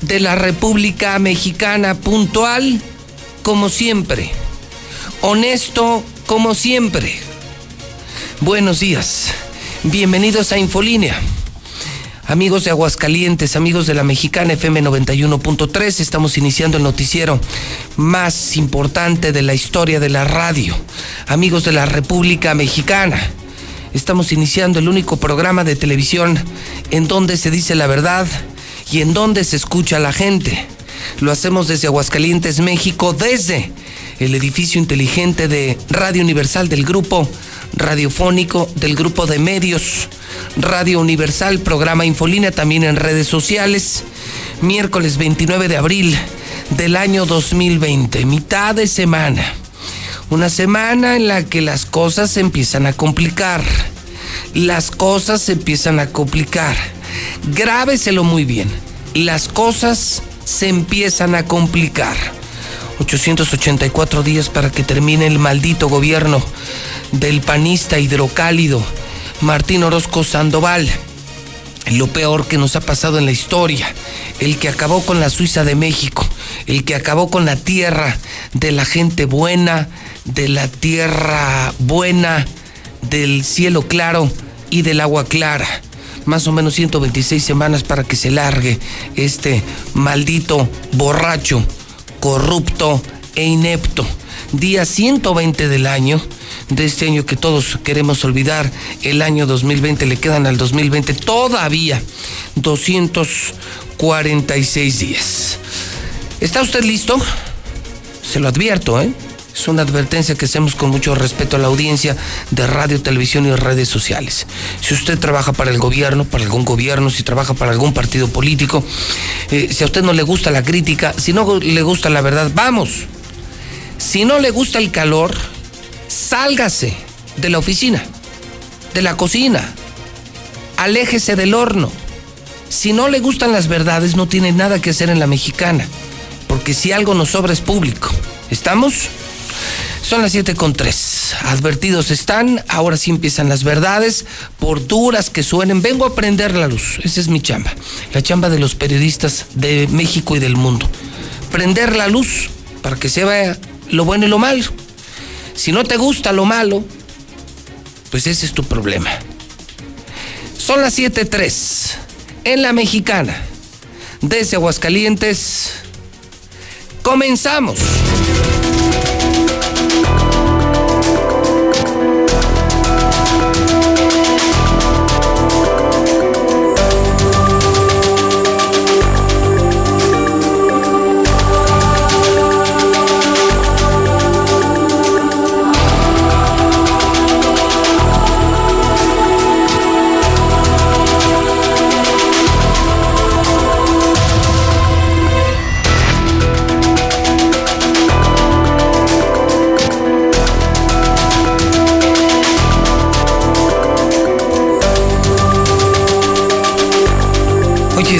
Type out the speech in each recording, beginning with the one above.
de la República Mexicana, puntual como siempre. Honesto como siempre. Buenos días. Bienvenidos a Infolínea. Amigos de Aguascalientes, amigos de la Mexicana FM 91.3, estamos iniciando el noticiero más importante de la historia de la radio. Amigos de la República Mexicana, estamos iniciando el único programa de televisión en donde se dice la verdad y en donde se escucha la gente. Lo hacemos desde Aguascalientes, México, desde el edificio inteligente de Radio Universal del grupo radiofónico del grupo de medios Radio Universal, programa Infolínea también en redes sociales. Miércoles 29 de abril del año 2020, mitad de semana. Una semana en la que las cosas se empiezan a complicar. Las cosas se empiezan a complicar. Grábeselo muy bien. Las cosas se empiezan a complicar. 884 días para que termine el maldito gobierno del panista hidrocálido Martín Orozco Sandoval. Lo peor que nos ha pasado en la historia, el que acabó con la Suiza de México, el que acabó con la tierra de la gente buena, de la tierra buena, del cielo claro y del agua clara. Más o menos 126 semanas para que se largue este maldito borracho, corrupto e inepto. Día 120 del año de este año que todos queremos olvidar, el año 2020, le quedan al 2020 todavía 246 días. ¿Está usted listo? Se lo advierto, ¿eh? Es una advertencia que hacemos con mucho respeto a la audiencia de radio, televisión y redes sociales. Si usted trabaja para el gobierno, para algún gobierno, si trabaja para algún partido político, eh, si a usted no le gusta la crítica, si no le gusta la verdad, vamos. Si no le gusta el calor, sálgase de la oficina, de la cocina, aléjese del horno. Si no le gustan las verdades, no tiene nada que hacer en la mexicana, porque si algo nos sobra es público. ¿Estamos? Son las 7 con 3. Advertidos están, ahora sí empiezan las verdades, por duras que suenen. Vengo a prender la luz, esa es mi chamba, la chamba de los periodistas de México y del mundo. Prender la luz para que se vea lo bueno y lo malo. Si no te gusta lo malo, pues ese es tu problema. Son las 7.3 en la mexicana. Desde Aguascalientes, comenzamos.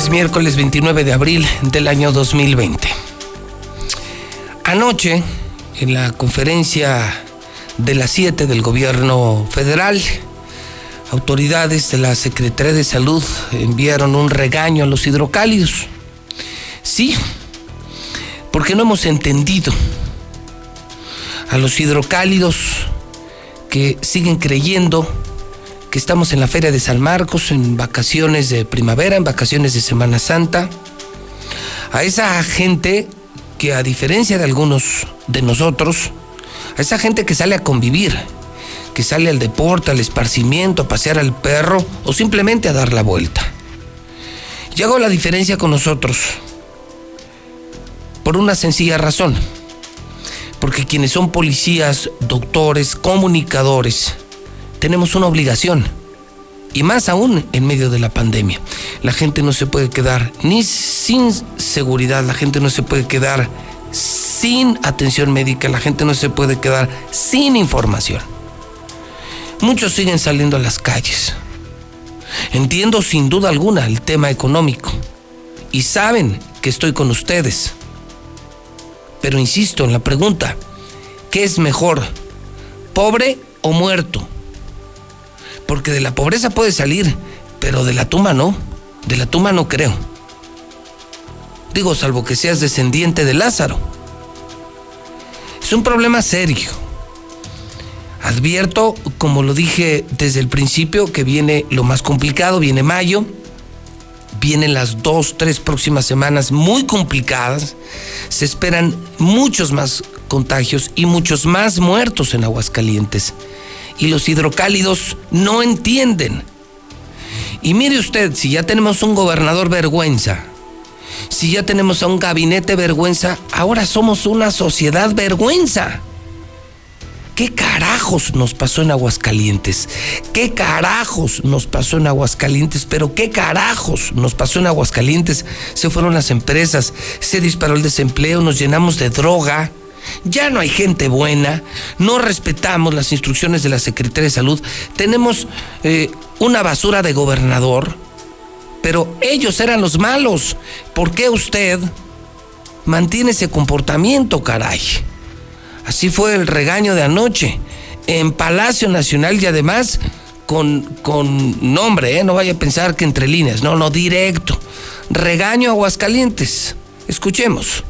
Es miércoles 29 de abril del año 2020. Anoche, en la conferencia de las 7 del gobierno federal, autoridades de la Secretaría de Salud enviaron un regaño a los hidrocálidos. Sí, porque no hemos entendido a los hidrocálidos que siguen creyendo que estamos en la Feria de San Marcos, en vacaciones de primavera, en vacaciones de Semana Santa, a esa gente que a diferencia de algunos de nosotros, a esa gente que sale a convivir, que sale al deporte, al esparcimiento, a pasear al perro o simplemente a dar la vuelta. Y hago la diferencia con nosotros por una sencilla razón. Porque quienes son policías, doctores, comunicadores, tenemos una obligación y más aún en medio de la pandemia. La gente no se puede quedar ni sin seguridad, la gente no se puede quedar sin atención médica, la gente no se puede quedar sin información. Muchos siguen saliendo a las calles. Entiendo sin duda alguna el tema económico y saben que estoy con ustedes. Pero insisto en la pregunta, ¿qué es mejor? ¿Pobre o muerto? Porque de la pobreza puede salir, pero de la tumba no. De la tumba no creo. Digo, salvo que seas descendiente de Lázaro. Es un problema serio. Advierto, como lo dije desde el principio, que viene lo más complicado, viene mayo, vienen las dos, tres próximas semanas muy complicadas, se esperan muchos más contagios y muchos más muertos en Aguascalientes. Y los hidrocálidos no entienden. Y mire usted, si ya tenemos un gobernador vergüenza, si ya tenemos a un gabinete vergüenza, ahora somos una sociedad vergüenza. ¿Qué carajos nos pasó en Aguascalientes? ¿Qué carajos nos pasó en Aguascalientes? Pero ¿qué carajos nos pasó en Aguascalientes? Se fueron las empresas, se disparó el desempleo, nos llenamos de droga. Ya no hay gente buena, no respetamos las instrucciones de la Secretaría de Salud, tenemos eh, una basura de gobernador, pero ellos eran los malos. ¿Por qué usted mantiene ese comportamiento, caray? Así fue el regaño de anoche en Palacio Nacional y además con, con nombre, ¿eh? no vaya a pensar que entre líneas, no, no, directo. Regaño Aguascalientes. Escuchemos.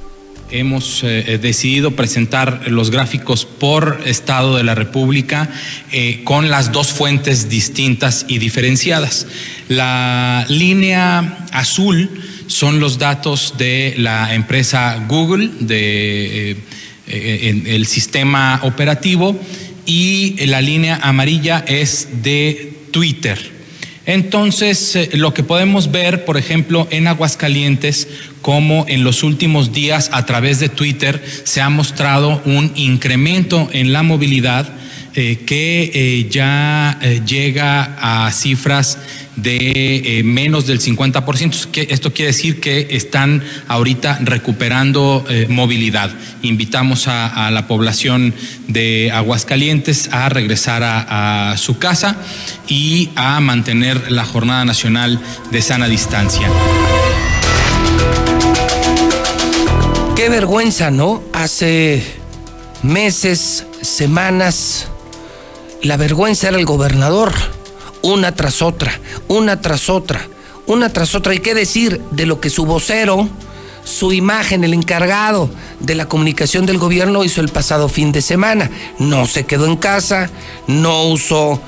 Hemos eh, decidido presentar los gráficos por Estado de la República eh, con las dos fuentes distintas y diferenciadas. La línea azul son los datos de la empresa Google, de eh, el sistema operativo y la línea amarilla es de Twitter. Entonces, eh, lo que podemos ver, por ejemplo, en Aguascalientes, como en los últimos días a través de Twitter se ha mostrado un incremento en la movilidad eh, que ya llega a cifras de eh, menos del 50%. Esto quiere decir que están ahorita recuperando eh, movilidad. Invitamos a, la población de Aguascalientes a regresar a, su casa y a mantener la Jornada Nacional de Sana Distancia. Qué vergüenza, ¿no? Hace meses, semanas, la vergüenza era el gobernador una tras otra, una tras otra, una tras otra. Hay que decir de lo que su vocero, su imagen, el encargado de la comunicación del gobierno hizo el pasado fin de semana. No se quedó en casa, no usó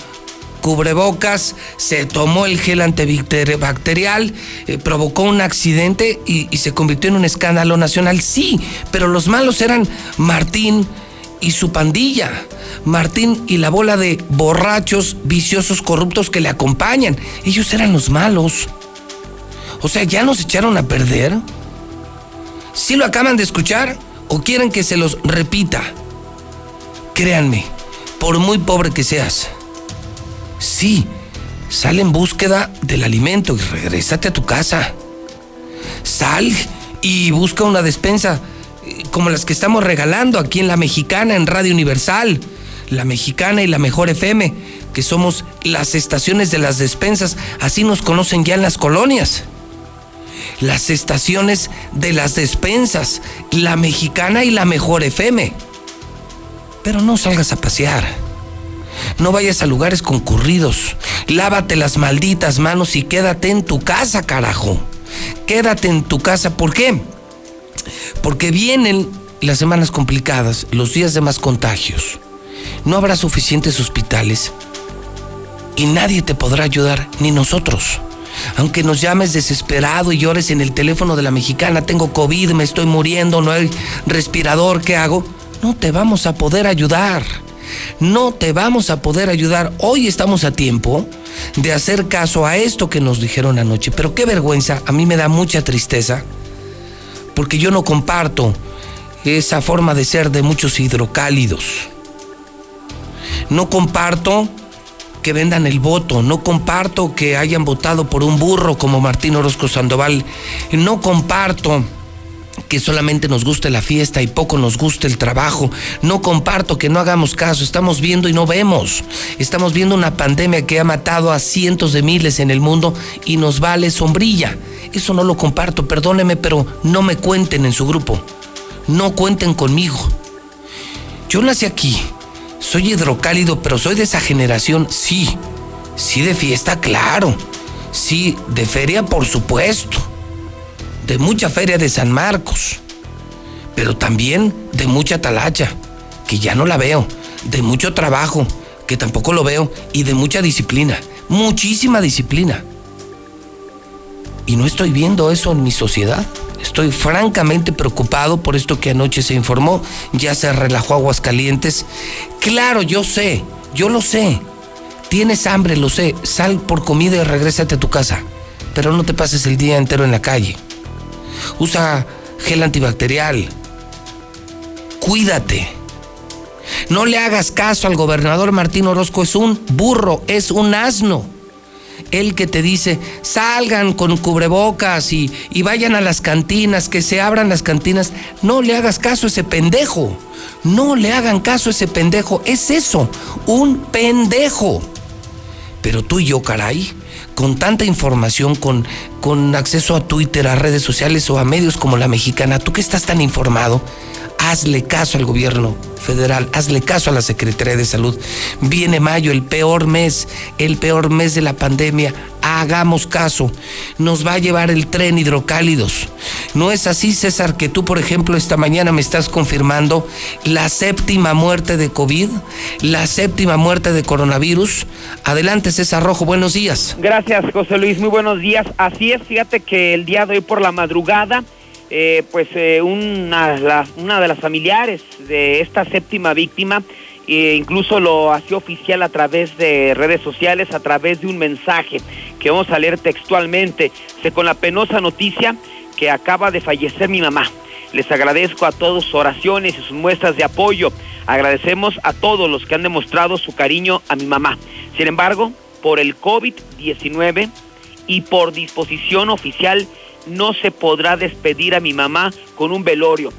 cubrebocas, se tomó el gel antibacterial, eh, provocó un accidente y, se convirtió en un escándalo nacional. Sí, pero los malos eran Martín y su pandilla. Martín y la bola de borrachos, viciosos, corruptos que le acompañan. Ellos eran los malos. O sea, ¿ya nos echaron a perder? ¿Sí lo acaban de escuchar o quieren que se los repita? Créanme, por muy pobre que seas, sí, sal en búsqueda del alimento y regrésate a tu casa. Sal y busca una despensa como las que estamos regalando aquí en La Mexicana, en Radio Universal, La Mexicana y La Mejor FM, que somos las estaciones de las despensas, así nos conocen ya en las colonias. Las estaciones de las despensas, La Mexicana y La Mejor FM. Pero no salgas a pasear. No vayas a lugares concurridos. Lávate las malditas manos y quédate en tu casa, carajo. Quédate en tu casa. ¿Por qué? porque vienen las semanas complicadas, los días de más contagios. No habrá suficientes hospitales y nadie te podrá ayudar, ni nosotros. Aunque nos llames desesperado y llores en el teléfono de la mexicana, tengo COVID, me estoy muriendo, no hay respirador, ¿qué hago? No te vamos a poder ayudar. No te vamos a poder ayudar. Hoy estamos a tiempo de hacer caso a esto que nos dijeron anoche. Pero qué vergüenza, a mí me da mucha tristeza porque yo no comparto esa forma de ser de muchos hidrocálidos. No comparto que vendan el voto, no comparto que hayan votado por un burro como Martín Orozco Sandoval, no comparto que solamente nos guste la fiesta y poco nos guste el trabajo. No comparto que no hagamos caso, estamos viendo y no vemos. Estamos viendo una pandemia que ha matado a cientos de miles en el mundo y nos vale sombrilla. Eso no lo comparto, perdóneme, pero no me cuenten en su grupo. No cuenten conmigo. Yo nací aquí, soy hidrocálido, pero soy de esa generación, sí. Sí de fiesta, claro. Sí, de feria, por supuesto de mucha feria de San Marcos, pero también de mucha talacha, que ya no la veo, de mucho trabajo, que tampoco lo veo, y de mucha disciplina, muchísima disciplina. Y no estoy viendo eso en mi sociedad. Estoy francamente preocupado por esto que anoche se informó. Ya se relajó Aguascalientes. Claro, yo sé, yo lo sé. Tienes hambre, lo sé. Sal por comida y regrésate a tu casa. Pero no te pases el día entero en la calle usa gel antibacterial. Cuídate. No le hagas caso al gobernador Martín Orozco, es un burro, es un asno. El que te dice, salgan con cubrebocas y, y vayan a las cantinas, que se abran las cantinas. No le hagas caso a ese pendejo. No le hagan caso a ese pendejo. Es eso, un pendejo. Pero tú y yo, caray, con tanta información, con, con acceso a Twitter, a redes sociales o a medios como la mexicana, tú que estás tan informado, hazle caso al gobierno federal, hazle caso a la Secretaría de Salud. Viene mayo, el peor mes, el peor mes de la pandemia. Hagamos caso. Nos va a llevar el tren hidrocálidos. ¿No es así, César, que tú, por ejemplo, esta mañana me estás confirmando la séptima muerte de COVID, la séptima muerte de coronavirus? Adelante, César Rojo, buenos días. Gracias, José Luis, muy buenos días. Así fíjate que el día de hoy por la madrugada eh, pues eh, una, una, de las familiares de esta séptima víctima eh, incluso lo hacía oficial a través de redes sociales, a través de un mensaje que vamos a leer textualmente, se con la penosa noticia que acaba de fallecer mi mamá. Les agradezco a todos sus oraciones y sus muestras de apoyo. Agradecemos a todos los que han demostrado su cariño a mi mamá. Sin embargo, por el COVID-19 y por disposición oficial no se podrá despedir a mi mamá con un velorio.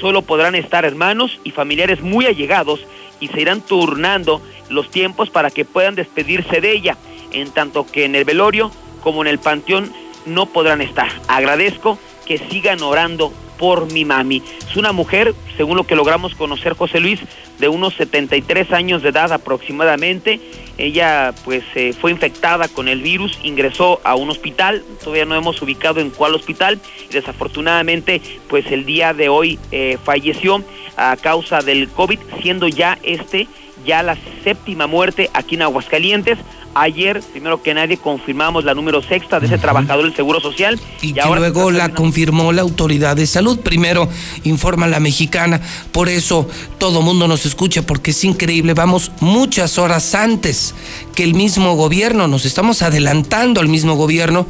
Solo podrán estar hermanos y familiares muy allegados y se irán turnando los tiempos para que puedan despedirse de ella, en tanto que en el velorio como en el panteón no podrán estar. Agradezco que sigan orando por mi mami. Es una mujer, según lo que logramos conocer José Luis, de unos 73 años de edad aproximadamente. Ella pues eh, fue infectada con el virus, ingresó a un hospital, todavía no hemos ubicado en cuál hospital y desafortunadamente pues el día de hoy eh, falleció a causa del COVID, siendo ya este ya la séptima muerte aquí en Aguascalientes. Ayer, primero que nadie, confirmamos la número sexta de ese trabajador del Seguro Social. Y, que luego la confirmó la autoridad de salud. Primero informa la mexicana. Por eso todo mundo nos escucha, porque es increíble. Vamos muchas horas antes que el mismo gobierno. Nos estamos adelantando al mismo gobierno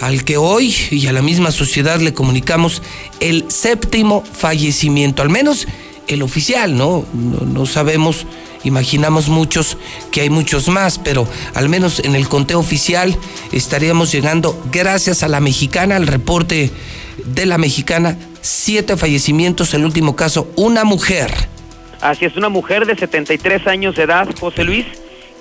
al que hoy y a la misma sociedad le comunicamos el séptimo fallecimiento, al menos el oficial, ¿no? No, no sabemos imaginamos muchos que hay muchos más, pero al menos en el conteo oficial estaríamos llegando, gracias a la mexicana, al reporte de la mexicana, siete fallecimientos, el último caso, una mujer. Así es, una mujer de 73 años de edad, José Luis,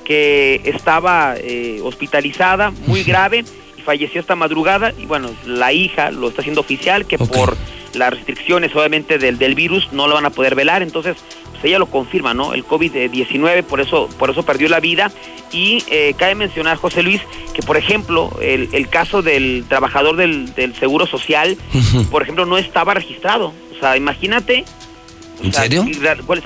que estaba eh, hospitalizada, muy grave, y falleció esta madrugada, y bueno, la hija lo está haciendo oficial, que por las restricciones obviamente del, del virus no lo van a poder velar, entonces ella lo confirma, ¿no? El COVID-19, por eso, por eso perdió la vida. Y eh, cabe mencionar, José Luis, que por ejemplo, el, caso del trabajador del, Seguro Social, por ejemplo, no estaba registrado. O sea, imagínate. ¿En serio?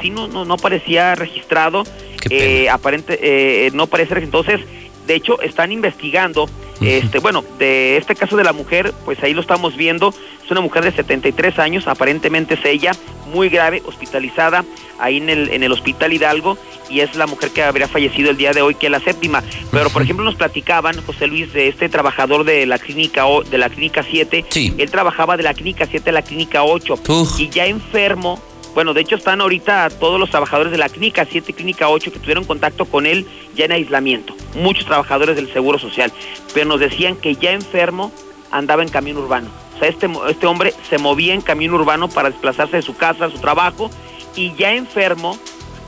sí, no, no, no parecía registrado. Eh, aparente, eh, no parece entonces de hecho, están investigando, este, bueno, de este caso de la mujer, pues ahí lo estamos viendo. Es una mujer de 73 años, aparentemente es ella, muy grave, hospitalizada ahí en el, en el Hospital Hidalgo, y es la mujer que habría fallecido el día de hoy, que es la séptima. Pero, por ejemplo, nos platicaban, José Luis, de este trabajador de la clínica de la clínica 7. Él trabajaba de la clínica 7 a la clínica 8. Y ya enfermo Bueno, de hecho están ahorita todos los trabajadores de la clínica 7, clínica 8 que tuvieron contacto con él ya en aislamiento. Muchos trabajadores del Seguro Social. Pero nos decían que ya enfermo andaba en camino urbano. O sea, este, este hombre se movía en camino urbano para desplazarse de su casa a su trabajo y ya enfermo,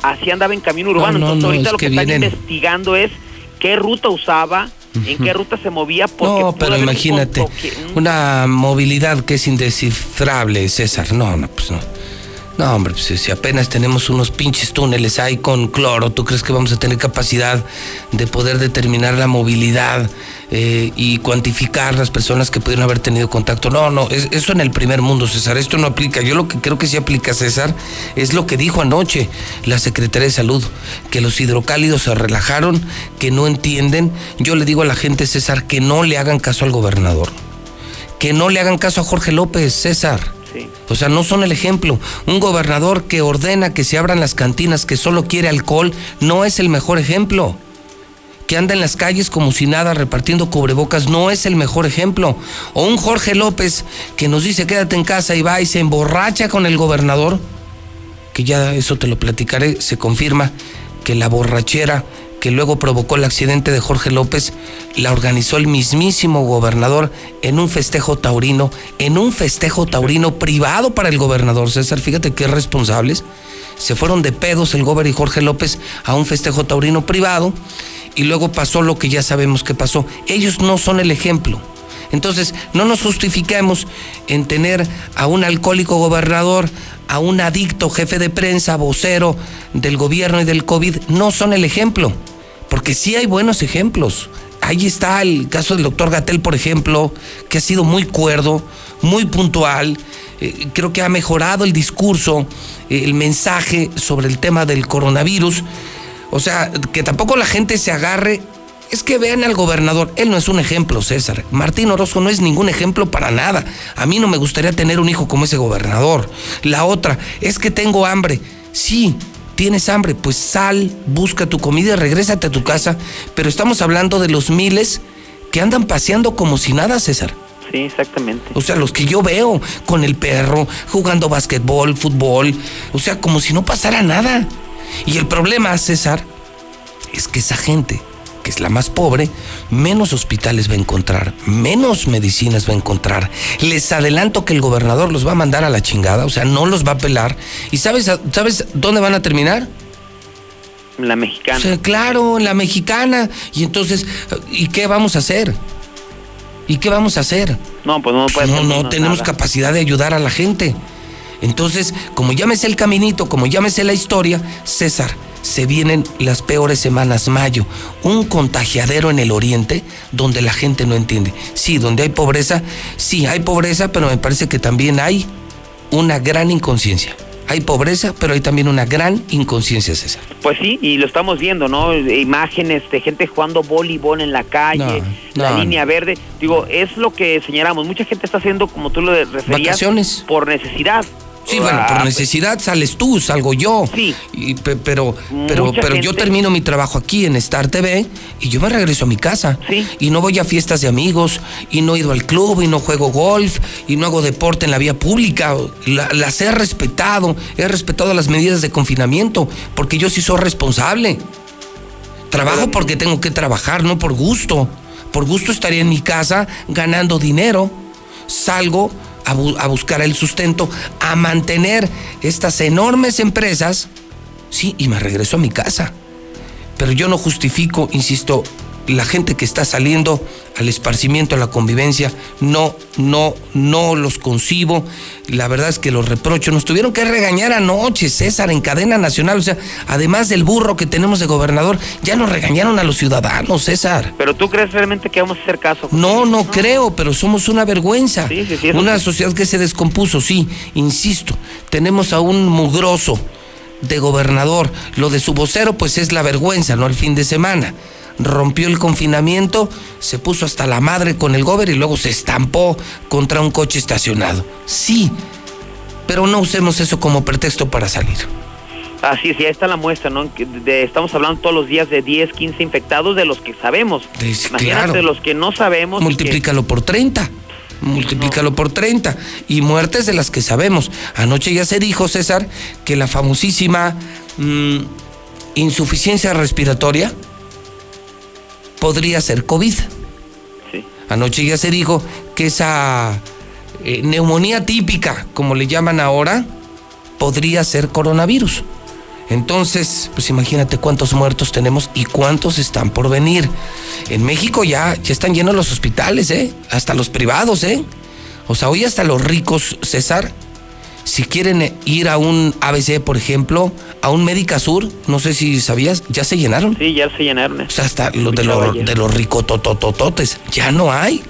así andaba en camino urbano. Entonces ahorita lo que, están investigando es qué ruta usaba, en qué ruta se movía. Porque no, pero imagínate, una movilidad que es indescifrable, César. No, no, pues no. No, hombre, pues si apenas tenemos unos pinches túneles ahí con cloro, ¿tú crees que vamos a tener capacidad de poder determinar la movilidad eh, y cuantificar las personas que pudieron haber tenido contacto? No, no, eso en el primer mundo, César, esto no aplica. Yo lo que creo que sí aplica, César, es lo que dijo anoche la Secretaría de Salud, que los hidrocálidos se relajaron, que no entienden. Yo le digo a la gente, César, que no le hagan caso al gobernador, que no le hagan caso a Jorge López, César o sea, no son el ejemplo. Un gobernador que ordena que se abran las cantinas, que solo quiere alcohol, no es el mejor ejemplo. Que anda en las calles como si nada repartiendo cubrebocas, no es el mejor ejemplo. O un Jorge López que nos dice quédate en casa y va y se emborracha con el gobernador, que ya eso te lo platicaré, se confirma que la borrachera que luego provocó el accidente de Jorge López, la organizó el mismísimo gobernador en un festejo taurino, en un festejo taurino privado para el gobernador César. Fíjate qué responsables. Se fueron de pedos el gobernador y Jorge López a un festejo taurino privado y luego pasó lo que ya sabemos que pasó. Ellos no son el ejemplo. Entonces, no nos justifiquemos en tener a un alcohólico gobernador, a un adicto jefe de prensa, vocero del gobierno y del COVID. No son el ejemplo porque sí hay buenos ejemplos. Ahí está el caso del doctor Gatel, por ejemplo, que ha sido muy cuerdo, muy puntual. Eh, creo que ha mejorado el discurso, eh, el mensaje sobre el tema del coronavirus. O sea, que tampoco la gente se agarre. Es que vean al gobernador, él no es un ejemplo, César. Martín Orozco no es ningún ejemplo para nada. A mí no me gustaría tener un hijo como ese gobernador. La otra, es que tengo hambre. Sí, tienes hambre, pues sal, busca tu comida y regrésate a tu casa. Pero estamos hablando de los miles que andan paseando como si nada, César. Sí, exactamente. O sea, los que yo veo con el perro, jugando básquetbol, fútbol, o sea, como si no pasara nada. Y el problema, César, es que esa gente que es la más pobre, menos hospitales va a encontrar, menos medicinas va a encontrar. Les adelanto que el gobernador los va a mandar a la chingada, o sea, no los va a pelar. ¿Y sabes, sabes dónde van a terminar? La mexicana. claro, en la mexicana. Y entonces, ¿y qué vamos a hacer? ¿Y qué vamos a hacer? No, pues no puede No, no tenemos capacidad de ayudar a la gente. Entonces, como llámese el caminito, como llámese la historia, César, se vienen las peores semanas, mayo, un contagiadero en el oriente donde la gente no entiende. Sí, donde hay pobreza, sí, hay pobreza, pero me parece que también hay una gran inconsciencia. Hay pobreza, pero hay también una gran inconsciencia, César. Pues sí, y lo estamos viendo, ¿no? Imágenes de gente jugando voleibol en la calle, la línea verde. Digo, es lo que señalamos. Mucha gente está haciendo, como tú lo referías, Vacaciones. por necesidad. Sí, bueno, por necesidad sales tú, salgo yo. Sí. pero pero, pero yo termino mi trabajo aquí en Star TV y yo me regreso a mi casa. Sí. Y no voy a fiestas de amigos, y no he ido al club, y no juego golf, y no hago deporte en la vía pública. las he respetado, he respetado las medidas de confinamiento, porque yo sí soy responsable. Trabajo porque tengo que trabajar, no por gusto. Por gusto estaría en mi casa ganando dinero. Salgo a, buscar el sustento, a mantener estas enormes empresas, sí, y me regreso a mi casa. Pero yo no justifico, insisto, la gente que está saliendo al esparcimiento, a la convivencia, no, no, no los concibo. La verdad es que los reprocho. Nos tuvieron que regañar anoche, César, en cadena nacional. O sea, además del burro que tenemos de gobernador, ya nos regañaron a los ciudadanos, César. ¿Pero tú crees realmente que vamos a hacer caso? No, no, creo, pero somos una vergüenza. una sociedad que se descompuso, sí, insisto. Tenemos a un mugroso de gobernador. Lo de su vocero, pues es la vergüenza, ¿no? El fin de semana rompió el confinamiento, se puso hasta la madre con el gober y luego se estampó contra un coche estacionado. Sí, pero no usemos eso como pretexto para salir. Así es, ahí está la muestra, ¿no? estamos hablando todos los días de 10, 15 infectados de los que sabemos. Imagínate de los que no sabemos. Multiplícalo por 30. multiplícalo por 30. Y muertes de las que sabemos. Anoche ya se dijo, César, que la famosísima mm, insuficiencia respiratoria podría ser COVID. Anoche ya se dijo que esa eh, neumonía típica, como le llaman ahora, podría ser coronavirus. Entonces, pues imagínate cuántos muertos tenemos y cuántos están por venir. En México ya, ya están llenos los hospitales, ¿eh? Hasta los privados, ¿eh? O sea, hoy hasta los ricos, César, si quieren ir a un ABC, por ejemplo, a un Médica Sur, no sé si sabías, ya se llenaron. Sí, ya se llenaron. O sea, hasta los de, los, de los ricototototes, ya no hay.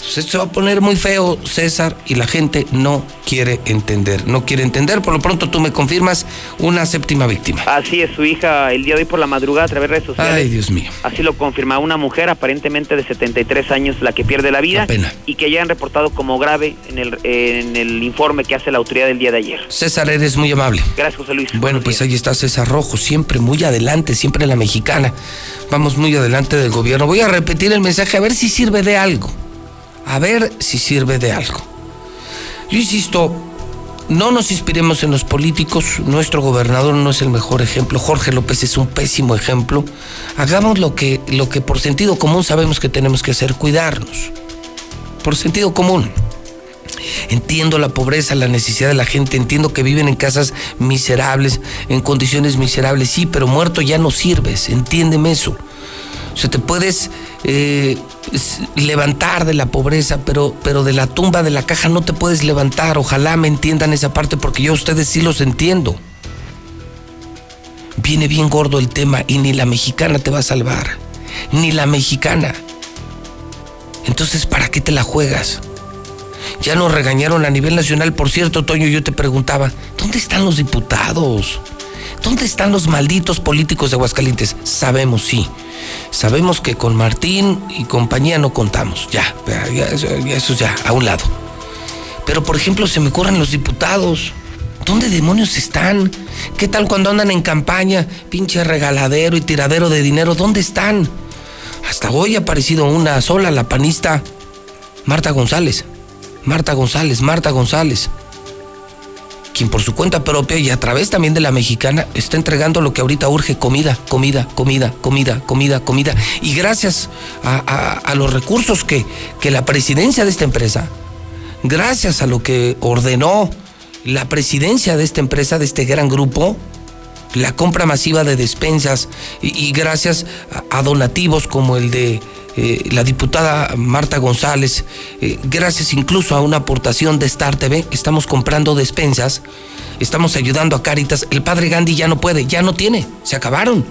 Entonces se va a poner muy feo, César, y la gente no quiere entender. No quiere entender. Por lo pronto tú me confirmas una séptima víctima. Así es, su hija el día de hoy por la madrugada a través de redes sociales. Ay, Dios mío. Así lo confirma una mujer aparentemente de 73 años la que pierde la vida. pena. Y que ya han reportado como grave en el, en el informe que hace la autoridad del día de ayer. César, eres muy amable. Gracias, José Luis. Bueno, pues ahí está César Rojo, siempre muy adelante, siempre la mexicana. Vamos muy adelante del gobierno. Voy a repetir el mensaje a ver si sirve de algo a ver si sirve de algo. Yo insisto, no nos inspiremos en los políticos, nuestro gobernador no es el mejor ejemplo, Jorge López es un pésimo ejemplo. Hagamos lo que, lo que por sentido común sabemos que tenemos que hacer, cuidarnos. Por sentido común. Entiendo la pobreza, la necesidad de la gente, entiendo que viven en casas miserables, en condiciones miserables, sí, pero muerto ya no sirves, entiéndeme eso. O sea, te puedes eh, levantar de la pobreza, pero, pero de la tumba de la caja no te puedes levantar. Ojalá me entiendan esa parte porque yo a ustedes sí los entiendo. Viene bien gordo el tema y ni la mexicana te va a salvar. Ni la mexicana. Entonces, ¿para qué te la juegas? Ya nos regañaron a nivel nacional. Por cierto, Toño, yo te preguntaba, ¿dónde están los diputados? ¿Dónde están los malditos políticos de Aguascalientes? Sabemos, sí. Sabemos que con Martín y compañía no contamos. Ya, ya, eso ya, a un lado. Pero, por ejemplo, se me corren los diputados. ¿Dónde demonios están? ¿Qué tal cuando andan en campaña? Pinche regaladero y tiradero de dinero. ¿Dónde están? Hasta hoy ha aparecido una sola, la panista Marta González. Marta González, Marta González quien por su cuenta propia y a través también de la mexicana está entregando lo que ahorita urge, comida, comida, comida, comida, comida, comida. Y gracias a, los recursos que, que la presidencia de esta empresa, gracias a lo que ordenó la presidencia de esta empresa, de este gran grupo, la compra masiva de despensas y, gracias a, donativos como el de eh, la diputada Marta González, eh, gracias incluso a una aportación de Star TV, estamos comprando despensas, estamos ayudando a Caritas. El padre Gandhi ya no puede, ya no tiene, se acabaron.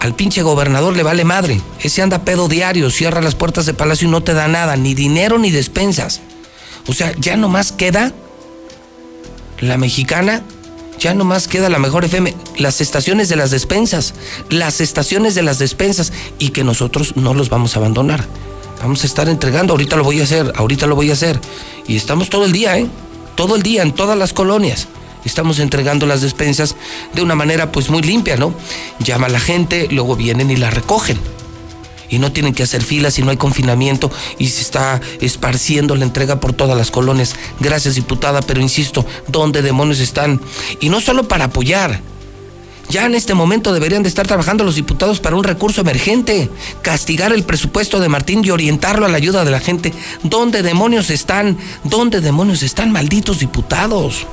Al pinche gobernador le vale madre. Ese anda pedo diario, cierra las puertas de palacio y no te da nada, ni dinero ni despensas. O sea, ya nomás queda la mexicana ya nomás queda la mejor FM, las estaciones de las despensas, las estaciones de las despensas y que nosotros no los vamos a abandonar. Vamos a estar entregando, ahorita lo voy a hacer, ahorita lo voy a hacer. Y estamos todo el día, ¿eh? Todo el día en todas las colonias. Estamos entregando las despensas de una manera pues muy limpia, ¿no? Llama a la gente, luego vienen y la recogen y no tienen que hacer filas y no hay confinamiento y se está esparciendo la entrega por todas las colonias. Gracias, diputada, pero insisto, ¿dónde demonios están? Y no solo para apoyar. Ya en este momento deberían de estar trabajando los diputados para un recurso emergente, castigar el presupuesto de Martín y orientarlo a la ayuda de la gente. ¿Dónde demonios están? ¿Dónde demonios están malditos diputados?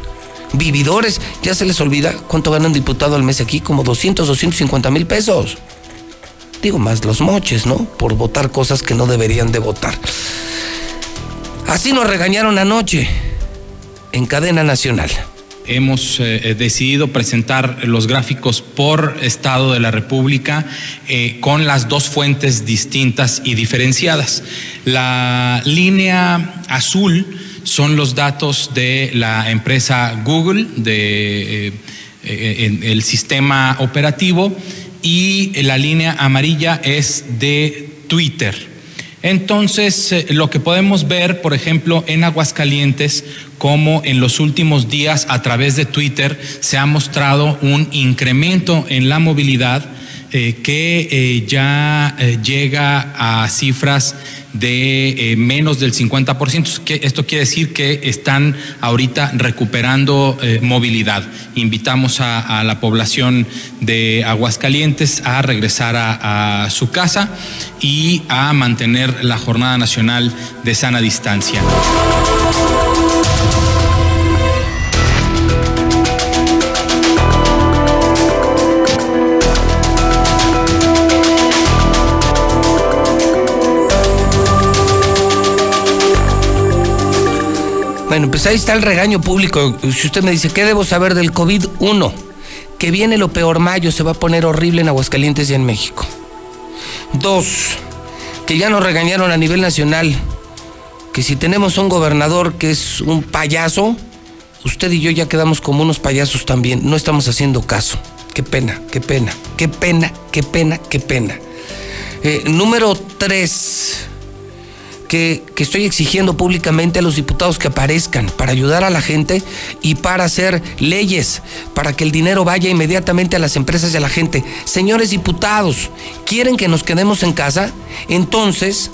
Vividores, ya se les olvida cuánto gana un diputado al mes aquí, como 200, 250 mil pesos digo, más los moches, ¿no? Por votar cosas que no deberían de votar. Así nos regañaron anoche en cadena nacional. Hemos eh, decidido presentar los gráficos por Estado de la República eh, con las dos fuentes distintas y diferenciadas. La línea azul son los datos de la empresa Google, de eh, el sistema operativo y la línea amarilla es de Twitter. Entonces, eh, lo que podemos ver, por ejemplo, en Aguascalientes, como en los últimos días a través de Twitter se ha mostrado un incremento en la movilidad eh, que eh, ya llega a cifras de eh, menos del 50%. Esto quiere decir que están ahorita recuperando eh, movilidad. Invitamos a, la población de Aguascalientes a regresar a su casa y a mantener la Jornada Nacional de Sana Distancia. Bueno, pues ahí está el regaño público. Si usted me dice, ¿qué debo saber del COVID? Uno, que viene lo peor mayo, se va a poner horrible en Aguascalientes y en México. Dos, que ya nos regañaron a nivel nacional, que si tenemos un gobernador que es un payaso, usted y yo ya quedamos como unos payasos también. No estamos haciendo caso. Qué pena, qué pena, qué pena, qué pena, qué pena. Eh, número tres que, estoy exigiendo públicamente a los diputados que aparezcan para ayudar a la gente y para hacer leyes, para que el dinero vaya inmediatamente a las empresas y a la gente. Señores diputados, ¿quieren que nos quedemos en casa? Entonces,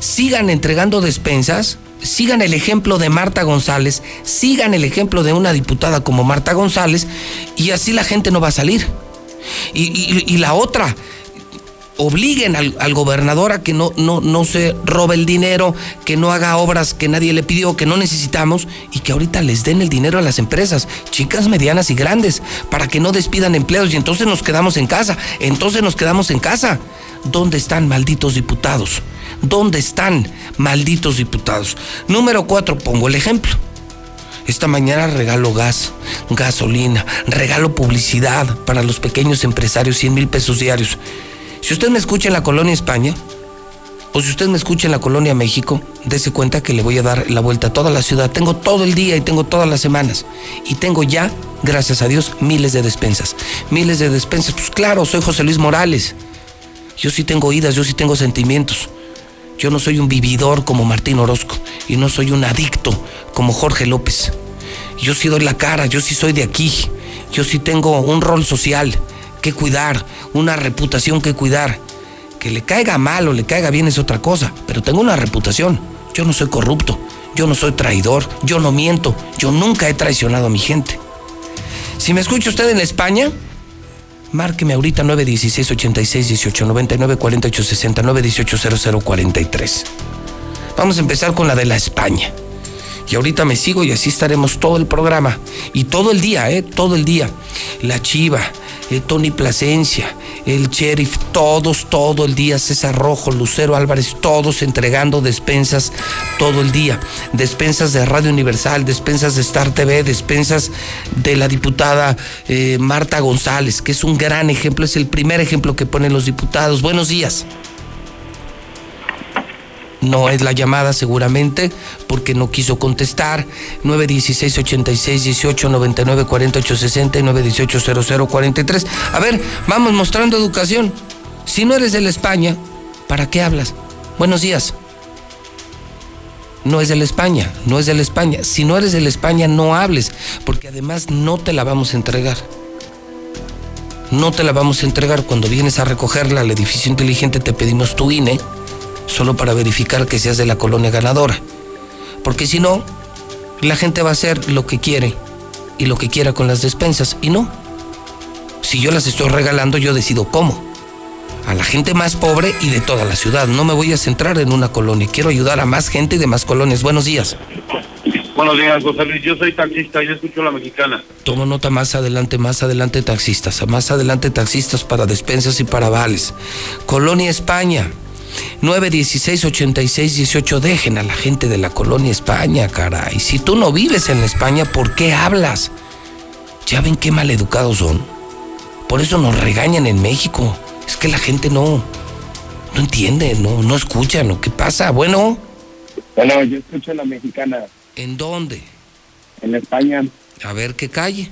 sigan entregando despensas, sigan el ejemplo de Marta González, sigan el ejemplo de una diputada como Marta González y así la gente no va a salir. y la otra, obliguen al, gobernador a que no, no, no se robe el dinero, que no haga obras que nadie le pidió, que no necesitamos y que ahorita les den el dinero a las empresas, chicas, medianas y grandes, para que no despidan empleados y entonces nos quedamos en casa, entonces nos quedamos en casa. ¿Dónde están malditos diputados? ¿Dónde están malditos diputados? Número cuatro, pongo el ejemplo. Esta mañana regalo gas, gasolina, regalo publicidad para los pequeños empresarios, 100 mil pesos diarios. Si usted me escucha en la colonia España, o si usted me escucha en la colonia México, dése cuenta que le voy a dar la vuelta a toda la ciudad. Tengo todo el día y tengo todas las semanas. Y tengo ya, gracias a Dios, miles de despensas. Miles de despensas. Pues claro, soy José Luis Morales. Yo sí tengo oídas, yo sí tengo sentimientos. Yo no soy un vividor como Martín Orozco y no soy un adicto como Jorge López. Yo sí doy la cara, yo sí soy de aquí. Yo sí tengo un rol social que cuidar, una reputación que cuidar. Que le caiga mal o le caiga bien es otra cosa, pero tengo una reputación. Yo no soy corrupto, yo no soy traidor, yo no miento, yo nunca he traicionado a mi gente. Si me escucha usted en España, márqueme ahorita 916 86 18 99 48 69 18 00 43. Vamos a empezar con la de la España. Y ahorita me sigo y así estaremos todo el programa. Y todo el día, ¿eh? Todo el día. La Chiva, eh, Tony Plasencia, el sheriff, todos, todo el día, César Rojo, Lucero Álvarez, todos entregando despensas todo el día. Despensas de Radio Universal, despensas de Star TV, despensas de la diputada eh, Marta González, que es un gran ejemplo, es el primer ejemplo que ponen los diputados. Buenos días no es la llamada seguramente porque no quiso contestar. 916 86 18 99 48 60 y 918 00 43. A ver, vamos mostrando educación. Si no eres de la España, ¿para qué hablas? Buenos días. No es de la España, no es de la España. Si no eres de la España, no hables, porque además no te la vamos a entregar. No te la vamos a entregar. Cuando vienes a recogerla al edificio inteligente, te pedimos tu INE solo para verificar que seas de la colonia ganadora. Porque si no, la gente va a hacer lo que quiere y lo que quiera con las despensas. Y no. Si yo las estoy regalando, yo decido cómo. A la gente más pobre y de toda la ciudad. No me voy a centrar en una colonia. Quiero ayudar a más gente de más colonias. Buenos días. Buenos días, José Luis. Yo soy taxista, yo escucho la mexicana. Tomo nota más adelante, más adelante taxistas. Más adelante taxistas para despensas y para vales. Colonia España. 916 86 18 dejen a la gente de la colonia España, caray. Si tú no vives en España, ¿por qué hablas? Ya ven qué maleducados son. Por eso nos regañan en México. Es que la gente no no entiende, no no escucha, ¿no? ¿Qué pasa? Bueno. Bueno, yo escucho la mexicana. ¿En dónde? En España. A ver qué calle.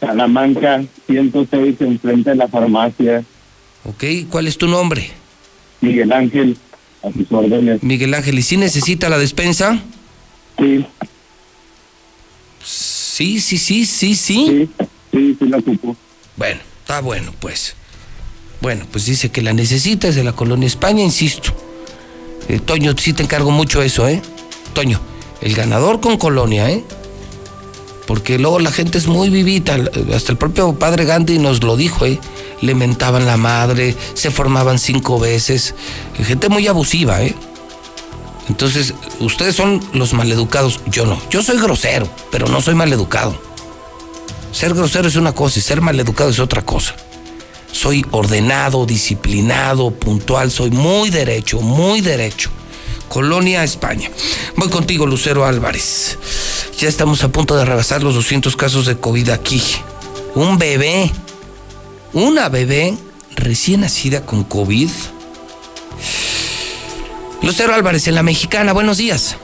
Salamanca, 106, enfrente de la farmacia. Ok, ¿cuál es tu nombre? Miguel Ángel, a sus órdenes. Miguel Ángel, ¿y si necesita la despensa? Sí. Sí, sí, sí, sí, sí. Sí, sí, sí la ocupo. Bueno, está bueno, pues. Bueno, pues dice que la necesita, es de la colonia España, insisto. Eh, Toño, sí te encargo mucho eso, ¿eh? Toño, el ganador con Colonia, ¿eh? Porque luego la gente es muy vivita, hasta el propio padre Gandhi nos lo dijo, ¿eh? Le mentaban la madre, se formaban cinco veces, gente muy abusiva, ¿eh? Entonces, ustedes son los maleducados, yo no. Yo soy grosero, pero no soy maleducado. Ser grosero es una cosa y ser maleducado es otra cosa. Soy ordenado, disciplinado, puntual, soy muy derecho, muy derecho. Colonia, España. Voy contigo, Lucero Álvarez. Ya estamos a punto de rebasar los 200 casos de COVID aquí. Un bebé, una bebé recién nacida con COVID. Lucero Álvarez en la Mexicana, buenos días.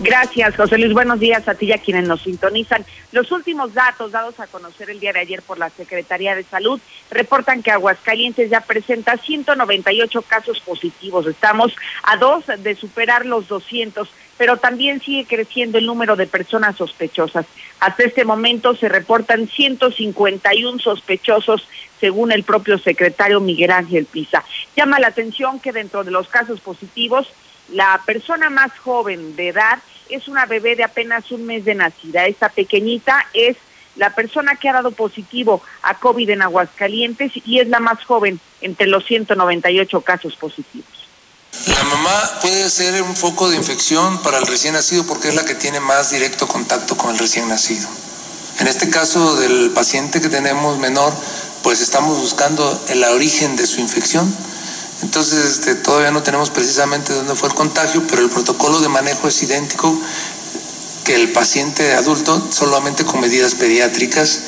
Gracias, José Luis. Buenos días a ti y a quienes nos sintonizan. Los últimos datos dados a conocer el día de ayer por la Secretaría de Salud reportan que Aguascalientes ya presenta 198 casos positivos. Estamos a dos de superar los 200, pero también sigue creciendo el número de personas sospechosas. Hasta este momento se reportan 151 sospechosos según el propio secretario Miguel Ángel Pisa. Llama la atención que dentro de los casos positivos la persona más joven de edad es una bebé de apenas un mes de nacida. Esta pequeñita es la persona que ha dado positivo a COVID en Aguascalientes y es la más joven entre los 198 casos positivos. La mamá puede ser un foco de infección para el recién nacido porque es la que tiene más directo contacto con el recién nacido. En este caso del paciente que tenemos menor, pues estamos buscando el origen de su infección entonces este, todavía no tenemos precisamente dónde fue el contagio, pero el protocolo de manejo es idéntico que el paciente adulto, solamente con medidas pediátricas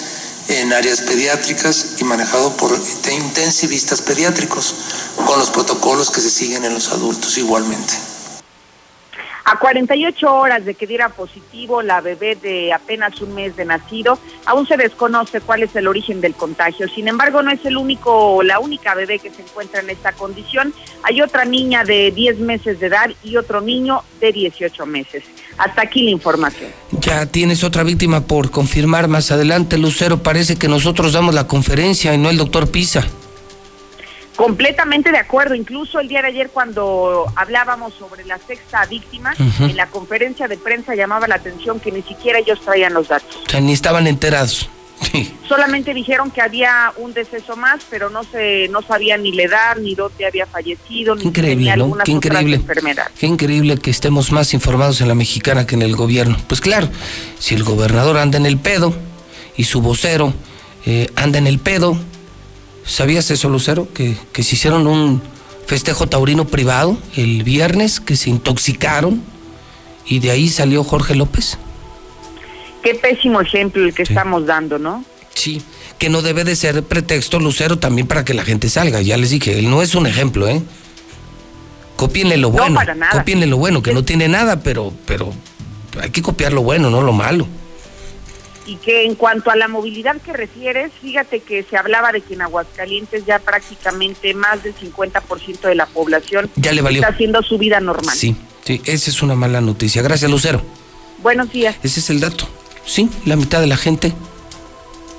en áreas pediátricas y manejado por intensivistas pediátricos, con los protocolos que se siguen en los adultos igualmente. A 48 horas de que diera positivo la bebé de apenas un mes de nacido, aún se desconoce cuál es el origen del contagio. Sin embargo, no es el único, la única bebé que se encuentra en esta condición. Hay otra niña de 10 meses de edad y otro niño de 18 meses. Hasta aquí la información. Ya tienes otra víctima por confirmar más adelante, Lucero. Parece que nosotros damos la conferencia y no el doctor Pisa. Completamente de acuerdo. Incluso el día de ayer cuando hablábamos sobre la sexta víctima, en la conferencia de prensa llamaba la atención que ni siquiera ellos traían los datos. O sea, ni estaban enterados. Solamente dijeron que había un deceso más, pero no se no sabían ni la edad, ni dónde había fallecido, ni increíble, ¿no? Qué increíble. Qué increíble que estemos más informados en la mexicana que en el gobierno. Pues claro, si el gobernador anda en el pedo y su vocero eh, anda en el pedo, ¿Sabías eso, Lucero? Que, que se hicieron un festejo taurino privado el viernes, que se intoxicaron y de ahí salió Jorge López. Qué pésimo ejemplo el que estamos dando, ¿no? Sí, que no debe de ser pretexto, Lucero, también para que la gente salga. Ya les dije, él no es un ejemplo, ¿eh? Copienle lo bueno. No, para nada. Copienle lo bueno, que no tiene nada, pero, pero hay que copiar lo bueno, no lo malo y que en cuanto a la movilidad que refieres, fíjate que se hablaba de que en Aguascalientes ya prácticamente más del 50% de la población ya le está haciendo su vida normal. Sí, sí, esa es una mala noticia. Gracias, Lucero. Buenos días. Ese es el dato. Sí, la mitad de la gente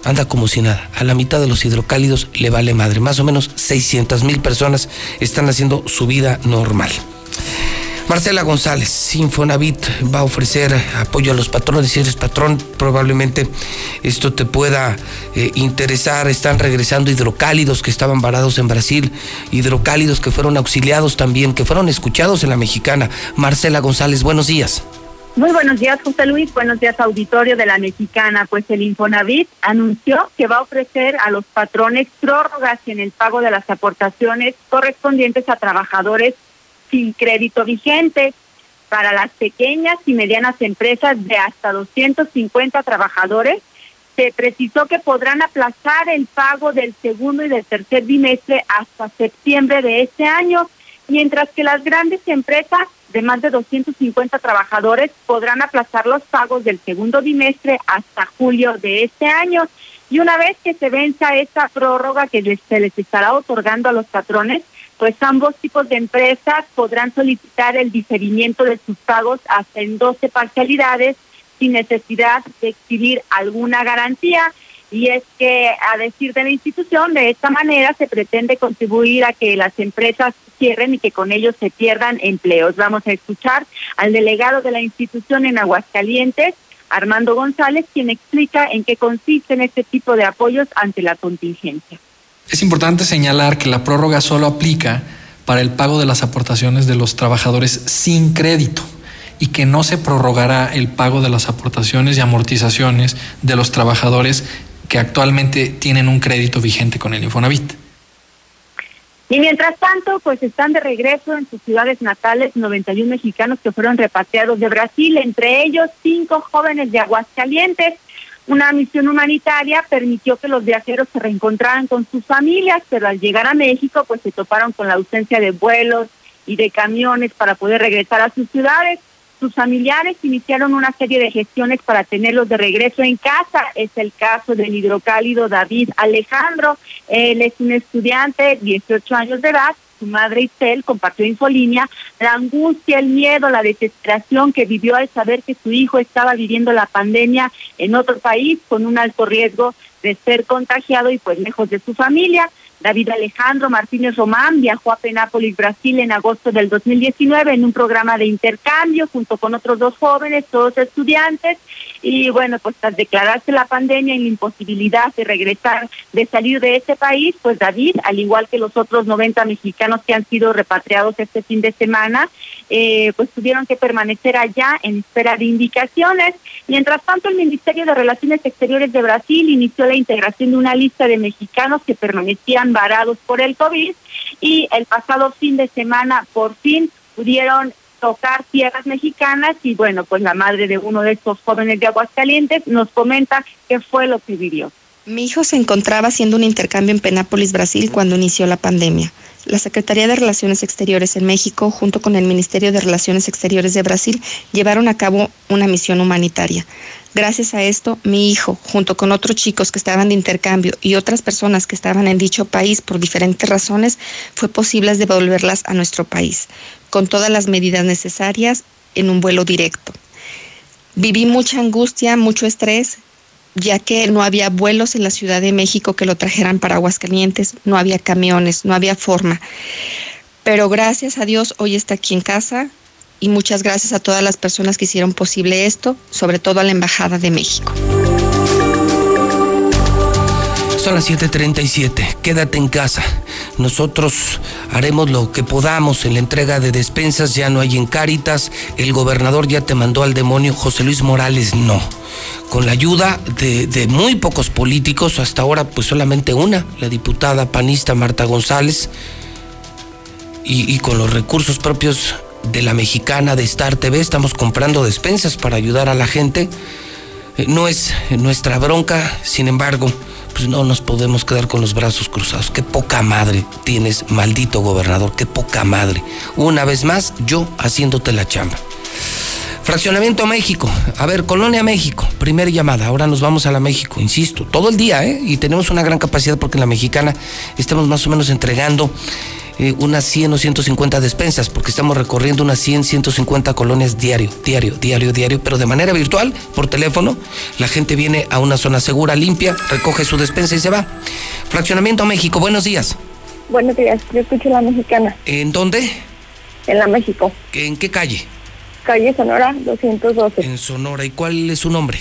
anda como si nada. A la mitad de los hidrocálidos le vale madre. Más o menos 600 mil personas están haciendo su vida normal. Marcela González, Sinfonavit va a ofrecer apoyo a los patrones. Si eres patrón, probablemente esto te pueda eh, interesar. Están regresando hidrocálidos que estaban varados en Brasil, hidrocálidos que fueron auxiliados también, que fueron escuchados en la mexicana. Marcela González, buenos días. Muy buenos días, José Luis. Buenos días, auditorio de la Mexicana. Pues el Infonavit anunció que va a ofrecer a los patrones prórrogas en el pago de las aportaciones correspondientes a trabajadores sin crédito vigente. Para las pequeñas y medianas empresas de hasta 250 trabajadores, se precisó que podrán aplazar el pago del segundo y del tercer bimestre hasta septiembre de este año, mientras que las grandes empresas de más de 250 trabajadores podrán aplazar los pagos del segundo bimestre hasta julio de este año. Y una vez que se venza esta prórroga que se les estará otorgando a los patrones, pues ambos tipos de empresas podrán solicitar el diferimiento de sus pagos hasta en 12 parcialidades sin necesidad de exhibir alguna garantía. y es que a decir de la institución, de esta manera se pretende contribuir a que las empresas cierren y que con ellos se pierdan empleos. Vamos a escuchar al delegado de la institución en Aguascalientes, Armando González, quien explica en qué consisten este tipo de apoyos ante la contingencia. Es importante señalar que la prórroga solo aplica para el pago de las aportaciones de los trabajadores sin crédito y que no se prorrogará el pago de las aportaciones y amortizaciones de los trabajadores que actualmente tienen un crédito vigente con el Infonavit. Y mientras tanto, pues están de regreso en sus ciudades natales 91 mexicanos que fueron repatriados de Brasil, entre ellos cinco jóvenes de Aguascalientes. Una misión humanitaria permitió que los viajeros se reencontraran con sus familias, pero al llegar a México, pues se toparon con la ausencia de vuelos y de camiones para poder regresar a sus ciudades. Sus familiares iniciaron una serie de gestiones para tenerlos de regreso en casa. Es el caso del hidrocálido David Alejandro. Él es un estudiante, 18 años de edad. Su madre Isel compartió Infolínea la angustia, el miedo, la desesperación que vivió al saber que su hijo estaba viviendo la pandemia en otro país con un alto riesgo de ser contagiado y pues lejos de su familia. David Alejandro Martínez Román viajó a Penápolis, Brasil en agosto del 2019 en un programa de intercambio junto con otros dos jóvenes, todos estudiantes. Y bueno, pues tras declararse la pandemia y la imposibilidad de regresar, de salir de ese país, pues David, al igual que los otros 90 mexicanos que han sido repatriados este fin de semana, eh, pues tuvieron que permanecer allá en espera de indicaciones. Mientras tanto, el Ministerio de Relaciones Exteriores de Brasil inició la integración de una lista de mexicanos que permanecían varados por el COVID y el pasado fin de semana por fin pudieron tocar tierras mexicanas y bueno, pues la madre de uno de estos jóvenes de Aguascalientes nos comenta qué fue lo que vivió. Mi hijo se encontraba haciendo un intercambio en Penápolis, Brasil, cuando inició la pandemia. La Secretaría de Relaciones Exteriores en México, junto con el Ministerio de Relaciones Exteriores de Brasil, llevaron a cabo una misión humanitaria. Gracias a esto, mi hijo, junto con otros chicos que estaban de intercambio y otras personas que estaban en dicho país por diferentes razones, fue posible devolverlas a nuestro país, con todas las medidas necesarias en un vuelo directo. Viví mucha angustia, mucho estrés, ya que no había vuelos en la Ciudad de México que lo trajeran para Aguascalientes, no había camiones, no había forma. Pero gracias a Dios hoy está aquí en casa, y muchas gracias a todas las personas que hicieron posible esto, sobre todo a la Embajada de México. Son las 7:37, quédate en casa. Nosotros haremos lo que podamos en la entrega de despensas, ya no hay en Cáritas, el gobernador ya te mandó al demonio, José Luis Morales no. Con la ayuda de, muy pocos políticos, hasta ahora pues solamente una, la diputada panista Marta González, y, y con los recursos propios de la mexicana de Star TV, estamos comprando despensas para ayudar a la gente. Eh, no es nuestra bronca, sin embargo, pues no nos podemos quedar con los brazos cruzados. Qué poca madre tienes, maldito gobernador, qué poca madre. Una vez más, yo haciéndote la chamba. Fraccionamiento México. A ver, Colonia México. Primera llamada. Ahora nos vamos a la México, insisto. Todo el día, ¿eh? Y tenemos una gran capacidad porque en la mexicana estamos más o menos entregando eh, unas 100 o 150 despensas, porque estamos recorriendo unas 100, 150 colonias diario, diario, diario, diario, pero de manera virtual, por teléfono. La gente viene a una zona segura, limpia, recoge su despensa y se va. Fraccionamiento México, buenos días. Buenos días, yo escucho la mexicana. ¿En dónde? En la México. ¿En qué calle? Calle Sonora 212. En Sonora. ¿Y cuál es su nombre?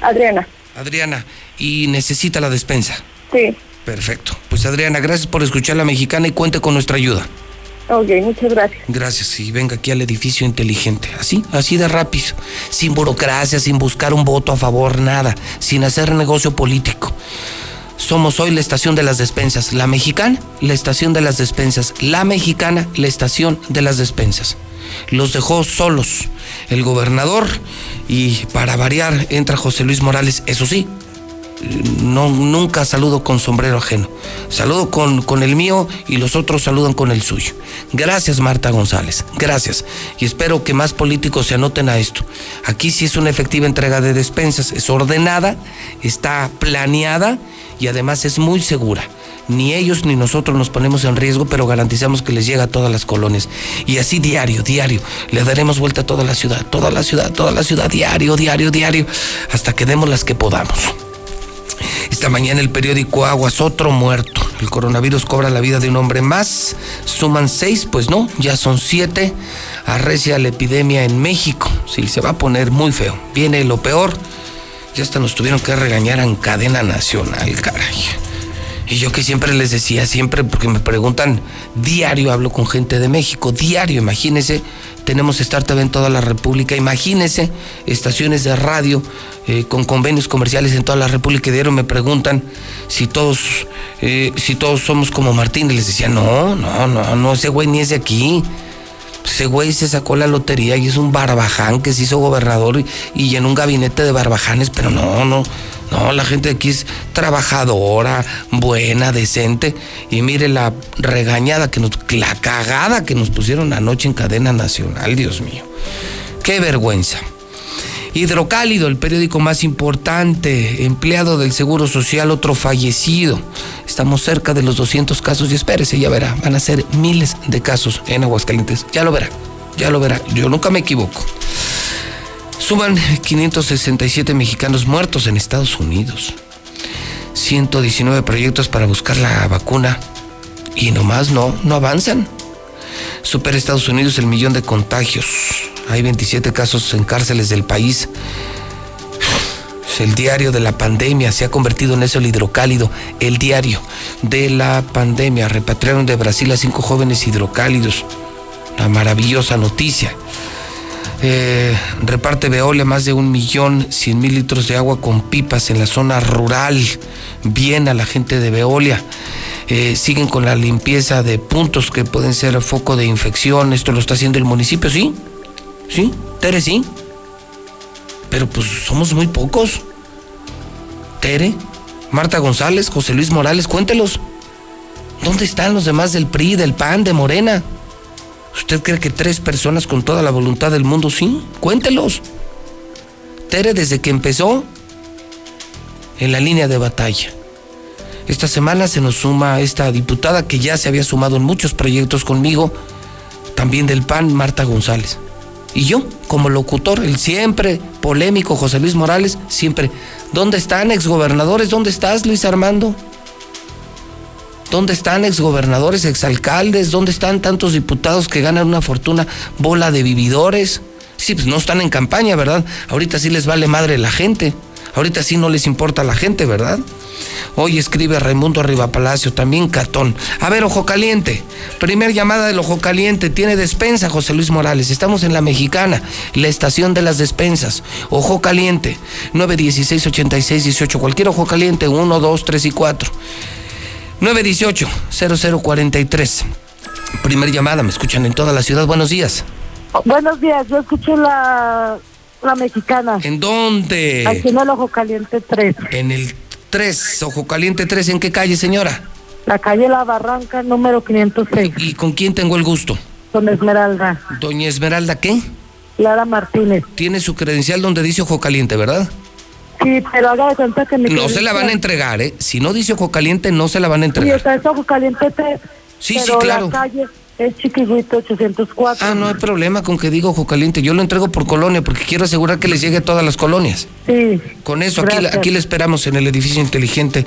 Adriana. Adriana. ¿Y necesita la despensa? Sí. Perfecto. Pues Adriana, gracias por escuchar la mexicana y cuente con nuestra ayuda. Ok, muchas gracias. Gracias. Y venga aquí al edificio inteligente. Así, así de rápido. Sin burocracia, sin buscar un voto a favor, nada. Sin hacer negocio político. Somos hoy la estación de las despensas. La mexicana, la estación de las despensas. La mexicana, la estación de las despensas. Los dejó solos el gobernador y para variar entra José Luis Morales, eso sí, no, nunca saludo con sombrero ajeno. Saludo con, con el mío y los otros saludan con el suyo. Gracias, Marta González. Gracias. Y espero que más políticos se anoten a esto. Aquí sí es una efectiva entrega de despensas. Es ordenada, está planeada y además es muy segura. Ni ellos ni nosotros nos ponemos en riesgo, pero garantizamos que les llega a todas las colonias. Y así diario, diario, le daremos vuelta a toda la ciudad, toda la ciudad, toda la ciudad, diario, diario, diario, hasta que demos las que podamos. Esta mañana el periódico Aguas, otro muerto. El coronavirus cobra la vida de un hombre más. Suman seis, pues no, ya son siete. Arrecia la epidemia en México. Sí, se va a poner muy feo. Viene lo peor. Ya hasta nos tuvieron que regañar en cadena nacional, caray. Y yo que siempre les decía, siempre, porque me preguntan, diario hablo con gente de México, diario, imagínense, tenemos Star TV en toda la República, imagínense, estaciones de radio eh, con convenios comerciales en toda la República, y diario me preguntan si todos, eh, si todos somos como Martín, y les decía, no, no, no, no, ese güey ni es de aquí. Ese güey se sacó la lotería y es un barbaján que se hizo gobernador y, y en un gabinete de barbajanes, pero no, no, no, la gente de aquí es trabajadora, buena, decente. Y mire la regañada que nos, la cagada que nos pusieron anoche en cadena nacional, Dios mío. Qué vergüenza. Hidrocálido, el periódico más importante, empleado del Seguro Social, otro fallecido. Estamos cerca de los 200 casos y espérese, ya verá, van a ser miles de casos en Aguascalientes. Ya lo verá, ya lo verá, yo nunca me equivoco. Suman 567 mexicanos muertos en Estados Unidos. 119 proyectos para buscar la vacuna y nomás no, no avanzan. Supera Estados Unidos el millón de contagios. Hay 27 casos en cárceles del país. El diario de la pandemia se ha convertido en eso el hidrocálido. El diario de la pandemia. Repatriaron de Brasil a cinco jóvenes hidrocálidos. Una maravillosa noticia. Eh, reparte Veolia más de un millón cien mil litros de agua con pipas en la zona rural. Bien a la gente de Veolia. Eh, siguen con la limpieza de puntos que pueden ser foco de infección. Esto lo está haciendo el municipio, ¿sí? ¿Sí? Tere, sí. Pero pues somos muy pocos. Tere, Marta González, José Luis Morales, cuéntelos. ¿Dónde están los demás del PRI, del PAN, de Morena? ¿Usted cree que tres personas con toda la voluntad del mundo sí? Cuéntelos. Tere desde que empezó en la línea de batalla. Esta semana se nos suma esta diputada que ya se había sumado en muchos proyectos conmigo, también del PAN, Marta González. Y yo, como locutor, el siempre polémico José Luis Morales, siempre, ¿dónde están exgobernadores? ¿Dónde estás, Luis Armando? ¿Dónde están exgobernadores, exalcaldes? ¿Dónde están tantos diputados que ganan una fortuna, bola de vividores? Sí, pues no están en campaña, ¿verdad? Ahorita sí les vale madre la gente. Ahorita sí no les importa la gente, ¿verdad? Hoy escribe Raimundo Arriba Palacio, también Catón. A ver, Ojo Caliente. Primer llamada del Ojo Caliente. Tiene despensa, José Luis Morales. Estamos en la Mexicana, la estación de las despensas. Ojo Caliente, 916-8618. Cualquier Ojo Caliente, 1, 2, 3 y 4. 918-0043. Primer llamada, me escuchan en toda la ciudad. Buenos días. Buenos días, yo escuché la, la mexicana. ¿En dónde? Aquí en el Ojo Caliente 3. En el 3, Ojo Caliente 3. ¿En qué calle, señora? La calle La Barranca, número 506. ¿Y con quién tengo el gusto? Con Esmeralda. Doña Esmeralda, ¿qué? Lara Martínez. Tiene su credencial donde dice Ojo Caliente, ¿verdad? Sí, pero haga de cuenta que mi No se la van a entregar, ¿eh? Si no dice Ojo Caliente, no se la van a Sí, entregar. está en Ojo Caliente 3. Sí, sí, claro. La calle es Chiquihuito 804. Ah, no hay problema con que diga Ojo Caliente. Yo lo entrego por colonia porque quiero asegurar que les llegue a todas las colonias. Sí. Con eso, aquí, aquí le esperamos en el edificio inteligente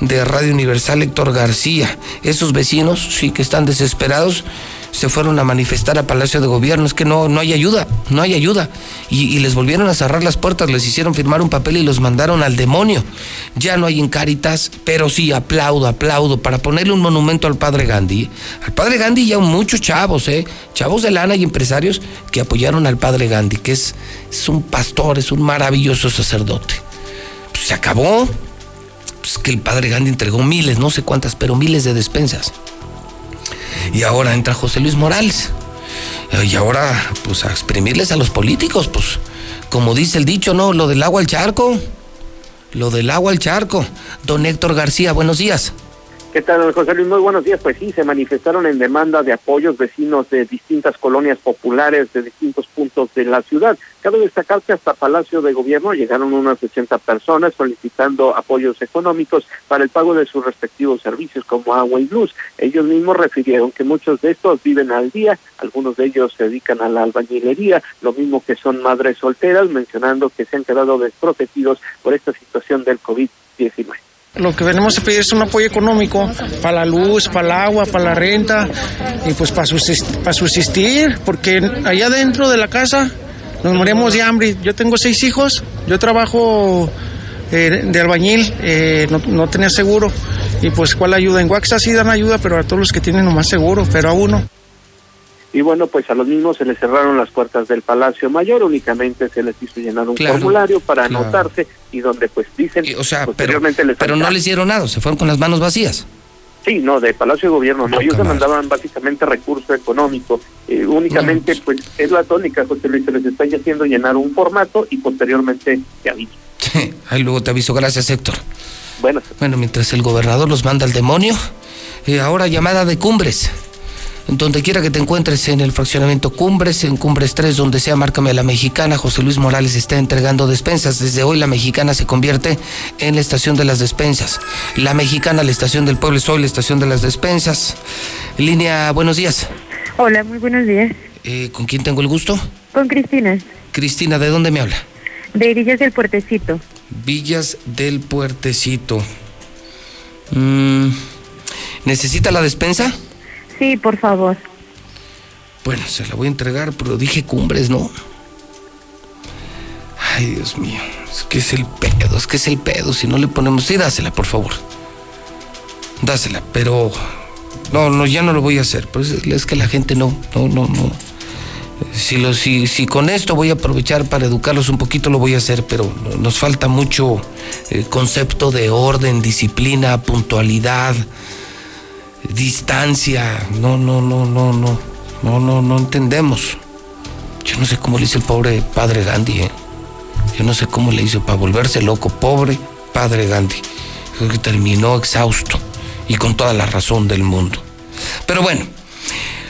de Radio Universal Héctor García. Esos vecinos, sí, que están desesperados, se fueron a manifestar a Palacio de Gobierno. Es que no, no hay ayuda, no hay ayuda. Y, y les volvieron a cerrar las puertas, les hicieron firmar un papel y los mandaron al demonio. Ya no hay en Cáritas, pero sí, aplaudo, aplaudo, para ponerle un monumento al padre Gandhi. Al padre Gandhi ya muchos chavos, ¿eh? Chavos de lana y empresarios que apoyaron al padre Gandhi, que es, es un pastor, es un maravilloso sacerdote. Pues se acabó. Pues que el padre Gandhi entregó miles, no sé cuántas, pero miles de despensas. Y ahora entra José Luis Morales. Y ahora, pues a exprimirles a los políticos, pues, como dice el dicho, ¿no? Lo del agua al charco. Lo del agua al charco. Don Héctor García, buenos días. ¿Qué tal, José Luis? Muy buenos días. Pues sí, se manifestaron en demanda de apoyos vecinos de distintas colonias populares de distintos puntos de la ciudad. Cabe destacar que hasta Palacio de Gobierno llegaron unas 80 personas solicitando apoyos económicos para el pago de sus respectivos servicios como agua y luz. Ellos mismos refirieron que muchos de estos viven al día, algunos de ellos se dedican a la albañilería, lo mismo que son madres solteras, mencionando que se han quedado desprotegidos por esta situación del COVID-19. Lo que venimos a pedir es un apoyo económico para la luz, para el agua, para la renta y pues para subsistir, para subsistir porque allá dentro de la casa nos morimos de hambre. Yo tengo seis hijos, yo trabajo eh, de albañil, eh, no, no, tenía seguro y pues cuál ayuda. En Guaxa sí dan ayuda, pero a todos los que tienen nomás seguro, pero a uno y bueno, pues a los mismos se les cerraron las puertas del Palacio Mayor, únicamente se les hizo llenar un formulario para anotarse y donde pues dicen... o sea, pero, pero no les dieron nada, se fueron con las manos vacías. Sí, no, de Palacio de Gobierno no, ellos mandaban básicamente recurso económico, eh, únicamente pues es la tónica, José Luis, se les está haciendo llenar un formato y posteriormente te aviso. ahí luego te aviso, gracias Héctor. Bueno. Bueno, mientras el gobernador los manda al demonio, eh, ahora llamada de cumbres donde quiera que te encuentres en el fraccionamiento Cumbres, en Cumbres 3, donde sea, márcame a la mexicana. José Luis Morales está entregando despensas. Desde hoy la mexicana se convierte en la estación de las despensas. La mexicana, la estación del pueblo, es hoy la estación de las despensas. Línea, buenos días. Hola, muy buenos días. Eh, ¿Con quién tengo el gusto? Con Cristina. Cristina, ¿de dónde me habla? De Villas del Puertecito. Villas del Puertecito. Mm, ¿Necesita la despensa? Sí, por favor. Bueno, se la voy a entregar, pero dije cumbres, ¿no? Ay, Dios mío. Es que es el pedo, es que es el pedo. Si no le ponemos. Sí, dásela, por favor. Dásela, pero. No, no, ya no lo voy a hacer. Pues es que la gente no, no, no, no. Si, lo, si, si con esto voy a aprovechar para educarlos un poquito, lo voy a hacer, pero nos falta mucho eh, concepto de orden, disciplina, puntualidad distancia. No, no, no, no, no. No, no, no entendemos. Yo no sé cómo le hizo el pobre padre Gandhi, ¿eh? Yo no sé cómo le hizo para volverse loco, pobre padre Gandhi. Creo que terminó exhausto y con toda la razón del mundo. Pero bueno,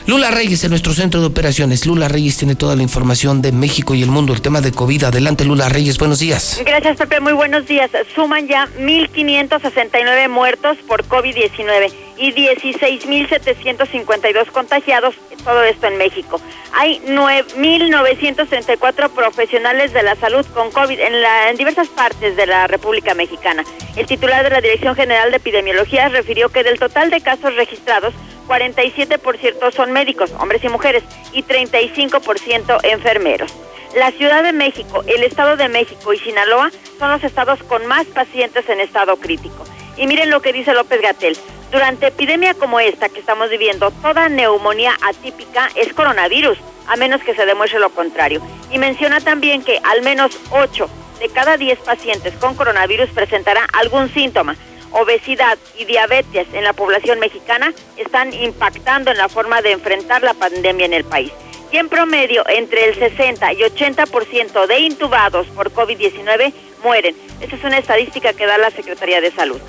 Lula Reyes en nuestro centro de operaciones. Lula Reyes tiene toda la información de México y el mundo, el tema de COVID. Adelante, Lula Reyes, buenos días. Gracias, Pepe, muy buenos días. Suman ya 1.569 muertos por COVID-19 y 16.752 contagiados, todo esto en México. Hay 9.934 profesionales de la salud con COVID en, diversas partes de la República Mexicana. El titular de la Dirección General de Epidemiología refirió que del total de casos registrados, 47% son médicos, hombres y mujeres, y 35% enfermeros. La Ciudad de México, el Estado de México y Sinaloa son los estados con más pacientes en estado crítico. Y miren lo que dice López Gatel. Durante epidemia como esta que estamos viviendo, toda neumonía atípica es coronavirus, a menos que se demuestre lo contrario. Y menciona también que al menos 8 de cada 10 pacientes con coronavirus presentará algún síntoma obesidad y diabetes en la población mexicana están impactando en la forma de enfrentar la pandemia en el país. Y en promedio, entre el 60 y 80% de intubados por COVID-19 mueren. Esa es una estadística que da la Secretaría de Salud.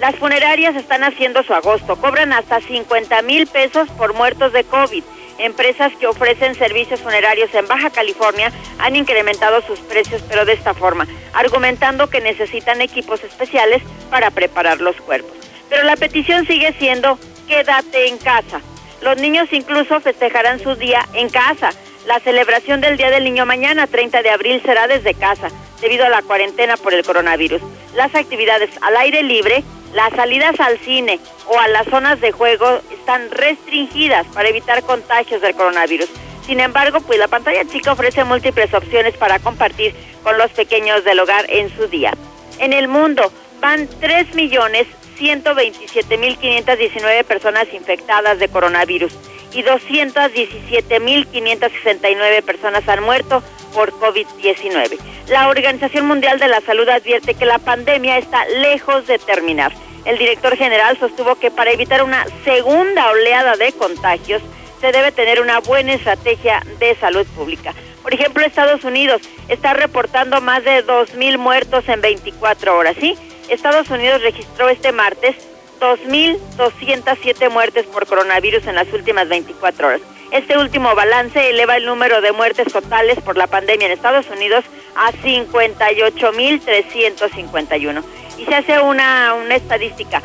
Las funerarias están haciendo su agosto, cobran hasta 50 mil pesos por muertos de COVID Empresas que ofrecen servicios funerarios en Baja California han incrementado sus precios, pero de esta forma, argumentando que necesitan equipos especiales para preparar los cuerpos. Pero la petición sigue siendo quédate en casa. Los niños incluso festejarán su día en casa. La celebración del Día del Niño mañana, 30 de abril, será desde casa, debido a la cuarentena por el coronavirus. Las actividades al aire libre las salidas al cine o a las zonas de juego están restringidas para evitar contagios del coronavirus. Sin embargo, pues la pantalla chica ofrece múltiples opciones para compartir con los pequeños del hogar en su día. En el mundo van 3.127.519 personas infectadas de coronavirus y 217.569 personas han muerto por COVID-19. La Organización Mundial de la Salud advierte que la pandemia está lejos de terminar. El director general sostuvo que para evitar una segunda oleada de contagios se debe tener una buena estrategia de salud pública. Por ejemplo, Estados Unidos está reportando más de 2.000 muertos en 24 horas, ¿sí? Estados Unidos registró este martes 2.207 muertes por coronavirus en las últimas 24 horas. Este último balance eleva el número de muertes totales por la pandemia en Estados Unidos a 58.351. Y se hace una, una estadística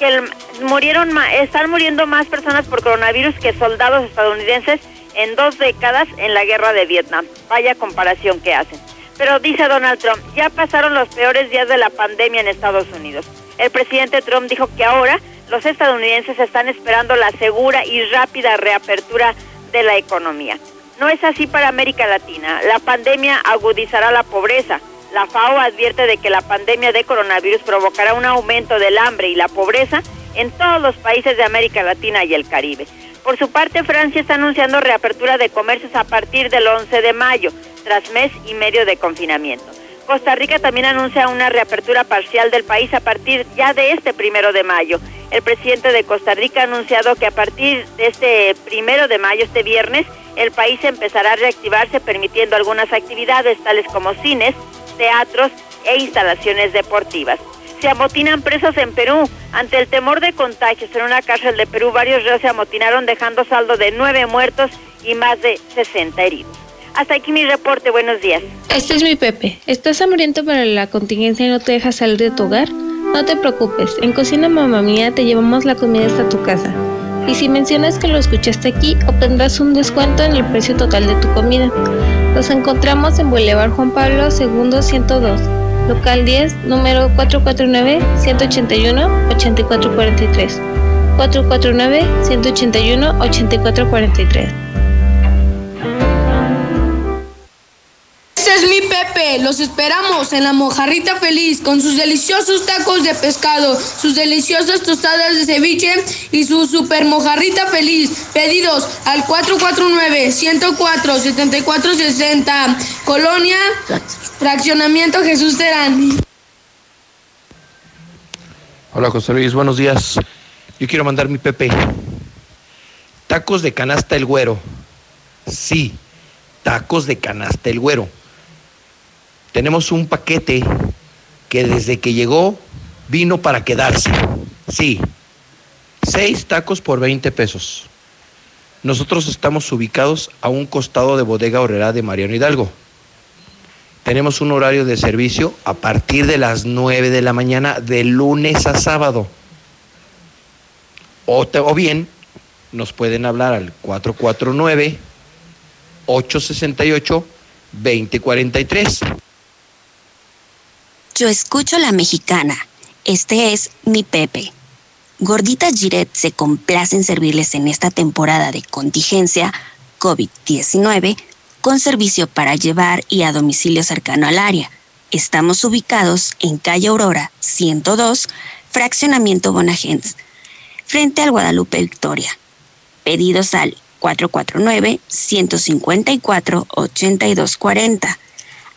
que murieron están muriendo más personas por coronavirus que soldados estadounidenses en dos décadas en la guerra de Vietnam. Vaya comparación que hacen. Pero dice Donald Trump, ya pasaron los peores días de la pandemia en Estados Unidos. El presidente Trump dijo que ahora los estadounidenses están esperando la segura y rápida reapertura de la economía. No es así para América Latina. La pandemia agudizará la pobreza. La FAO advierte de que la pandemia de coronavirus provocará un aumento del hambre y la pobreza en todos los países de América Latina y el Caribe. Por su parte, Francia está anunciando reapertura de comercios a partir del 11 de mayo, tras mes y medio de confinamiento. Costa Rica también anuncia una reapertura parcial del país a partir ya de este primero de mayo. El presidente de Costa Rica ha anunciado que a partir de este primero de mayo, este viernes, el país empezará a reactivarse permitiendo algunas actividades tales como cines, teatros e instalaciones deportivas. Se amotinan presos en Perú. Ante el temor de contagios en una cárcel de Perú, varios reos se amotinaron dejando saldo de nueve muertos y más de 60 heridos. Hasta aquí mi reporte. Buenos días. Este es mi Pepe. ¿Estás hambriento para la contingencia y no te dejas salir de tu hogar? No te preocupes. En Cocina Mamá Mía te llevamos la comida hasta tu casa. Y si mencionas que lo escuchaste aquí, obtendrás un descuento en el precio total de tu comida. Nos encontramos en Boulevard Juan Pablo II 102, local 10, número 449-181-8443. 449-181-8443. Este es mi Pepe, los esperamos en la mojarrita feliz con sus deliciosos tacos de pescado, sus deliciosas tostadas de ceviche y su super mojarrita feliz. Pedidos al 449-104-7460, Colonia, Fraccionamiento Jesús Terán. Hola José Luis, buenos días. Yo quiero mandar mi Pepe. Tacos de canasta el güero. Sí, tacos de canasta el güero. Tenemos un paquete que desde que llegó vino para quedarse. Sí, seis tacos por 20 pesos. Nosotros estamos ubicados a un costado de Bodega Horrera de Mariano Hidalgo. Tenemos un horario de servicio a partir de las 9 de la mañana de lunes a sábado. O, o bien nos pueden hablar al 449 868 2043. Yo escucho la mexicana. Este es mi Pepe. Gorditas Giret se complace en servirles en esta temporada de contingencia COVID-19 con servicio para llevar y a domicilio cercano al área. Estamos ubicados en calle Aurora 102, fraccionamiento Bonagents, frente al Guadalupe Victoria. Pedidos al 449-154-8240.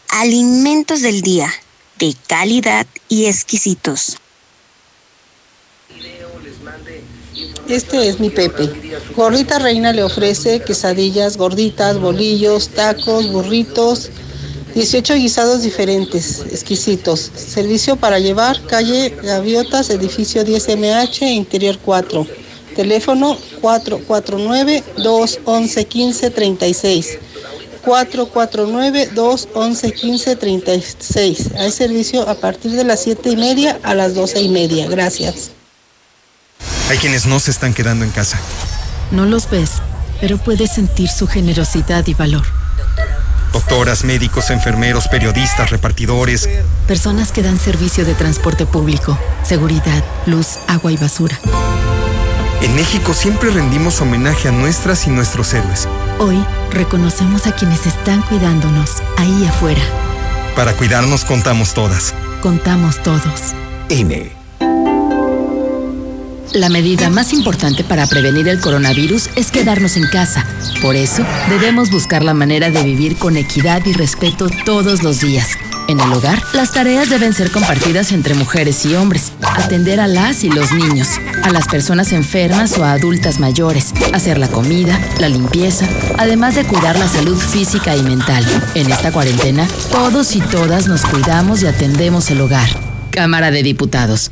Alimentos del día, de calidad y exquisitos. Este es mi Pepe. Gordita Reina le ofrece quesadillas, gorditas, bolillos, tacos, burritos, 18 guisados diferentes, exquisitos. Servicio para llevar, calle Gaviotas, edificio 10MH, interior 4. Teléfono 449-211-1536. 449-211-1536. Hay servicio a partir de las 7 y media a las 12 y media. Gracias. Hay quienes no se están quedando en casa. No los ves, pero puedes sentir su generosidad y valor. Doctoras, médicos, enfermeros, periodistas, repartidores. Personas que dan servicio de transporte público, seguridad, luz, agua y basura. En México siempre rendimos homenaje a nuestras y nuestros héroes. Hoy reconocemos a quienes están cuidándonos ahí afuera. Para cuidarnos contamos todas. Contamos todos. INE. La medida más importante para prevenir el coronavirus es quedarnos en casa. Por eso, debemos buscar la manera de vivir con equidad y respeto todos los días. En el hogar, las tareas deben ser compartidas entre mujeres y hombres. Atender a las y los niños, a las personas enfermas o a adultas mayores, hacer la comida, la limpieza, además de cuidar la salud física y mental. En esta cuarentena, todos y todas nos cuidamos y atendemos el hogar. Cámara de Diputados.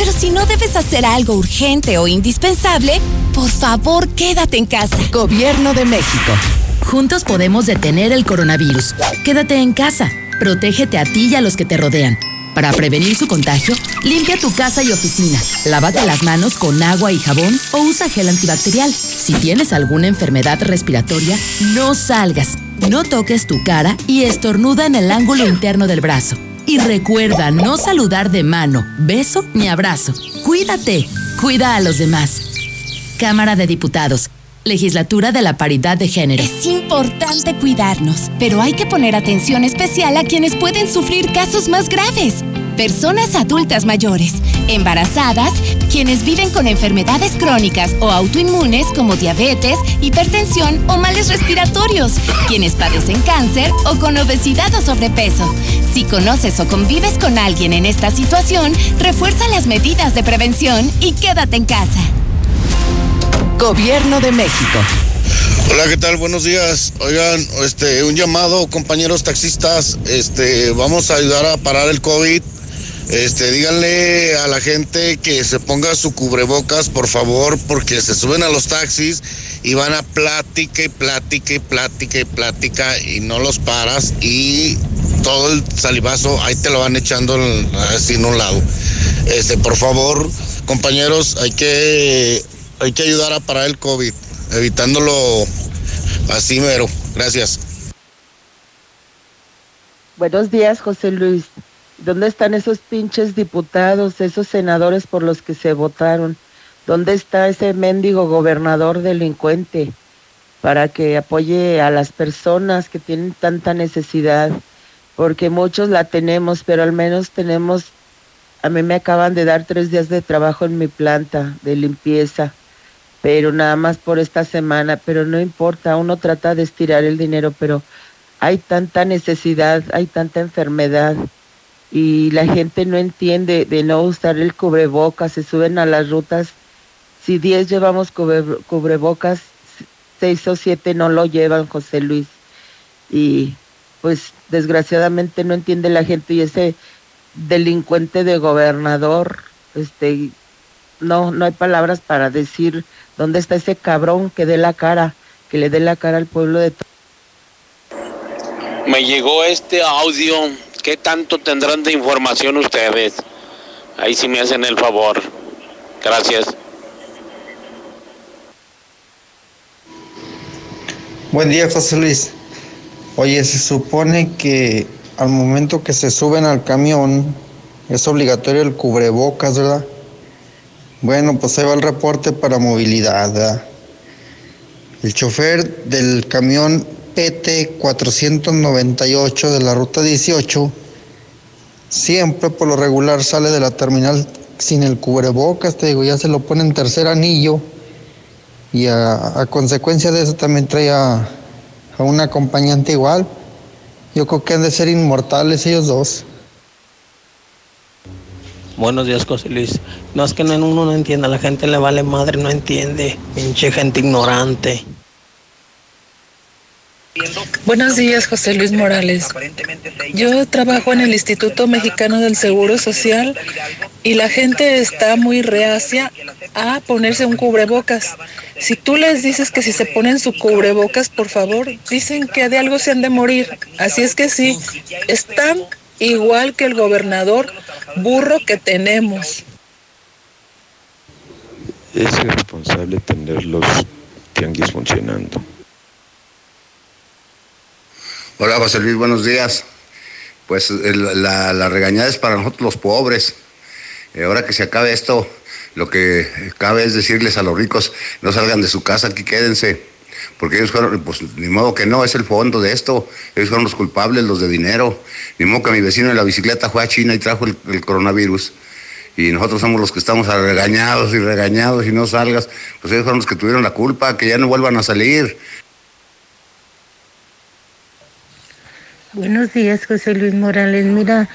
Pero si no debes hacer algo urgente o indispensable, por favor quédate en casa. Gobierno de México. Juntos podemos detener el coronavirus. Quédate en casa. Protégete a ti y a los que te rodean. Para prevenir su contagio, limpia tu casa y oficina. Lávate las manos con agua y jabón o usa gel antibacterial. Si tienes alguna enfermedad respiratoria, no salgas. No toques tu cara y estornuda en el ángulo interno del brazo. Y recuerda no saludar de mano, beso ni abrazo. Cuídate. Cuida a los demás. Cámara de Diputados. Legislatura de la Paridad de Género. Es importante cuidarnos, pero hay que poner atención especial a quienes pueden sufrir casos más graves. Personas adultas mayores, embarazadas, quienes viven con enfermedades crónicas o autoinmunes como diabetes, hipertensión o males respiratorios, quienes padecen cáncer o con obesidad o sobrepeso. Si conoces o convives con alguien en esta situación, refuerza las medidas de prevención y quédate en casa. Gobierno de México. Hola, ¿qué tal? Buenos días. Oigan, este, un llamado, compañeros taxistas, este, vamos a ayudar a parar el COVID. Este, díganle a la gente que se ponga su cubrebocas, por favor, porque se suben a los taxis y van a plática y plática y plática y plática y no los paras y todo el salivazo ahí te lo van echando así en un lado. Este, por favor, compañeros, hay que hay que ayudar a parar el COVID, evitándolo así mero. Gracias. Buenos días, José Luis. ¿Dónde están esos pinches diputados, esos senadores por los que se votaron? ¿Dónde está ese mendigo gobernador delincuente para que apoye a las personas que tienen tanta necesidad? Porque muchos la tenemos, pero al menos tenemos, a mí me acaban de dar tres días de trabajo en mi planta de limpieza pero nada más por esta semana, pero no importa, uno trata de estirar el dinero, pero hay tanta necesidad, hay tanta enfermedad y la gente no entiende de no usar el cubrebocas, se suben a las rutas, si 10 llevamos cubrebocas, seis o siete no lo llevan, José Luis, y pues desgraciadamente no entiende la gente y ese delincuente de gobernador, este, no, no hay palabras para decir ¿Dónde está ese cabrón que dé la cara, que le dé la cara al pueblo de... Me llegó este audio. ¿Qué tanto tendrán de información ustedes? Ahí sí me hacen el favor. Gracias. Buen día, José Luis. Oye, se supone que al momento que se suben al camión es obligatorio el cubrebocas, ¿verdad? Bueno, pues ahí va el reporte para movilidad. El chofer del camión PT 498 de la ruta 18 siempre por lo regular sale de la terminal sin el cubrebocas, te digo, ya se lo pone en tercer anillo y a, consecuencia de eso también trae a, a un acompañante igual. Yo creo que han de ser inmortales ellos dos. Buenos días, José Luis. No es que no, uno no entienda, la gente le vale madre, no entiende. Pinche gente ignorante. Buenos días, José Luis Morales. Yo trabajo en el Instituto Mexicano del Seguro Social y la gente está muy reacia a ponerse un cubrebocas. Si tú les dices que si se ponen su cubrebocas, por favor, dicen que de algo se han de morir. Así es que sí, están igual que el gobernador burro que tenemos. Es irresponsable tener los tianguis funcionando. Hola José Luis, buenos días. Pues la, la regañada es para nosotros los pobres. Eh, ahora que se acabe esto, lo que cabe es decirles a los ricos, no salgan de su casa, aquí quédense porque ellos fueron, pues ni modo que no, es el fondo de esto, ellos fueron los culpables, los de dinero, ni modo que mi vecino en la bicicleta fue a China y trajo el, coronavirus. y nosotros somos los que estamos regañados y regañados y no salgas, pues ellos fueron los que tuvieron la culpa, que ya no vuelvan a salir. Buenos días, José Luis Morales. Mira,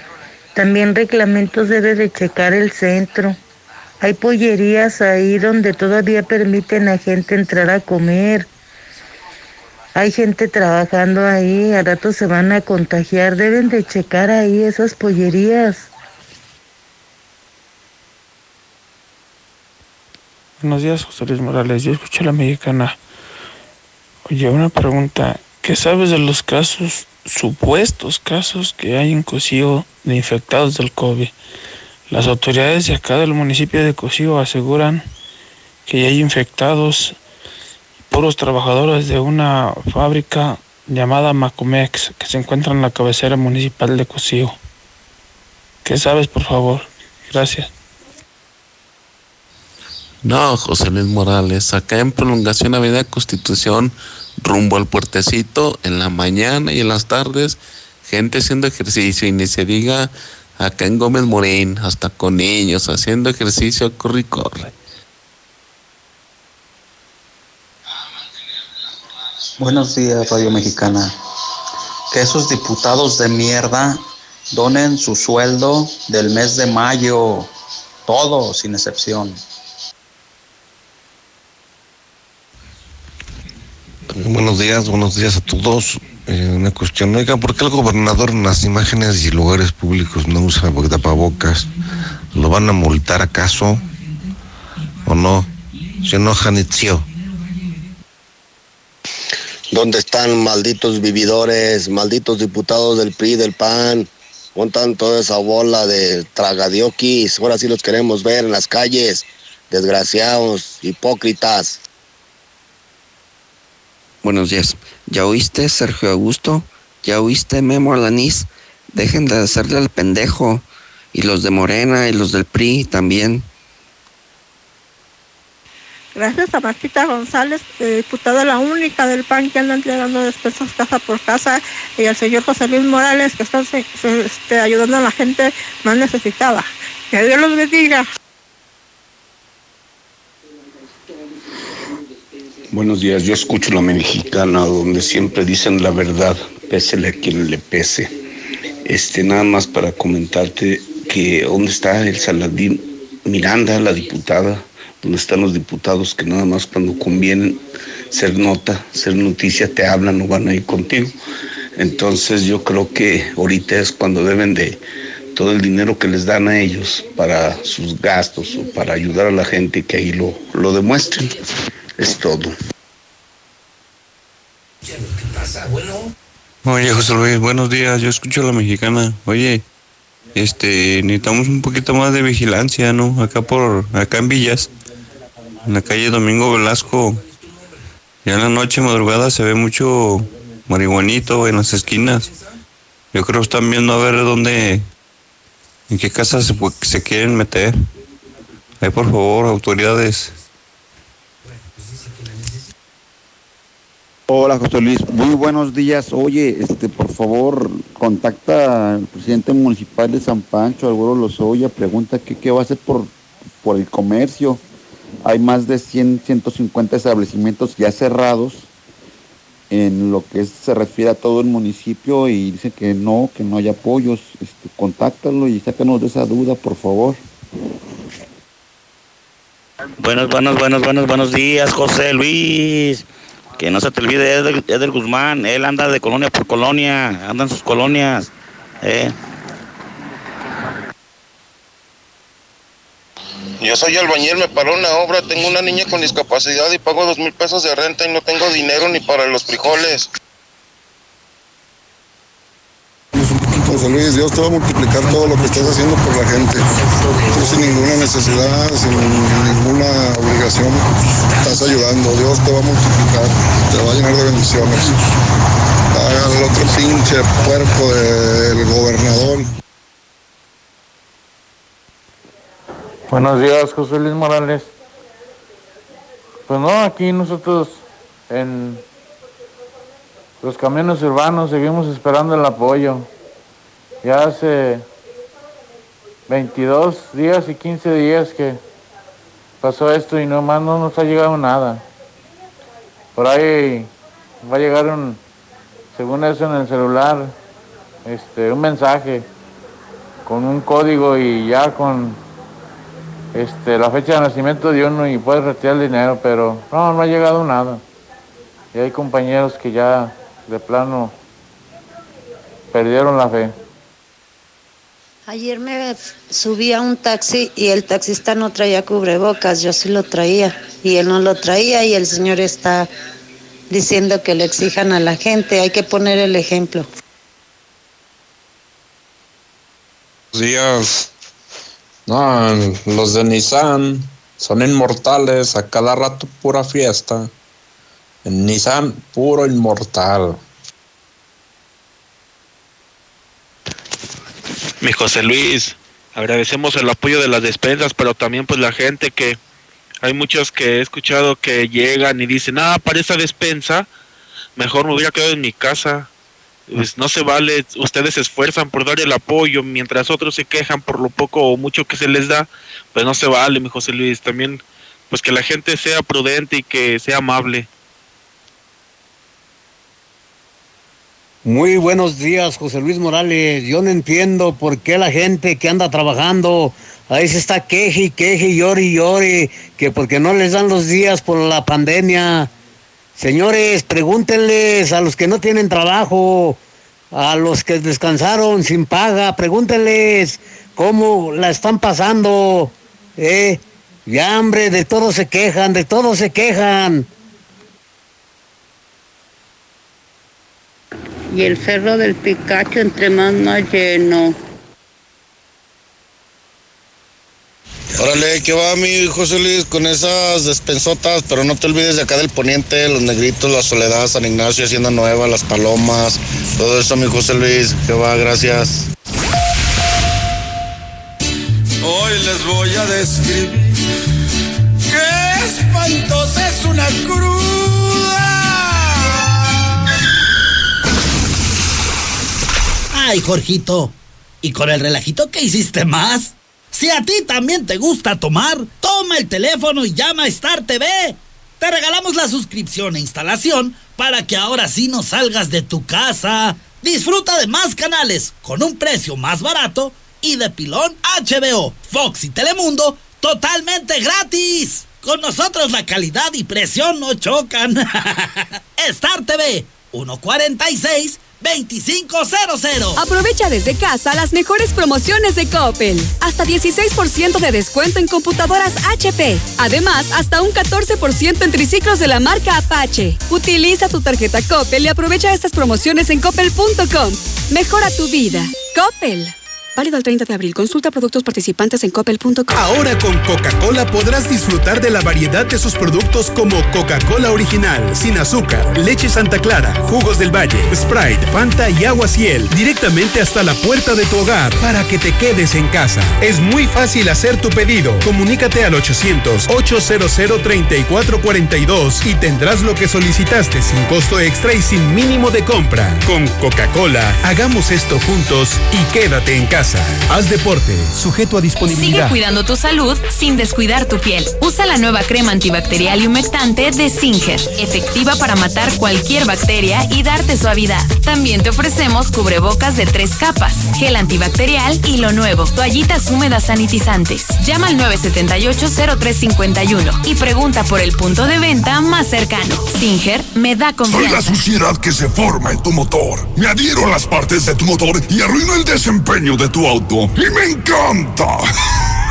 también reglamentos debe de checar el centro. Hay pollerías ahí donde todavía permiten a gente entrar a comer. Hay gente trabajando ahí, a rato se van a contagiar. Deben de checar ahí esas pollerías. Buenos días, José Luis Morales. Yo escuché a la mexicana. Oye, una pregunta. ¿Qué sabes de los casos, supuestos casos que hay en Cocío de infectados del COVID? Las autoridades de acá del municipio de Cocío aseguran que hay infectados por los trabajadores de una fábrica llamada Macomex que se encuentra en la cabecera municipal de Cocío. ¿Qué sabes, por favor? Gracias. No, José Luis Morales, acá en prolongación Avenida Constitución, rumbo al puertecito, en la mañana y en las tardes, gente haciendo ejercicio y ni se diga acá en Gómez Morín, hasta con niños haciendo ejercicio, corre y corre. Buenos días, Radio Mexicana. Que esos diputados de mierda donen su sueldo del mes de mayo, todo sin excepción. Buenos días, buenos días a todos. Eh, una cuestión, oiga, ¿por qué el gobernador en las imágenes y lugares públicos no usa tapabocas? ¿Lo van a multar acaso? ¿O no? Se enoja Nitzio. ¿Dónde están malditos vividores, malditos diputados del PRI, del PAN? Montan toda esa bola de tragadiokis. Ahora sí los queremos ver en las calles. Desgraciados, hipócritas. Buenos días. ¿Ya oíste, Sergio Augusto? ¿Ya oíste, Memo Alanís? Dejen de hacerle al pendejo. Y los de Morena y los del PRI también. Gracias a Martita González, eh, diputada la única del PAN que anda entregando despensas casa por casa, y al señor José Luis Morales, que está este, ayudando a la gente más necesitada. Que Dios los bendiga. Buenos días, yo escucho la mexicana donde siempre dicen la verdad, pésele a quien le pese. Este, nada más para comentarte que dónde está el Saladín Miranda, la diputada, donde están los diputados que nada más cuando convienen ser nota, ser noticia, te hablan o van a ir contigo. Entonces yo creo que ahorita es cuando deben de todo el dinero que les dan a ellos para sus gastos o para ayudar a la gente que ahí lo, lo demuestren. Es todo. Oye, José Luis, buenos días. Yo escucho a la mexicana. Oye, este, necesitamos un poquito más de vigilancia, ¿no? Acá por, acá en Villas, en la calle Domingo Velasco. Ya en la noche, madrugada, se ve mucho marihuanito en las esquinas. Yo creo que están viendo a ver dónde, en qué casa se, se quieren meter. Ahí, por favor, autoridades. Hola José Luis, muy buenos días. Oye, este, por favor, contacta al presidente municipal de San Pancho, Álvaro Lozoya, pregunta que qué va a hacer por, por el comercio. Hay más de 100, 150 establecimientos ya cerrados en lo que se refiere a todo el municipio y dice que no, que no hay apoyos. Este, contáctalo y sácanos de esa duda, por favor. Buenos, buenos, buenos, buenos, buenos días, José Luis. Que no se te olvide Eder, Eder Guzmán. Él anda de colonia por colonia, anda en sus colonias. ¿eh? Yo soy albañil, me paró una obra, tengo una niña con discapacidad y pago dos mil pesos de renta y no tengo dinero ni para los frijoles. José Luis, Dios te va a multiplicar todo lo que estás haciendo por la gente. Tú sin ninguna necesidad, sin ninguna obligación, estás ayudando. Dios te va a multiplicar, te va a llenar de bendiciones. Haga el otro pinche puerco del gobernador. Buenos días, José Luis Morales. Pues no, aquí nosotros en los camiones urbanos seguimos esperando el apoyo. Ya hace 22 días y 15 días que pasó esto y nomás no nos ha llegado nada. Por ahí va a llegar un, según eso en el celular, este, un mensaje con un código y ya con este, la fecha de nacimiento de uno y puedes retirar el dinero, pero no, no ha llegado nada. Y hay compañeros que ya de plano perdieron la fe. Ayer me subí a un taxi y el taxista no traía cubrebocas, yo sí lo traía y él no lo traía y el señor está diciendo que le exijan a la gente, hay que poner el ejemplo. días. No, los de Nissan son inmortales, a cada rato pura fiesta. En Nissan, puro inmortal. Mi José Luis, agradecemos el apoyo de las despensas, pero también pues la gente que hay muchos que he escuchado que llegan y dicen, ah, para esa despensa, mejor me hubiera quedado en mi casa. Pues no se vale, ustedes se esfuerzan por dar el apoyo, mientras otros se quejan por lo poco o mucho que se les da, pues no se vale, mi José Luis. También, pues que la gente sea prudente y que sea amable. Muy buenos días, José Luis Morales. Yo no entiendo por qué la gente que anda trabajando ahí se está queje y queje y llore y llore, que porque no les dan los días por la pandemia. Señores, pregúntenles a los que no tienen trabajo, a los que descansaron sin paga, pregúntenles cómo la están pasando. ¿eh? Ya, hambre, de todo se quejan, de todo se quejan. Y el cerro del Picacho entre más más lleno. Órale, ¿qué va mi José Luis con esas despensotas? Pero no te olvides de acá del poniente, los negritos, la soledad, San Ignacio, Hacienda Nueva, las palomas, todo eso mi José Luis, que va, gracias. Hoy les voy a describir qué espantosa es una cruda. Ay, Jorgito, ¿y con el relajito qué hiciste más? Si a ti también te gusta tomar, toma el teléfono y llama a Star TV. Te regalamos la suscripción e instalación para que ahora sí no salgas de tu casa. Disfruta de más canales con un precio más barato y de pilón HBO, Fox y Telemundo totalmente gratis. Con nosotros la calidad y presión no chocan. Star TV 146 2500. Aprovecha desde casa las mejores promociones de Coppel. Hasta 16% de descuento en computadoras HP. Además, hasta un 14% en triciclos de la marca Apache. Utiliza tu tarjeta Coppel y aprovecha estas promociones en coppel.com. Mejora tu vida. Coppel. Válido el 30 de abril. Consulta productos participantes en coppel.com. Ahora con Coca-Cola podrás disfrutar de la variedad de sus productos como Coca-Cola original, sin azúcar, leche Santa Clara, jugos del Valle, Sprite, Fanta y agua Ciel, directamente hasta la puerta de tu hogar para que te quedes en casa. Es muy fácil hacer tu pedido. Comunícate al 800-800-3442 y tendrás lo que solicitaste sin costo extra y sin mínimo de compra. Con Coca-Cola, hagamos esto juntos y quédate en casa. Haz deporte, sujeto a Sigue disponibilidad. cuidando tu salud sin descuidar tu piel. Usa la nueva crema antibacterial y humectante de Singer, efectiva para matar cualquier bacteria y darte suavidad. También te ofrecemos cubrebocas de tres capas, gel antibacterial y lo nuevo, toallitas húmedas sanitizantes. Llama al 978-0351 y pregunta por el punto de venta más cercano. Singer me da Soy la confianza. suciedad que se forma en tu motor. Me adhiero a las partes de tu motor y arruino el desempeño de tu auto. ¡Y me encanta!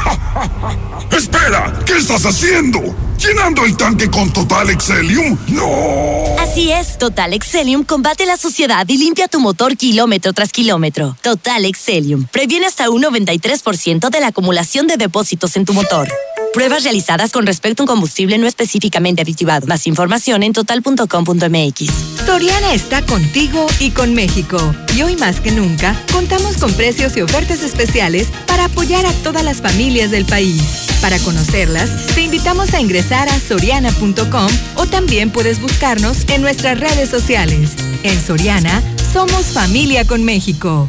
Espera, ¿qué estás haciendo? ¿Llenando el tanque con Total Excelium? ¡No! Así es, Total Excelium combate la suciedad y limpia tu motor kilómetro tras kilómetro. Total Excelium previene hasta un 93% de la acumulación de depósitos en tu motor. Pruebas realizadas con respecto a un combustible no específicamente aditivado. Más información en total.com.mx. Soriana está contigo y con México. Y hoy más que nunca, contamos con precios y ofertas especiales para apoyar a todas las familias del país. Para conocerlas, te invitamos a ingresar a soriana.com o también puedes buscarnos en nuestras redes sociales. En Soriana, somos familia con México.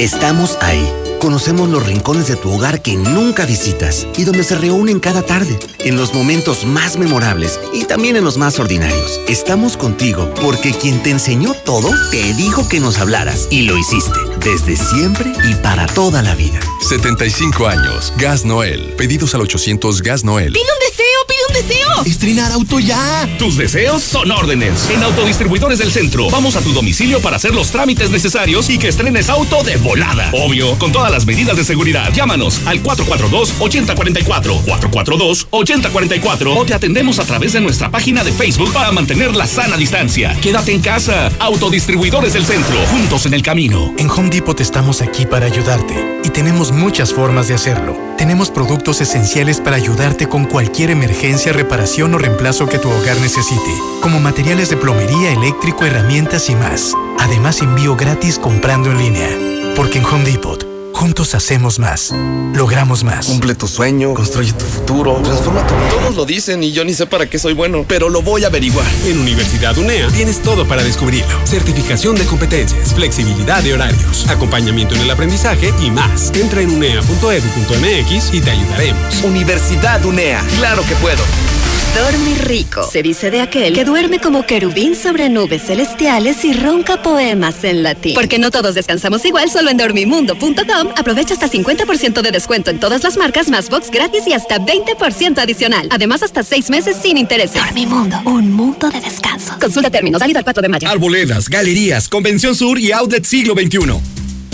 Estamos ahí. Conocemos los rincones de tu hogar que nunca visitas y donde se reúnen cada tarde, en los momentos más memorables y también en los más ordinarios. Estamos contigo porque quien te enseñó todo te dijo que nos hablaras y lo hiciste desde siempre y para toda la vida. 75 años. Gas Noel. Pedidos al 800 Gas Noel. ¡Pide un deseo! ¡Pide un deseo! ¡Estrenar auto ya! Tus deseos son órdenes. En Autodistribuidores del Centro. Vamos a tu domicilio para hacer los trámites necesarios y que estrenes auto de Obvio, con todas las medidas de seguridad. Llámanos al 442-8044. 442-8044. O te atendemos a través de nuestra página de Facebook para mantener la sana distancia. Quédate en casa. Autodistribuidores del Centro. Juntos en el camino. En Home Depot estamos aquí para ayudarte y tenemos muchas formas de hacerlo. Tenemos productos esenciales para ayudarte con cualquier emergencia, reparación o reemplazo que tu hogar necesite, como materiales de plomería, eléctrico, herramientas y más. Además, envío gratis comprando en línea. Porque en Home Depot Juntos hacemos más. Logramos más. Cumple tu sueño, construye tu futuro, transforma tu vida. Todos lo dicen y yo ni sé para qué soy bueno, pero lo voy a averiguar. En Universidad UNEA tienes todo para descubrirlo. Certificación de competencias, flexibilidad de horarios, acompañamiento en el aprendizaje y más. Entra en unea.edu.mx y te ayudaremos. Universidad UNEA, claro que puedo. Dormir rico. Se dice de aquel que duerme como querubín sobre nubes celestiales y ronca poemas en latín. Porque no todos descansamos igual, solo en dormimundo.com aprovecha hasta 50% de descuento en todas las marcas, más box gratis y hasta 20% adicional. Además, hasta 6 meses sin intereses. Dormimundo, un mundo de descanso. Consulta términos, válido al 4 de mayo. Arboledas, galerías, Convención Sur y Outlet Siglo XXI.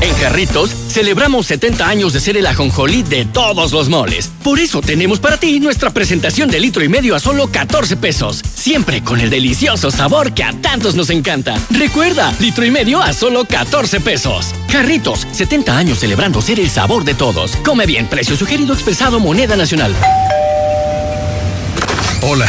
En Jarritos celebramos 70 años de ser el ajonjolí de todos los moles. Por eso tenemos para ti nuestra presentación de litro y medio a solo 14 pesos. Siempre con el delicioso sabor que a tantos nos encanta. Recuerda, litro y medio a solo 14 pesos. Jarritos, 70 años celebrando ser el sabor de todos. Come bien, precio sugerido expresado moneda nacional. Hola,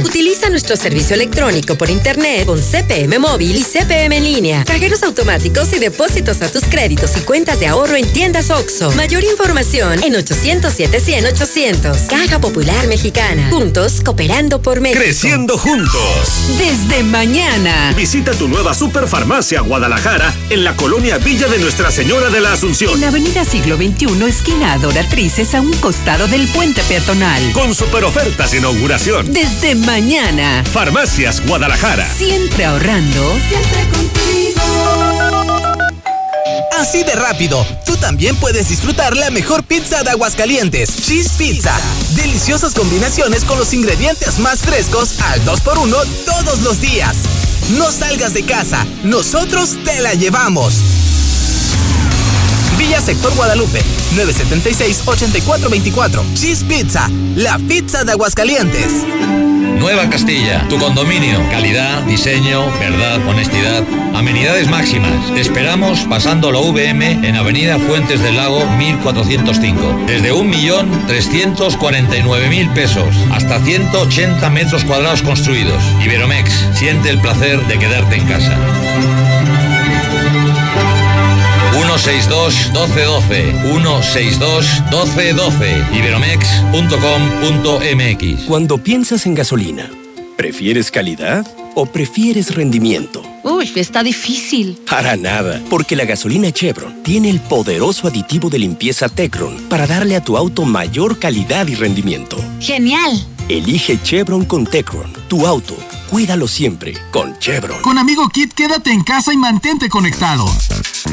Utiliza nuestro servicio electrónico por internet con CPM móvil y CPM en línea. Cajeros automáticos y depósitos a tus créditos y cuentas de ahorro en tiendas OXO. Mayor información en 807 100 800. Caja Popular Mexicana. Juntos cooperando por México. Creciendo juntos. Desde mañana. Visita tu nueva Superfarmacia Guadalajara en la colonia Villa de Nuestra Señora de la Asunción. En la Avenida Siglo XXI, esquina Adoratrices, a un costado del puente peatonal. Con super ofertas de inauguración. Desde mañana. Farmacias Guadalajara. Siempre ahorrando. Siempre contigo. Así de rápido, tú también puedes disfrutar la mejor pizza de Aguascalientes, Cheese Pizza. Deliciosas combinaciones con los ingredientes más frescos al 2x1 todos los días. No salgas de casa, nosotros te la llevamos. Villa Sector Guadalupe, 976-8424. Cheese Pizza, la pizza de Aguascalientes. Nueva Castilla, tu condominio. Calidad, diseño, verdad, honestidad. Amenidades máximas. Te esperamos pasando la VM en Avenida Fuentes del Lago 1405. Desde 1.349.000 pesos hasta 180 metros cuadrados construidos. Iberomex, siente el placer de quedarte en casa. 162 1212 162 1212 iberomex.com.mx Cuando piensas en gasolina, ¿prefieres calidad o prefieres rendimiento? Uy, está difícil. Para nada, porque la gasolina Chevron tiene el poderoso aditivo de limpieza Tecron para darle a tu auto mayor calidad y rendimiento. Genial. Elige Chevron con Tecron, tu auto Cuídalo siempre con Chevron. Con Amigo Kit, quédate en casa y mantente conectado.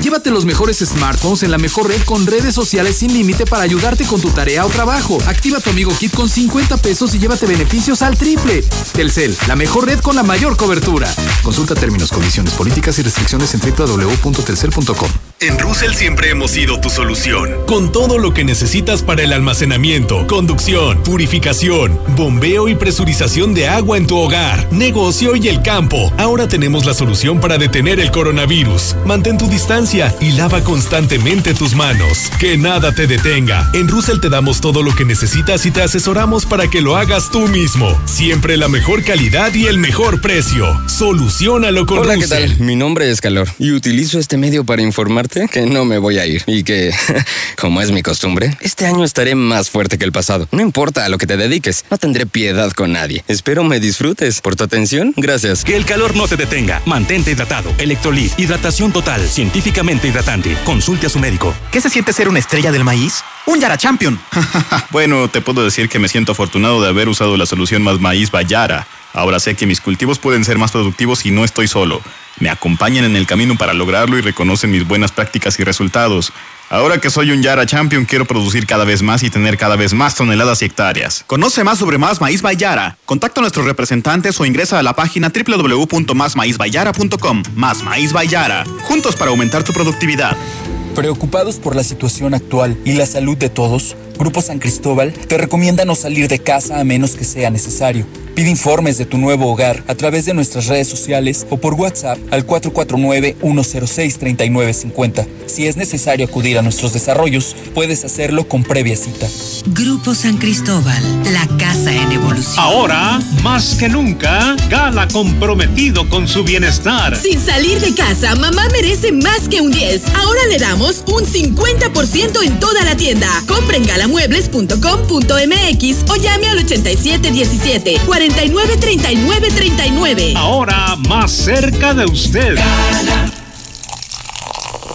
Llévate los mejores smartphones en la mejor red con redes sociales sin límite para ayudarte con tu tarea o trabajo. Activa tu Amigo Kit con 50 pesos y llévate beneficios al triple. Telcel, la mejor red con la mayor cobertura. Consulta términos, condiciones, políticas y restricciones en www.telcel.com. En Russell siempre hemos sido tu solución. Con todo lo que necesitas para el almacenamiento, conducción, purificación, bombeo y presurización de agua en tu hogar negocio y el campo. Ahora tenemos la solución para detener el coronavirus. Mantén tu distancia y lava constantemente tus manos. Que nada te detenga. En Russell te damos todo lo que necesitas y te asesoramos para que lo hagas tú mismo. Siempre la mejor calidad y el mejor precio. Solucionalo con Hola, Russell. ¿qué tal? Mi nombre es Calor y utilizo este medio para informarte que no me voy a ir y que, como es mi costumbre, este año estaré más fuerte que el pasado. No importa a lo que te dediques, no tendré piedad con nadie. Espero me disfrutes por tu atención Gracias. Que el calor no te detenga. Mantente hidratado. Electrolit. Hidratación total. Científicamente hidratante. Consulte a su médico. ¿Qué se siente ser una estrella del maíz? ¡Un Yara Champion! bueno, te puedo decir que me siento afortunado de haber usado la solución Más Maíz Bayara. Ahora sé que mis cultivos pueden ser más productivos y no estoy solo. Me acompañan en el camino para lograrlo y reconocen mis buenas prácticas y resultados. Ahora que soy un Yara Champion, quiero producir cada vez más y tener cada vez más toneladas y hectáreas. Conoce más sobre Más Maíz Bayara. Contacta a nuestros representantes o ingresa a la página www.másmaízbayara.com. Más Maíz Bayara. Juntos para aumentar tu productividad. Preocupados por la situación actual y la salud de todos, Grupo San Cristóbal te recomienda no salir de casa a menos que sea necesario. Pide informes de tu nuevo hogar a través de nuestras redes sociales o por WhatsApp al 449-106-3950. Si es necesario acudir a nuestros desarrollos, puedes hacerlo con previa cita. Grupo San Cristóbal, la casa en evolución. Ahora, más que nunca, Gala comprometido con su bienestar. Sin salir de casa, mamá merece más que un 10. Ahora le damos un 50% en toda la tienda. Compre en galamuebles.com.mx o llame al 8717 493939. Ahora más cerca de usted.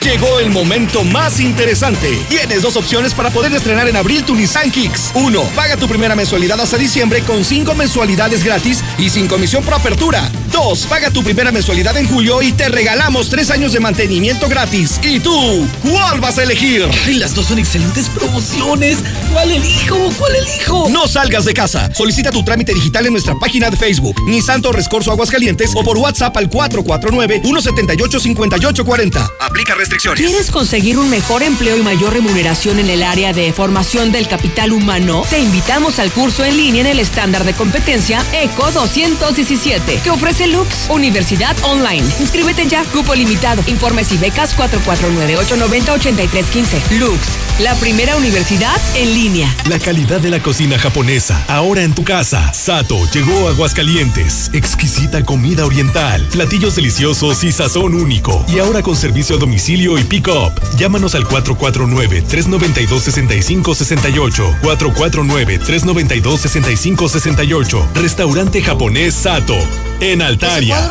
Llegó el momento más interesante. Tienes dos opciones para poder estrenar en abril tu Nissan Kicks. Uno, paga tu primera mensualidad hasta diciembre con cinco mensualidades gratis y sin comisión por apertura. Dos, paga tu primera mensualidad en julio y te regalamos tres años de mantenimiento gratis. ¿Y tú? ¿Cuál vas a elegir? Ay, las dos son excelentes promociones. ¿Cuál elijo? ¿Cuál elijo? No salgas de casa. Solicita tu trámite digital en nuestra página de Facebook, Nissan Torres Corso Aguascalientes o por WhatsApp al 449-178-5840. Aplica restricciones. ¿Quieres conseguir un mejor empleo y mayor remuneración en el área de formación del capital humano? Te invitamos al curso en línea en el estándar de competencia ECO 217 que ofrece Lux Universidad Online. Inscríbete ya, cupo limitado. Informes y becas 449-890-8315. Lux, la primera universidad en línea. La calidad de la cocina japonesa, ahora en tu casa. Sato llegó a Aguascalientes. Exquisita comida oriental, platillos deliciosos y sazón único. Y ahora con servicio a domicilio y pick-up. Llámanos al 449-392-6568. 449-392-6568. Restaurante japonés Sato. En Altaria.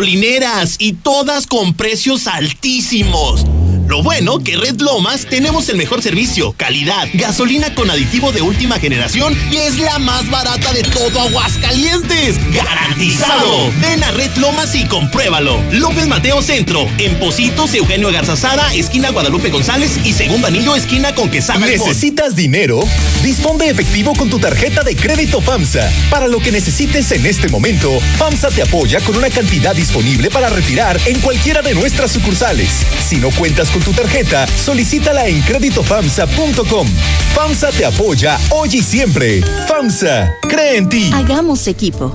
gasolineras y todas con precios altísimos. Lo bueno que Red Lomas tenemos el mejor servicio, calidad, gasolina con aditivo de última generación y es la más barata de todo Aguascalientes. ¡Garantizado! Ven a Red Lomas y compruébalo. López Mateo Centro, en Positos, Eugenio Garzazada, esquina Guadalupe González y segundo anillo, esquina con Quesada. ¿Necesitas dinero? Dispón de efectivo con tu tarjeta de crédito FAMSA. Para lo que necesites en este momento, FAMSA te apoya con una cantidad disponible para retirar en cualquiera de nuestras sucursales. Si no cuentas con tu tarjeta, solicítala en créditofamsa.com. FAMSA te apoya hoy y siempre. FAMSA, cree en ti. Hagamos equipo.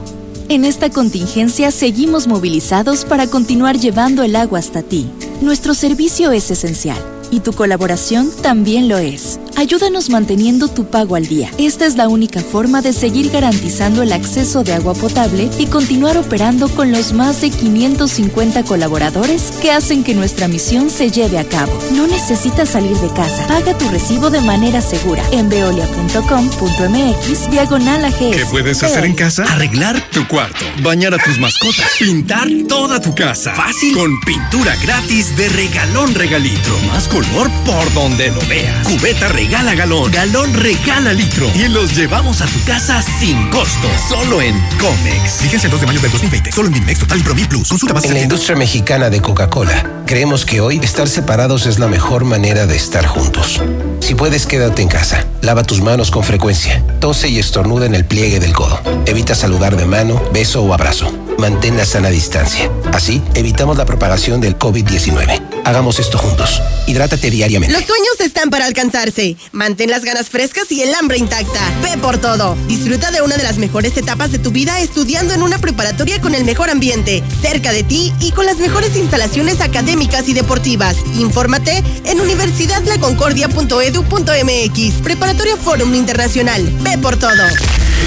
En esta contingencia seguimos movilizados para continuar llevando el agua hasta ti. Nuestro servicio es esencial y tu colaboración también lo es. Ayúdanos manteniendo tu pago al día. Esta es la única forma de seguir garantizando el acceso de agua potable y continuar operando con los más de 550 colaboradores que hacen que nuestra misión se lleve a cabo. No necesitas salir de casa. Paga tu recibo de manera segura en veolia.com.mx diagonal AGS. ¿Qué puedes hacer en casa? Arreglar tu cuarto, bañar a tus mascotas, pintar toda tu casa. Fácil. Con pintura gratis de regalón regalitro. Más color por donde lo veas. Cubeta regala galón, galón regala litro. Y los llevamos a tu casa sin costo. Solo en Comex. Fíjense el 2 de mayo del 2020. Solo en Dimex Total Promil Plus. Consulta más En la industria mexicana de Coca-Cola, creemos que hoy estar separados es la mejor manera de estar juntos. Si puedes, quédate en casa. Lava tus manos con frecuencia. Tose y estornuda en el pliegue del codo. Evita saludar de mano, beso o abrazo. Mantén la sana distancia. Así, evitamos la propagación del COVID-19. Hagamos esto juntos. Hidrátate diariamente. Los sueños están para alcanzarse. Mantén las ganas frescas y el hambre intacta. Ve por todo. Disfruta de una de las mejores etapas de tu vida estudiando en una preparatoria con el mejor ambiente, cerca de ti y con las mejores instalaciones académicas y deportivas. Infórmate en universidadlaconcordia.edu.mx. Preparatoria Forum Internacional. Ve por todo.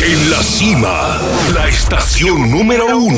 En la cima, la estación número uno.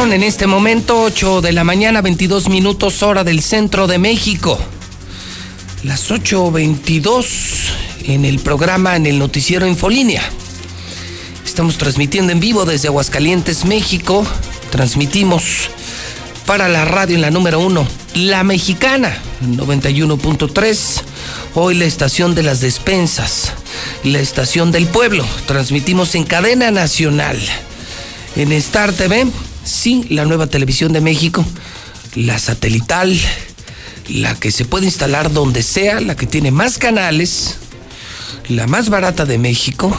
En este momento 8 de la mañana, 22 minutos hora del centro de México. Las 8.22 en el programa, en el noticiero Infolínea. Estamos transmitiendo en vivo desde Aguascalientes, México. Transmitimos para la radio en la número uno, La Mexicana, 91.3. Hoy la estación de las despensas, la estación del pueblo. Transmitimos en cadena nacional. En Star TV, sí, la nueva televisión de México, la satelital, la que se puede instalar donde sea, la que tiene más canales, la más barata de México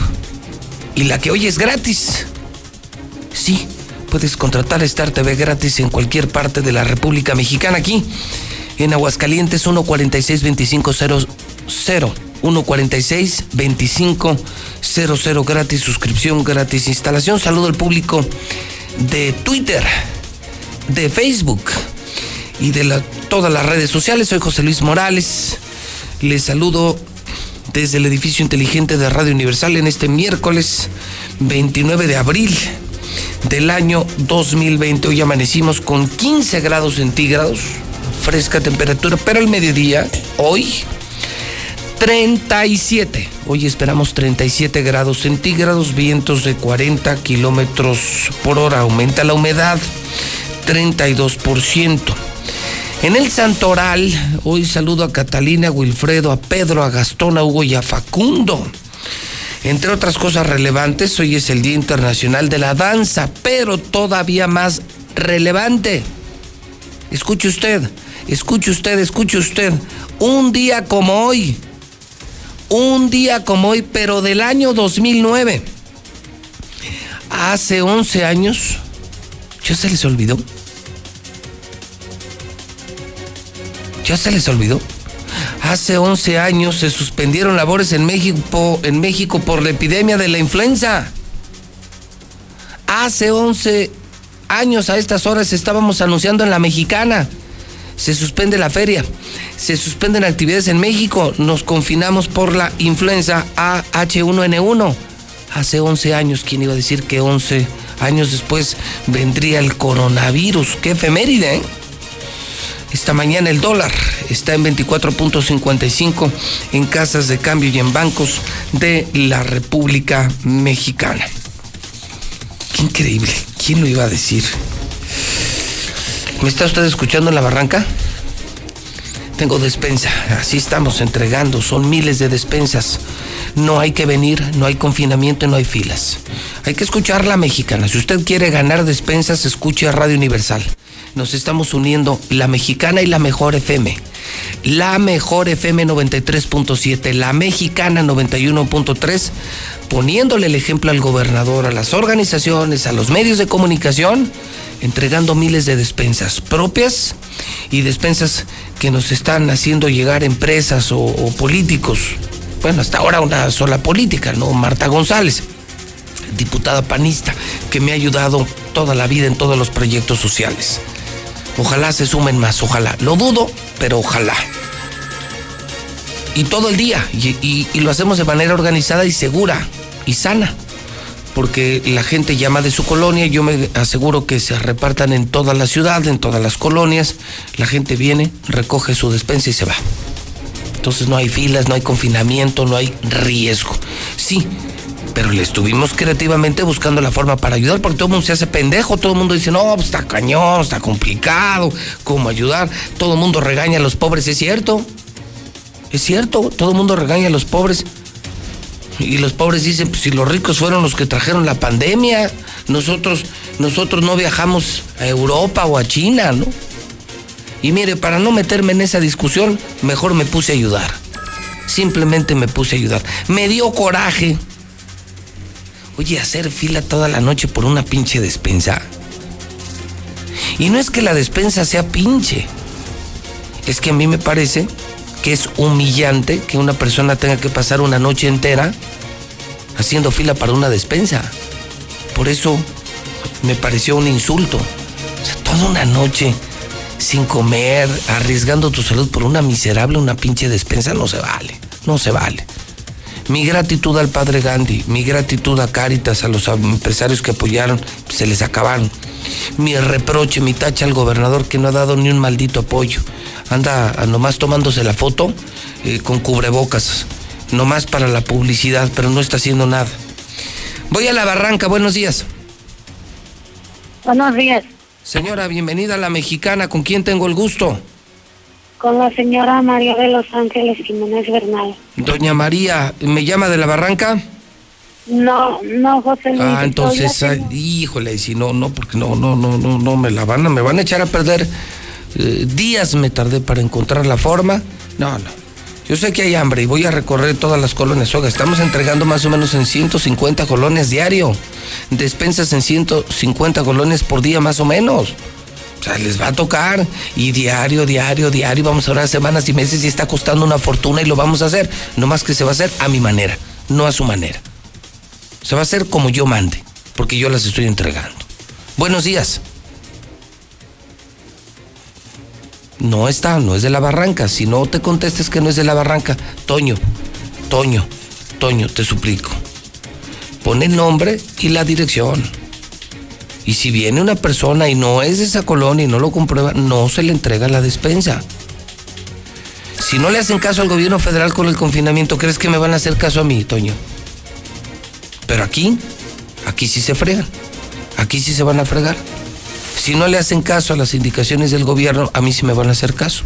y la que hoy es gratis. Sí, puedes contratar Star TV gratis en cualquier parte de la República Mexicana aquí en Aguascalientes 146-2500. 146-2500 gratis, suscripción gratis, instalación. Saludo al público de Twitter, de Facebook y de todas las redes sociales. Soy José Luis Morales. Les saludo desde el edificio inteligente de Radio Universal en este miércoles 29 de abril del año 2020. Hoy amanecimos con 15 grados centígrados, fresca temperatura, pero al mediodía, hoy, 37. Hoy esperamos 37 grados centígrados, vientos de 40 kilómetros por hora. Aumenta la humedad, 32%. En el Santoral, hoy saludo a Catalina, a Wilfredo, a Pedro, a Gastón, a Hugo y a Facundo. Entre otras cosas relevantes, hoy es el Día Internacional de la Danza, pero todavía más relevante. Escuche usted, escuche usted, escuche usted. Un día como hoy, Un día como hoy, pero del año 2009. Hace 11 años, ¿ya se les olvidó? ¿Ya se les olvidó? Hace 11 años se suspendieron labores en México, en México por la epidemia de la influenza. Hace 11 años a estas horas estábamos anunciando en la mexicana. Se suspende la feria, se suspenden actividades en México, nos confinamos por la influenza AH1N1. Hace 11 años, ¿quién iba a decir que 11 años después vendría el coronavirus? ¡Qué efeméride! ¿eh? Esta mañana el dólar está en 24.55 en casas de cambio y en bancos de la República Mexicana. Qué increíble. ¿Quién lo iba a decir? ¿Me está usted escuchando en la barranca? Tengo despensa, así estamos entregando, son miles de despensas. No hay que venir, no hay confinamiento, no hay filas. Hay que escuchar la mexicana. Si usted quiere ganar despensas, escuche a Radio Universal nos estamos uniendo la mexicana y la mejor FM. La mejor FM 93.7, la mexicana 91.3, poniéndole el ejemplo al gobernador, a las organizaciones, a los medios de comunicación, entregando miles de despensas propias y despensas que nos están haciendo llegar empresas o, políticos. Bueno, hasta ahora una sola política, ¿no? Marta González diputada panista, que me ha ayudado toda la vida en todos los proyectos sociales. Ojalá se sumen más, ojalá. Lo dudo, pero ojalá. Y todo el día, y, lo hacemos de manera organizada y segura y sana. Porque la gente llama de su colonia, yo me aseguro que se repartan en toda la ciudad, en todas las colonias. La gente viene, recoge su despensa y se va. Entonces no hay filas, no hay confinamiento, no hay riesgo. Sí, pero le estuvimos creativamente buscando la forma para ayudar, porque todo el mundo se hace pendejo, todo el mundo dice, no, pues está cañón, está complicado, ¿cómo ayudar? Todo el mundo regaña a los pobres, es cierto, es cierto, todo el mundo regaña a los pobres. Y los pobres dicen, pues si los ricos fueron los que trajeron la pandemia, nosotros, nosotros no viajamos a Europa o a China, ¿no? Y mire, para no meterme en esa discusión, mejor me puse a ayudar. Simplemente me puse a ayudar. Me dio coraje Oye, hacer fila toda la noche por una pinche despensa. Y no es que la despensa sea pinche. Es que a mí me parece que es humillante que una persona tenga que pasar una noche entera haciendo fila para una despensa. Por eso me pareció un insulto. O sea, toda una noche sin comer, arriesgando tu salud por una miserable, una pinche despensa, no se vale. No se vale. Mi gratitud al padre Gandhi, mi gratitud a Cáritas, a los empresarios que apoyaron, se les acabaron. Mi reproche, mi tacha al gobernador que no ha dado ni un maldito apoyo. Anda nomás tomándose la foto eh, con cubrebocas, nomás para la publicidad, pero no está haciendo nada. Voy a la barranca, buenos días. Buenos días. Señora, bienvenida a la mexicana, ¿con quién tengo el gusto? Con la señora María de Los Ángeles Jiménez Bernal. Doña María, ¿me llama de la barranca? No, no, José Luis. Ah, entonces, híjole, si no, no, porque no, no, no, no, no, me la van a, me van a echar a perder. Eh, días me tardé para encontrar la forma. No, no. Yo sé que hay hambre y voy a recorrer todas las colonias. Oiga, estamos entregando más o menos en 150 colonias diario. Despensas en 150 colonias por día más o menos. O sea, les va a tocar y diario, diario, diario, vamos a hablar semanas y meses y está costando una fortuna y lo vamos a hacer. No más que se va a hacer a mi manera, no a su manera. Se va a hacer como yo mande, porque yo las estoy entregando. Buenos días. No está, no es de la barranca. Si no te contestes que no es de la barranca, Toño, Toño, Toño, te suplico. Pon el nombre y la dirección y si viene una persona y no es de esa colonia y no lo comprueba, no se le entrega la despensa. Si no le hacen caso al gobierno federal con el confinamiento, ¿crees que me van a hacer caso a mí, Toño? Pero aquí, aquí sí se fregan. Aquí sí se van a fregar. Si no le hacen caso a las indicaciones del gobierno, a mí sí me van a hacer caso.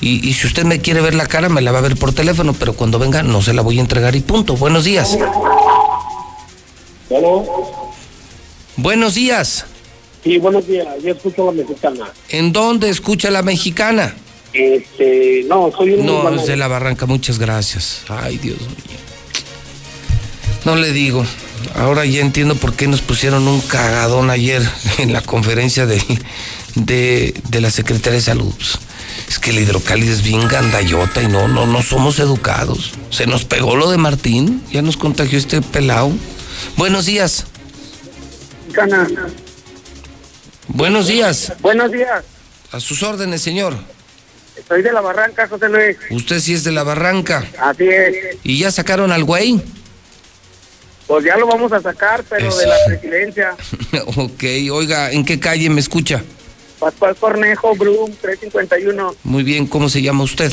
Y, si usted me quiere ver la cara, me la va a ver por teléfono, pero cuando venga no se la voy a entregar y punto. Buenos días. Buenos días. Sí, buenos días. Yo escucho la mexicana. ¿En dónde escucha la mexicana? Este, no, soy un... No, es de la barranca, muchas gracias. Ay, Dios mío. No le digo. Ahora ya entiendo por qué nos pusieron un cagadón ayer en la conferencia de, de, de la Secretaría de Salud. Es que el hidrocálido es bien gandayota y no, no, no somos educados. Se nos pegó lo de Martín, ya nos contagió este pelao. Buenos días. Buenos días. Buenos días. A sus órdenes, señor. Soy de la Barranca, José Luis. Usted sí es de la barranca. Así es. ¿Y ya sacaron al güey? Pues ya lo vamos a sacar, pero de la presidencia. ok, oiga, ¿en qué calle me escucha? Pascual Cornejo, Brum, 351. Muy bien, ¿cómo se llama usted?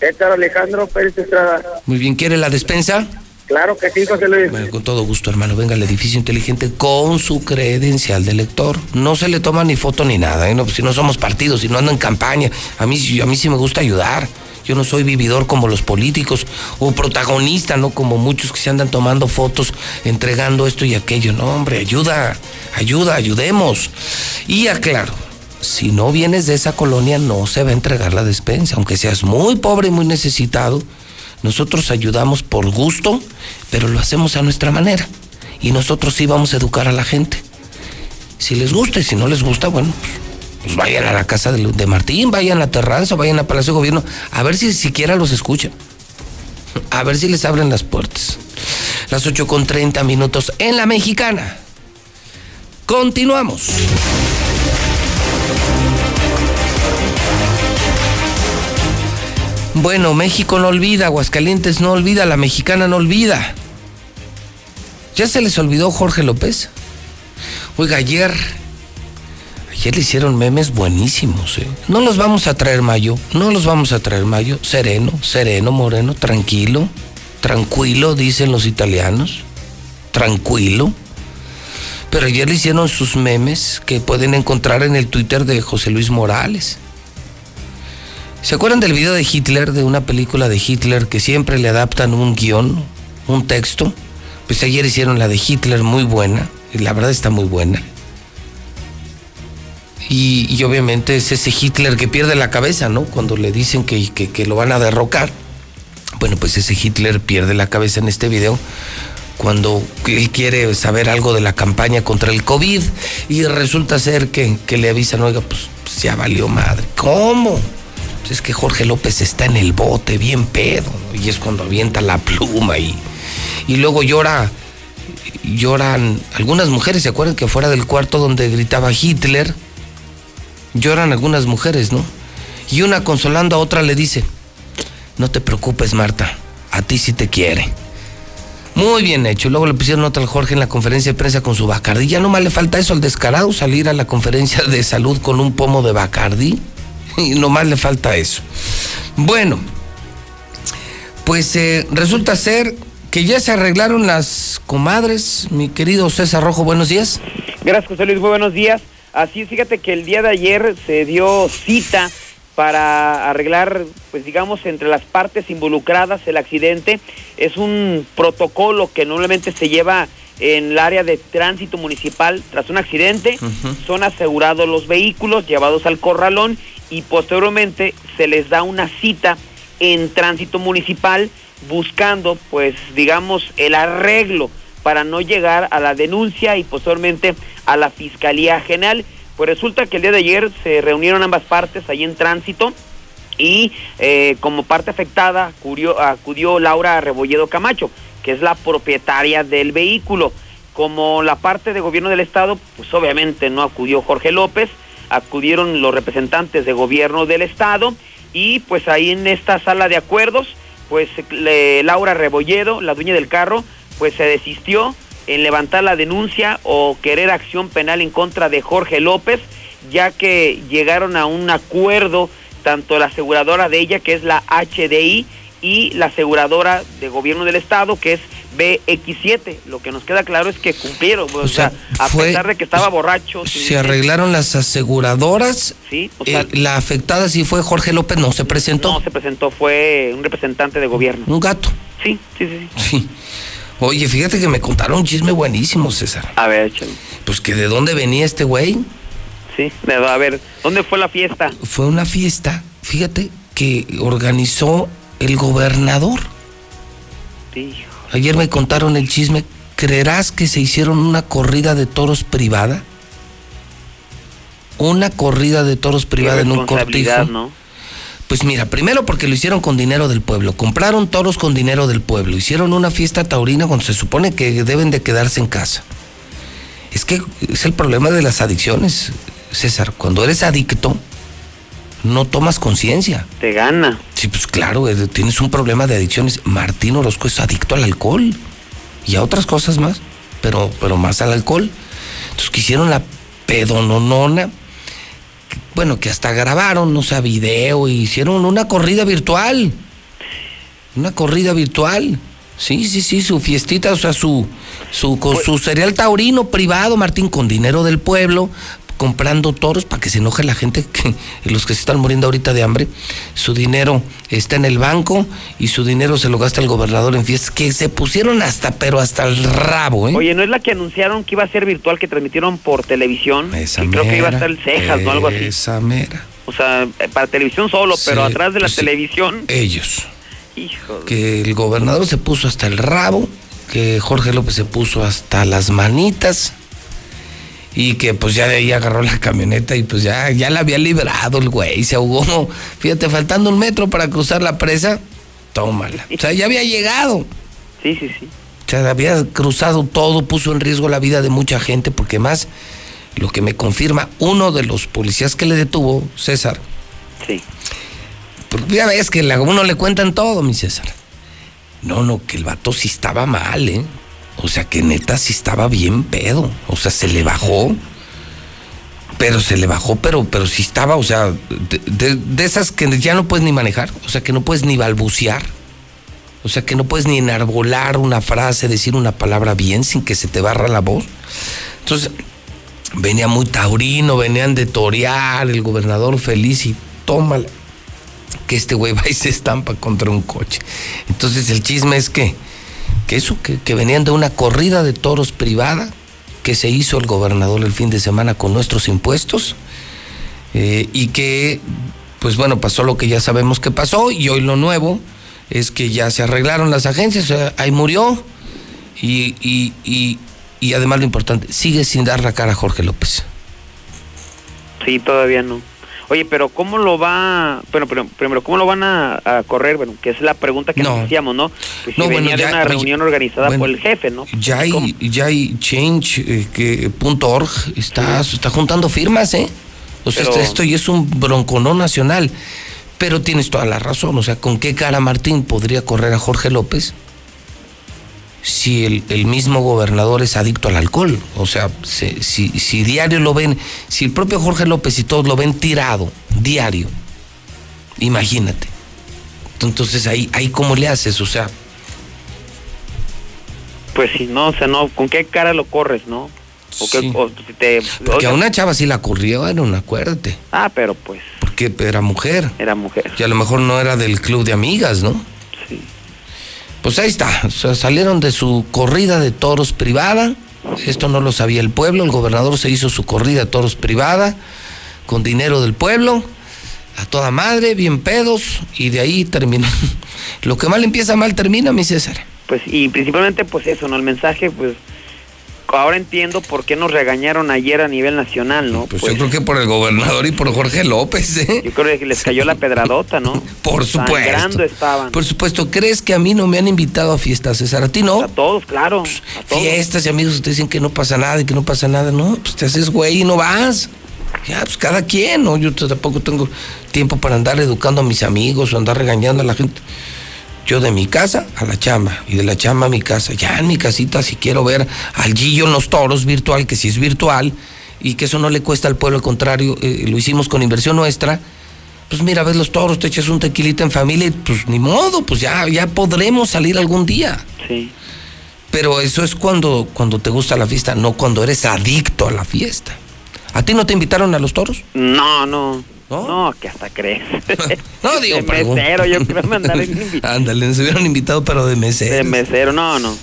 Héctor Alejandro Pérez Estrada. Muy bien, ¿quiere la despensa? Claro que sí, José Luis. Bueno, con todo gusto, hermano. Venga al edificio inteligente con su credencial de lector. No se le toma ni foto ni nada, ¿eh? No, si no somos partidos, si no ando en campaña. A mí, a mí sí me gusta ayudar. Yo no soy vividor como los políticos o protagonista, ¿no? Como muchos que se andan tomando fotos, entregando esto y aquello. No, hombre, ayuda, ayuda, ayudemos. Y aclaro, si no vienes de esa colonia, no se va a entregar la despensa. Aunque seas muy pobre y muy necesitado, nosotros ayudamos por gusto, pero lo hacemos a nuestra manera. Y nosotros sí vamos a educar a la gente. Si les gusta y si no les gusta, bueno, pues, pues vayan a la casa de, Martín, vayan a la terraza, vayan a Palacio de Gobierno, a ver si siquiera los escuchan. A ver si les abren las puertas. Las 8 con 30 minutos en la mexicana. Continuamos. Bueno, México no olvida, Aguascalientes no olvida, la mexicana no olvida. ¿Ya se les olvidó Jorge López? Oiga, ayer, ayer le hicieron memes buenísimos, ¿eh? No los vamos a traer mayo, no los vamos a traer mayo. Sereno, sereno, moreno, tranquilo, tranquilo, dicen los italianos. Tranquilo. Pero ayer le hicieron sus memes que pueden encontrar en el Twitter de José Luis Morales. ¿Se acuerdan del video de Hitler, de una película de Hitler que siempre le adaptan un guion, un texto? Pues ayer hicieron la de Hitler muy buena, y la verdad está muy buena. Y, obviamente es ese Hitler que pierde la cabeza, ¿no? Cuando le dicen que, que, que lo van a derrocar. Bueno, pues ese Hitler pierde la cabeza en este video cuando él quiere saber algo de la campaña contra el COVID y resulta ser que, que le avisan, oiga, pues, pues ya valió madre. ¿Cómo? Pues es que Jorge López está en el bote, bien pedo, y es cuando avienta la pluma y, y luego llora, lloran algunas mujeres, ¿se acuerdan que fuera del cuarto donde gritaba Hitler? Lloran algunas mujeres, ¿no? Y una consolando a otra le dice, no te preocupes Marta, a ti sí te quiere. Muy bien hecho. Luego le pusieron nota al Jorge en la conferencia de prensa con su Bacardi. Ya nomás le falta eso al descarado, salir a la conferencia de salud con un pomo de Bacardi. Y nomás le falta eso. Bueno, pues eh, resulta ser que ya se arreglaron las comadres. Mi querido César Rojo, buenos días. Gracias, José Luis. Muy buenos días. Así, fíjate que el día de ayer se dio cita para arreglar, pues digamos, entre las partes involucradas el accidente. Es un protocolo que normalmente se lleva en el área de tránsito municipal tras un accidente. Son asegurados los vehículos llevados al corralón y posteriormente se les da una cita en tránsito municipal buscando, pues, digamos, el arreglo para no llegar a la denuncia y posteriormente a la Fiscalía General. Pues resulta que el día de ayer se reunieron ambas partes ahí en tránsito y eh, como parte afectada acudió, acudió Laura Rebolledo Camacho, que es la propietaria del vehículo. Como la parte de gobierno del estado, pues obviamente no acudió Jorge López, acudieron los representantes de gobierno del estado y pues ahí en esta sala de acuerdos, pues Laura Rebolledo, la dueña del carro, pues se desistió en levantar la denuncia o querer acción penal en contra de Jorge López, ya que llegaron a un acuerdo tanto la aseguradora de ella, que es la HDI, y la aseguradora de gobierno del estado, que es BX7. Lo que nos queda claro es que cumplieron, o, sea, a fue- pesar de que estaba borracho. sin Se arreglaron las aseguradoras. Sí, o sea, Eh, la afectada sí fue Jorge López, no se presentó. no se presentó, fue un representante de gobierno. Un gato. Sí, sí, sí. sí. Sí. Oye, fíjate que me contaron un chisme buenísimo, César. A ver, échale. Pues que de dónde venía este güey. Sí, a ver, ¿dónde fue la fiesta? Fue una fiesta. fíjate que organizó el gobernador. Ayer me contaron el chisme. ¿Creerás que se hicieron una corrida de toros privada? Una corrida de toros privada en un cortijo. ¿no? Pues mira, primero porque lo hicieron con dinero del pueblo, compraron toros con dinero del pueblo, hicieron una fiesta taurina cuando se supone que deben de quedarse en casa. Es que es el problema de las adicciones, César. Cuando eres adicto, no tomas conciencia. Te gana. Sí, pues claro, eh, tienes un problema de adicciones. Martín Orozco es adicto al alcohol y a otras cosas más, pero, pero más al alcohol. Entonces quisieron la pedononona, bueno, que hasta grabaron, no sé, video, y hicieron una corrida virtual. Una corrida virtual. Sí, sí, sí, su fiestita, o sea, su, su, con su cereal taurino privado, Martín, con dinero del pueblo, comprando toros para que se enoje la gente, que, los que se están muriendo ahorita de hambre. Su dinero está en el banco y su dinero se lo gasta el gobernador en fiestas, que se pusieron hasta, pero hasta el rabo, ¿eh? Oye, ¿no es la que anunciaron que iba a ser virtual, que transmitieron por televisión? Esa Y creo que iba a mera, estar el Cejas, ¿no? Algo así. Esa mera. O sea, eh, para televisión solo, pero atrás de la pues televisión. Ellos. Hijo de- que el gobernador se puso hasta el rabo, que Jorge López se puso hasta las manitas y que pues ya de ahí agarró la camioneta y pues ya, ya la había librado el güey, se ahogó. Fíjate, faltando un metro para cruzar la presa, tómala. O sea, ya había llegado. Sí, sí, sí. O sea, había cruzado todo, puso en riesgo la vida de mucha gente, porque más lo que me confirma uno de los policías que le detuvo, César. Sí. Porque ya ves que a uno le cuentan todo, mi César. No, no, que el vato sí estaba mal, ¿eh? O sea, que neta sí estaba bien pedo. O sea, se le bajó. Pero se le bajó, pero, pero sí estaba, o sea, de, de- esas que ya no puedes ni manejar. O sea, que no puedes ni balbucear. O sea, que no puedes ni enarbolar una frase, decir una palabra bien sin que se te barra la voz. Entonces, venía muy taurino, venían de torear, el gobernador feliz y tómala que este güey va y se estampa contra un coche. Entonces el chisme es que, que eso, que, venían de una corrida de toros privada que se hizo el gobernador el fin de semana con nuestros impuestos eh, y que, pues bueno, pasó lo que ya sabemos que pasó y hoy lo nuevo es que ya se arreglaron las agencias, ahí murió y, y, y, y además lo importante, sigue sin dar la cara a Jorge López. Sí, todavía no. Oye, pero ¿cómo lo va, bueno, pero primero, ¿cómo lo van a, a correr? Bueno, que es la pregunta que No. nos hacíamos, ¿no? Pues si No, bueno, venía de ya- una oye, reunión organizada bueno, por el jefe, ¿no? Ya hay, ya hay change eh, que, punto org, está, está juntando firmas, ¿eh? O sea, Pero- esto, esto ya es un bronconón nacional. Pero tienes toda la razón, o sea, ¿con qué cara Martín podría correr a Jorge López si el, el mismo gobernador es adicto al alcohol? O sea, se- si, si diario lo ven, si el propio Jorge López y todos lo ven tirado, diario, imagínate. Entonces ahí, ahí cómo le haces, o sea, Pues sí, no, o sea, no, ¿con qué cara lo corres, no? O si te, porque o a una chava sí la corrieron, acuérdate. Ah, pero pues, Porque era mujer. era mujer. Y a lo mejor no era del club de amigas, ¿no? Sí. Pues ahí está. O sea, salieron de su corrida de toros privada. Esto no lo sabía el pueblo. El gobernador se hizo su corrida de toros privada con dinero del pueblo. A toda madre, bien pedos. Y de ahí terminó. Lo que mal empieza, mal termina, mi César. Pues, y principalmente, pues eso, ¿no? El mensaje, pues, ahora entiendo por qué nos regañaron ayer a nivel nacional, ¿no? Pues, yo creo que por el gobernador y por Jorge López, ¿eh? Yo creo que les cayó la pedradota, ¿no? Por supuesto. Sangrando estaban. Por supuesto, ¿crees que a mí no me han invitado a fiestas, César? ¿A ti no? A todos, claro. a todos. Fiestas y amigos te dicen que no pasa nada y que no pasa nada. No, pues te haces güey y no vas. Ya, pues cada quien, ¿no? Yo tampoco tengo tiempo para andar educando a mis amigos o andar regañando a la gente. Yo de mi casa a la chamba y de la chamba a mi casa. Ya en mi casita, si quiero ver al Gillo en los toros virtual, que si es virtual y que eso no le cuesta al pueblo, al contrario, eh, lo hicimos con inversión nuestra. Pues mira, ves los toros, te echas un tequilita en familia y pues ni modo, pues ya, ya podremos salir algún día. Sí. Pero eso es cuando, cuando te gusta la fiesta, no cuando eres adicto a la fiesta. ¿A ti no te invitaron a los toros? No, no. No, que hasta crees. No, digo, de mesero, yo creo que me andaron invitando. Ándale, nos hubieran invitado, pero de mesero. De mesero, no, no.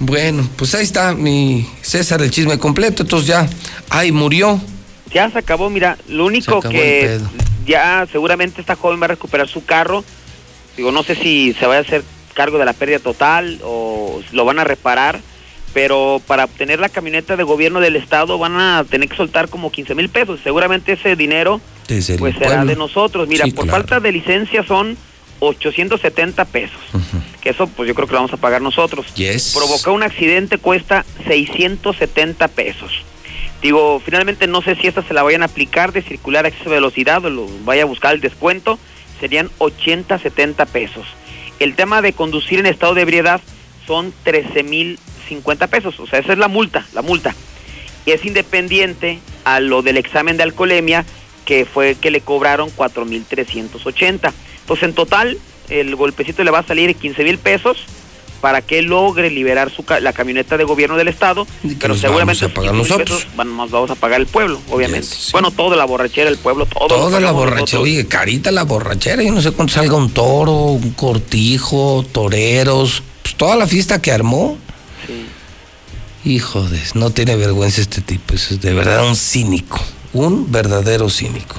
Bueno, pues ahí está mi César, el chisme completo. Entonces ya, ay, murió. Ya se acabó, mira, lo único que ya seguramente esta joven va a recuperar su carro. Digo, no sé si se va a hacer cargo de la pérdida total o lo van a reparar, pero para obtener la camioneta de gobierno del estado van a tener que soltar como 15 mil pesos. Seguramente ese dinero pues será de nosotros. Mira, Sí, por claro. falta de licencia son 870 pesos. Que eso pues yo creo que lo vamos a pagar nosotros. Yes. Provocar un accidente cuesta 670 pesos. Digo, finalmente no sé si esta se la vayan a aplicar de circular a exceso de velocidad o lo vaya a buscar el descuento. Serían 80, 70 pesos. El tema de conducir en estado de ebriedad son 13 mil 50 pesos. O sea, esa es la multa, la multa. Y es independiente a lo del examen de alcoholemia que fue que le cobraron 4 mil 380. Entonces, en total, el golpecito le va a salir 15 mil pesos para que logre liberar su ca- la camioneta de gobierno del estado, pero seguramente vamos a pagar esos 15,000 nosotros. van- nos vamos a pagar el pueblo, obviamente. Bueno, toda la borrachera del pueblo, todo. Toda la borrachera, oye, carita la borrachera, yo no sé cuánto salga un toro, un cortijo, toreros, pues toda la fiesta que armó. Hijo de, no tiene vergüenza este tipo, es de verdad un cínico, un verdadero cínico.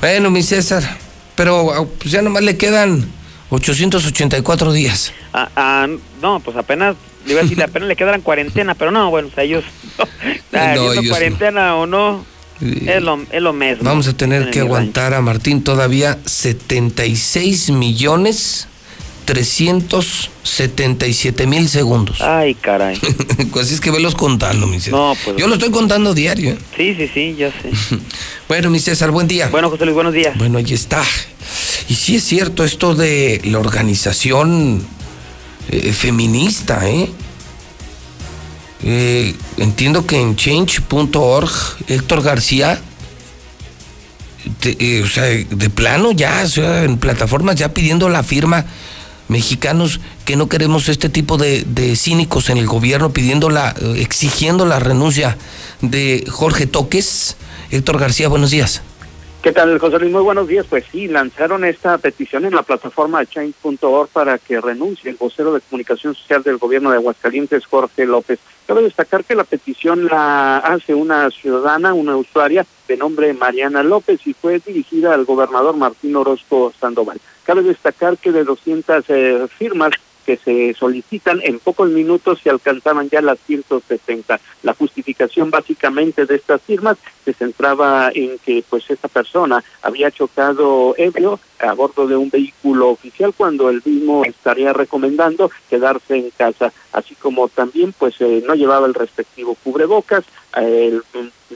Bueno, mi César, pero pues ya nomás le quedan 884 días. Ah, ah, no, pues apenas, le iba a decir, apenas le quedan cuarentena, pero no, bueno, o sea, ellos, ah, No, no. cuarentena o no, es lo, es lo mismo. Vamos a tener En que rancho. aguantar a Martín todavía 76 millones 377 mil segundos. Ay, caray. así es que velos contando, mi César. No, pues- Yo lo estoy contando diario. ¿eh? Sí, sí, sí, ya sé. Bueno, mi César, buen día. Bueno, José Luis, buenos días. Bueno, ahí está. Y sí es cierto esto de la organización eh, feminista, ¿eh? Eh, Entiendo que en change.org, Héctor García, de, eh, o sea, de plano ya, o sea, en plataformas ya pidiendo la firma mexicanos que no queremos este tipo de, cínicos en el gobierno, pidiendo la, eh, exigiendo la renuncia de Jorge Toques. Héctor García, buenos días. ¿Qué tal, José Luis? Muy buenos días. Pues sí, lanzaron esta petición en la plataforma change.org para que renuncie el vocero de comunicación social del gobierno de Aguascalientes, Jorge López. Cabe destacar que la petición la hace una ciudadana, una usuaria de nombre Mariana López y fue dirigida al gobernador Martín Orozco Sandoval. Cabe destacar que de 200 eh, firmas que se solicitan en pocos minutos se alcanzaban ya las 170. La justificación básicamente de estas firmas se centraba en que pues esta persona había chocado ebrio a bordo de un vehículo oficial cuando el mismo estaría recomendando quedarse en casa, así como también pues eh, no llevaba el respectivo cubrebocas, eh,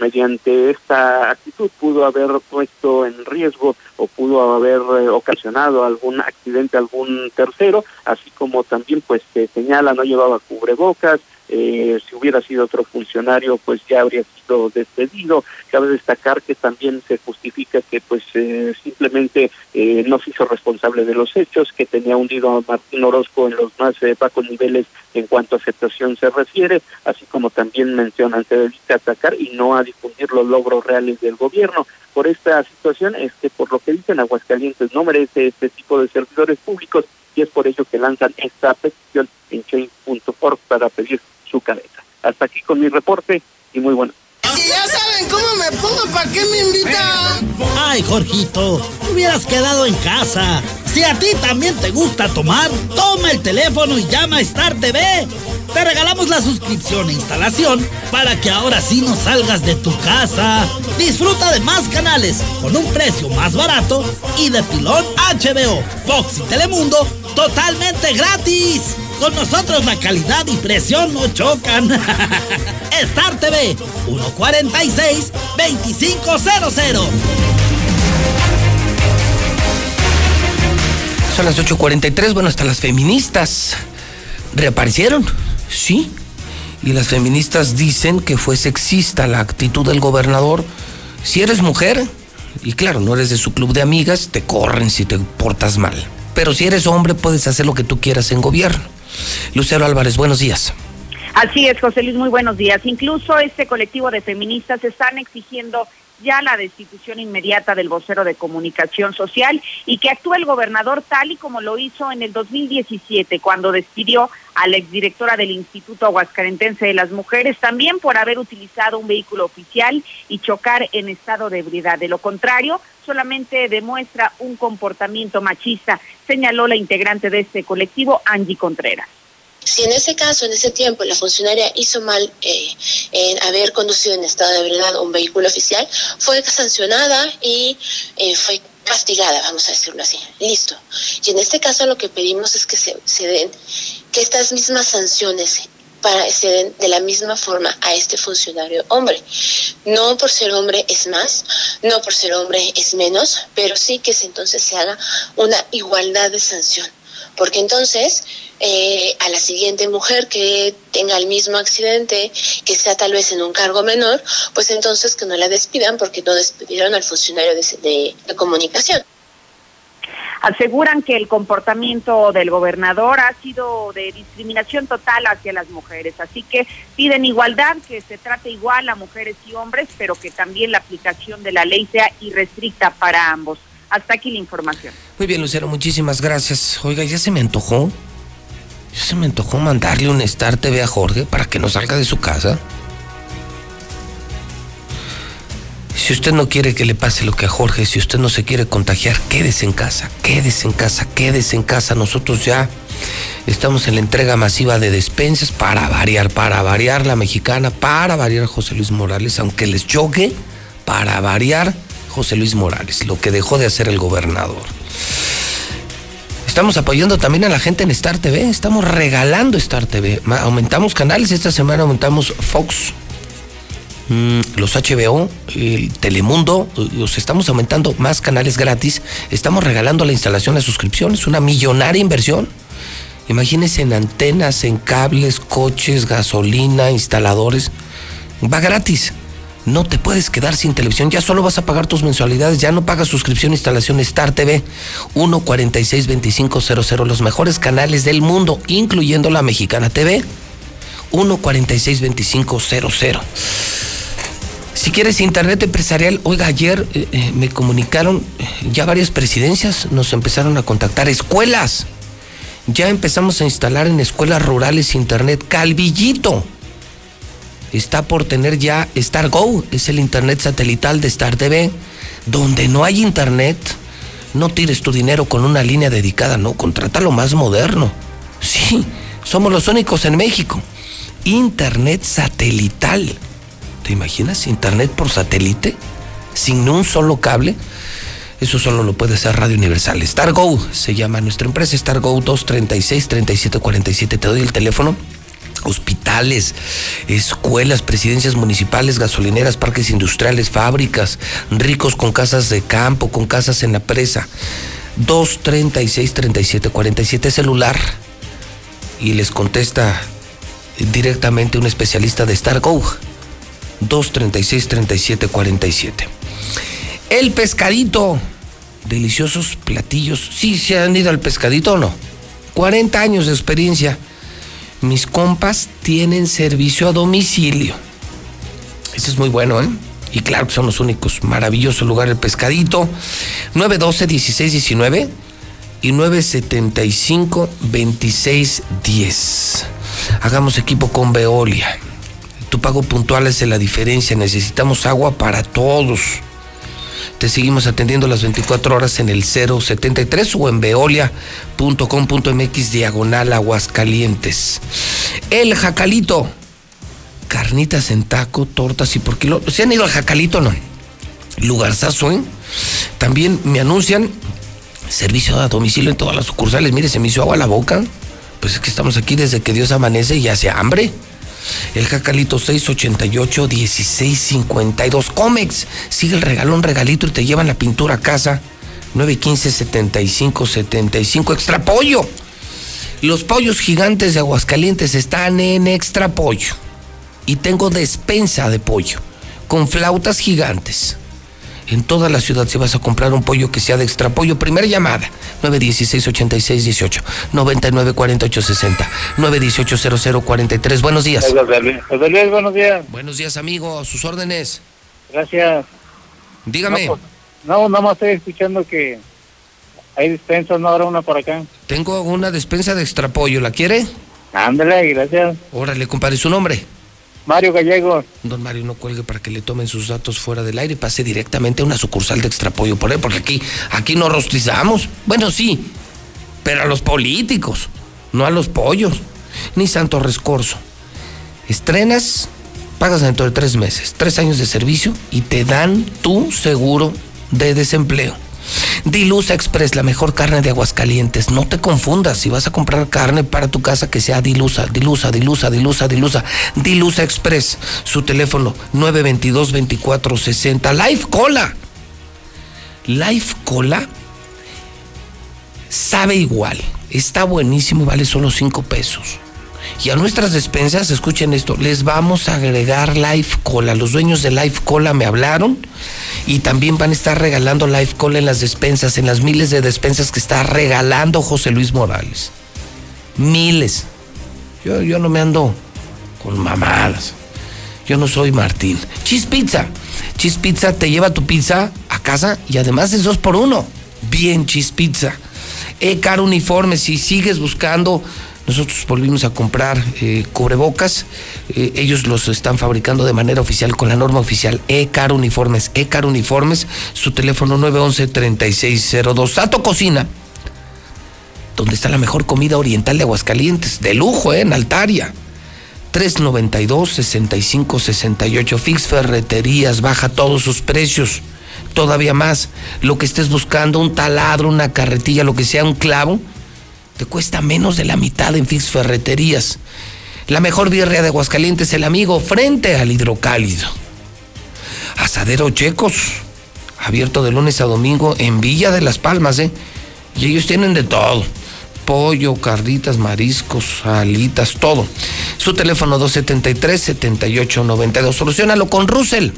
mediante esta actitud pudo haber puesto en riesgo o pudo haber eh, ocasionado algún accidente algún tercero, así como también pues se señala no llevaba cubrebocas, eh, si hubiera sido otro funcionario pues ya habría sido despedido. Cabe destacar que también se justifica que pues eh, simplemente eh, no se hizo responsable de los hechos, que tenía hundido a Martín Orozco en los más eh, bajos niveles en cuanto a aceptación se refiere, así como también mencionan se dedica a atacar y no a difundir los logros reales del gobierno. Por esta situación es que por lo que dicen Aguascalientes no merece este tipo de servidores públicos y es por ello que lanzan esta petición en change.org para pedir su cabeza. Hasta aquí con mi reporte y muy bueno. Si ya saben cómo me pongo, ¿para qué me invitan? Ay, Jorgito, te hubieras quedado en casa. Si a ti también te gusta tomar, toma el teléfono y llama a Star TV. Te regalamos la suscripción e instalación para que ahora sí no salgas de tu casa. Disfruta de más canales con un precio más barato y de pilón HBO, Fox y Telemundo totalmente gratis. Con nosotros la calidad y precio no chocan. Star TV 146 2500. Las 8.43, bueno, hasta las feministas reaparecieron, sí. Y las feministas dicen que fue sexista la actitud del gobernador. Si eres mujer, y claro, no eres de su club de amigas, te corren si te portas mal. Pero si eres hombre, puedes hacer lo que tú quieras en gobierno. Lucero Álvarez, buenos días. Así es, José Luis, muy buenos días. Incluso este colectivo de feministas están exigiendo ya la destitución inmediata del vocero de comunicación social y que actúe el gobernador tal y como lo hizo en el 2017 cuando despidió a la exdirectora del Instituto Aguascalentense de las Mujeres también por haber utilizado un vehículo oficial y chocar en estado de ebriedad. De lo contrario, solamente demuestra un comportamiento machista, señaló la integrante de este colectivo, Angie Contreras. Si en ese caso, en ese tiempo, la funcionaria hizo mal eh, en haber conducido en estado de ebriedad un vehículo oficial, fue sancionada y eh, fue castigada, vamos a decirlo así. Listo. Y en este caso lo que pedimos es que se, den, que estas mismas sanciones se den de la misma forma a este funcionario hombre. No por ser hombre es más, no por ser hombre es menos, pero sí que entonces se haga una igualdad de sanción porque entonces eh, a la siguiente mujer que tenga el mismo accidente, que sea tal vez en un cargo menor, pues entonces que no la despidan porque no despidieron al funcionario de, de comunicación. Aseguran que el comportamiento del gobernador ha sido de discriminación total hacia las mujeres, así que piden igualdad, que se trate igual a mujeres y hombres, pero que también la aplicación de la ley sea irrestricta para ambos. Hasta aquí la información. Muy bien, Lucero, muchísimas gracias. Oiga, ya se me antojó. Ya se me antojó mandarle un Star TV a Jorge para que no salga de su casa. Si usted no quiere que le pase lo que a Jorge, si usted no se quiere contagiar, quédese en casa, quédese en casa, quédese en casa. Nosotros ya estamos en la entrega masiva de despensas para variar, para variar la mexicana, para variar José Luis Morales, aunque les choque, para variar José Luis Morales, lo que dejó de hacer el gobernador. Estamos apoyando también a la gente en Star TV, estamos regalando Star TV. Aumentamos canales, esta semana aumentamos Fox, mm, los HBO, el Telemundo, los estamos aumentando más canales gratis. Estamos regalando la instalación de suscripciones, una millonaria inversión. Imagínense en antenas, en cables, coches, gasolina, instaladores. Va gratis no te puedes quedar sin televisión, ya solo vas a pagar tus mensualidades, ya no pagas suscripción, instalación Star TV 1462500, los mejores canales del mundo, incluyendo la Mexicana TV 1462500. Si quieres internet empresarial, oiga, ayer eh, eh, me comunicaron, eh, ya varias presidencias nos empezaron a contactar, escuelas. Ya empezamos a instalar en escuelas rurales internet. Calvillito está por tener ya Star Go, es el internet satelital de Star TV, donde no hay internet. No tires tu dinero con una línea dedicada, no, contrata lo más moderno. Sí, somos los únicos en México. Internet satelital. ¿Te imaginas? Internet por satélite, sin un solo cable. Eso solo lo puede hacer Radio Universal. StarGo se llama nuestra empresa, StarGo 236-3747. Te doy el teléfono hospitales, escuelas, presidencias municipales, gasolineras, parques industriales, fábricas, ricos con casas de campo, con casas en la presa. 236 3747 celular y les contesta directamente un especialista de StarGo. 236 3747. El pescadito. Deliciosos platillos. Sí, se han ido al pescadito o no. 40 años de experiencia mis compas tienen servicio a domicilio. Eso es muy bueno, ¿eh? Y claro que son los únicos. Maravilloso lugar, el pescadito. 912-1619 y 975-2610. Hagamos equipo con Veolia. Tu pago puntual es la diferencia. Necesitamos agua para todos. Te seguimos atendiendo las 24 horas en el 073 o en veolia.com.mx diagonal Aguascalientes. El Jacalito. Carnitas en taco, tortas y por kilo. ¿Se han ido al Jacalito no? Lugarzazo, ¿eh? También me anuncian servicio a domicilio en todas las sucursales. Mire, se me hizo agua a la boca. Pues es que estamos aquí desde que Dios amanece y hace hambre. El jacalito 688-1652. Comex. Sigue el regalón, regalito y te llevan la pintura a casa. 915-7575. Extra pollo. Los pollos gigantes de Aguascalientes están en extra pollo. Y tengo despensa de pollo. Con flautas gigantes en toda la ciudad si vas a comprar un pollo que sea de extra pollo. Primera llamada, 916-8618, 994860, 918-0043. Buenos días. José Luis, buenos días. Buenos días, amigo, a sus órdenes. Gracias. Dígame. No, pues, no, nada más estoy escuchando que hay despensas, no habrá una por acá. Tengo una despensa de extrapollo, ¿la quiere? Ándale, gracias. Órale, compadre, ¿su nombre? Mario Gallegos. Don Mario, no cuelgue para que le tomen sus datos fuera del aire y pase directamente a una sucursal de extrapollo por él, porque aquí, aquí no rostizamos. Bueno, sí, pero a los políticos, no a los pollos. Ni Santo Rescorso. Estrenas, pagas dentro de tres meses, tres años de servicio y te dan tu seguro de desempleo. Dilusa Express, la mejor carne de Aguascalientes. No te confundas, si vas a comprar carne para tu casa, que sea Dilusa, Dilusa, Dilusa, Dilusa, Dilusa. Dilusa Express, su teléfono 922-2460. Life Cola. Life Cola sabe igual, está buenísimo vale solo 5 pesos. Y a nuestras despensas, escuchen esto, les vamos a agregar Life Cola. Los dueños de Life Cola me hablaron y también van a estar regalando Life Cola en las despensas, en las miles de despensas que está regalando José Luis Morales. Miles. Yo, yo no me ando con mamadas. Yo no soy Martín. Cheese Pizza. Cheese Pizza te lleva tu pizza a casa y además es dos por uno. Bien, Cheese Pizza. E-Car Uniforme, si sigues buscando nosotros volvimos a comprar eh, cubrebocas. Eh, ellos los están fabricando de manera oficial con la norma oficial E-Car Uniformes. E-Car Uniformes, su teléfono 911-3602. Sato Cocina, donde está la mejor comida oriental de Aguascalientes. De lujo, ¿eh? En Altaria. 392-6568. Fix Ferreterías, baja todos sus precios. Todavía más. Lo que estés buscando, un taladro, una carretilla, lo que sea, un clavo te cuesta menos de la mitad en Fix Ferreterías. La mejor birria de Aguascalientes, el amigo, frente al hidrocálido. Asadero Checos, abierto de lunes a domingo en Villa de las Palmas, ¿eh? Y ellos tienen de todo. Pollo, carditas, mariscos, alitas, todo. Su teléfono 273-7892. Solucionalo con Russell.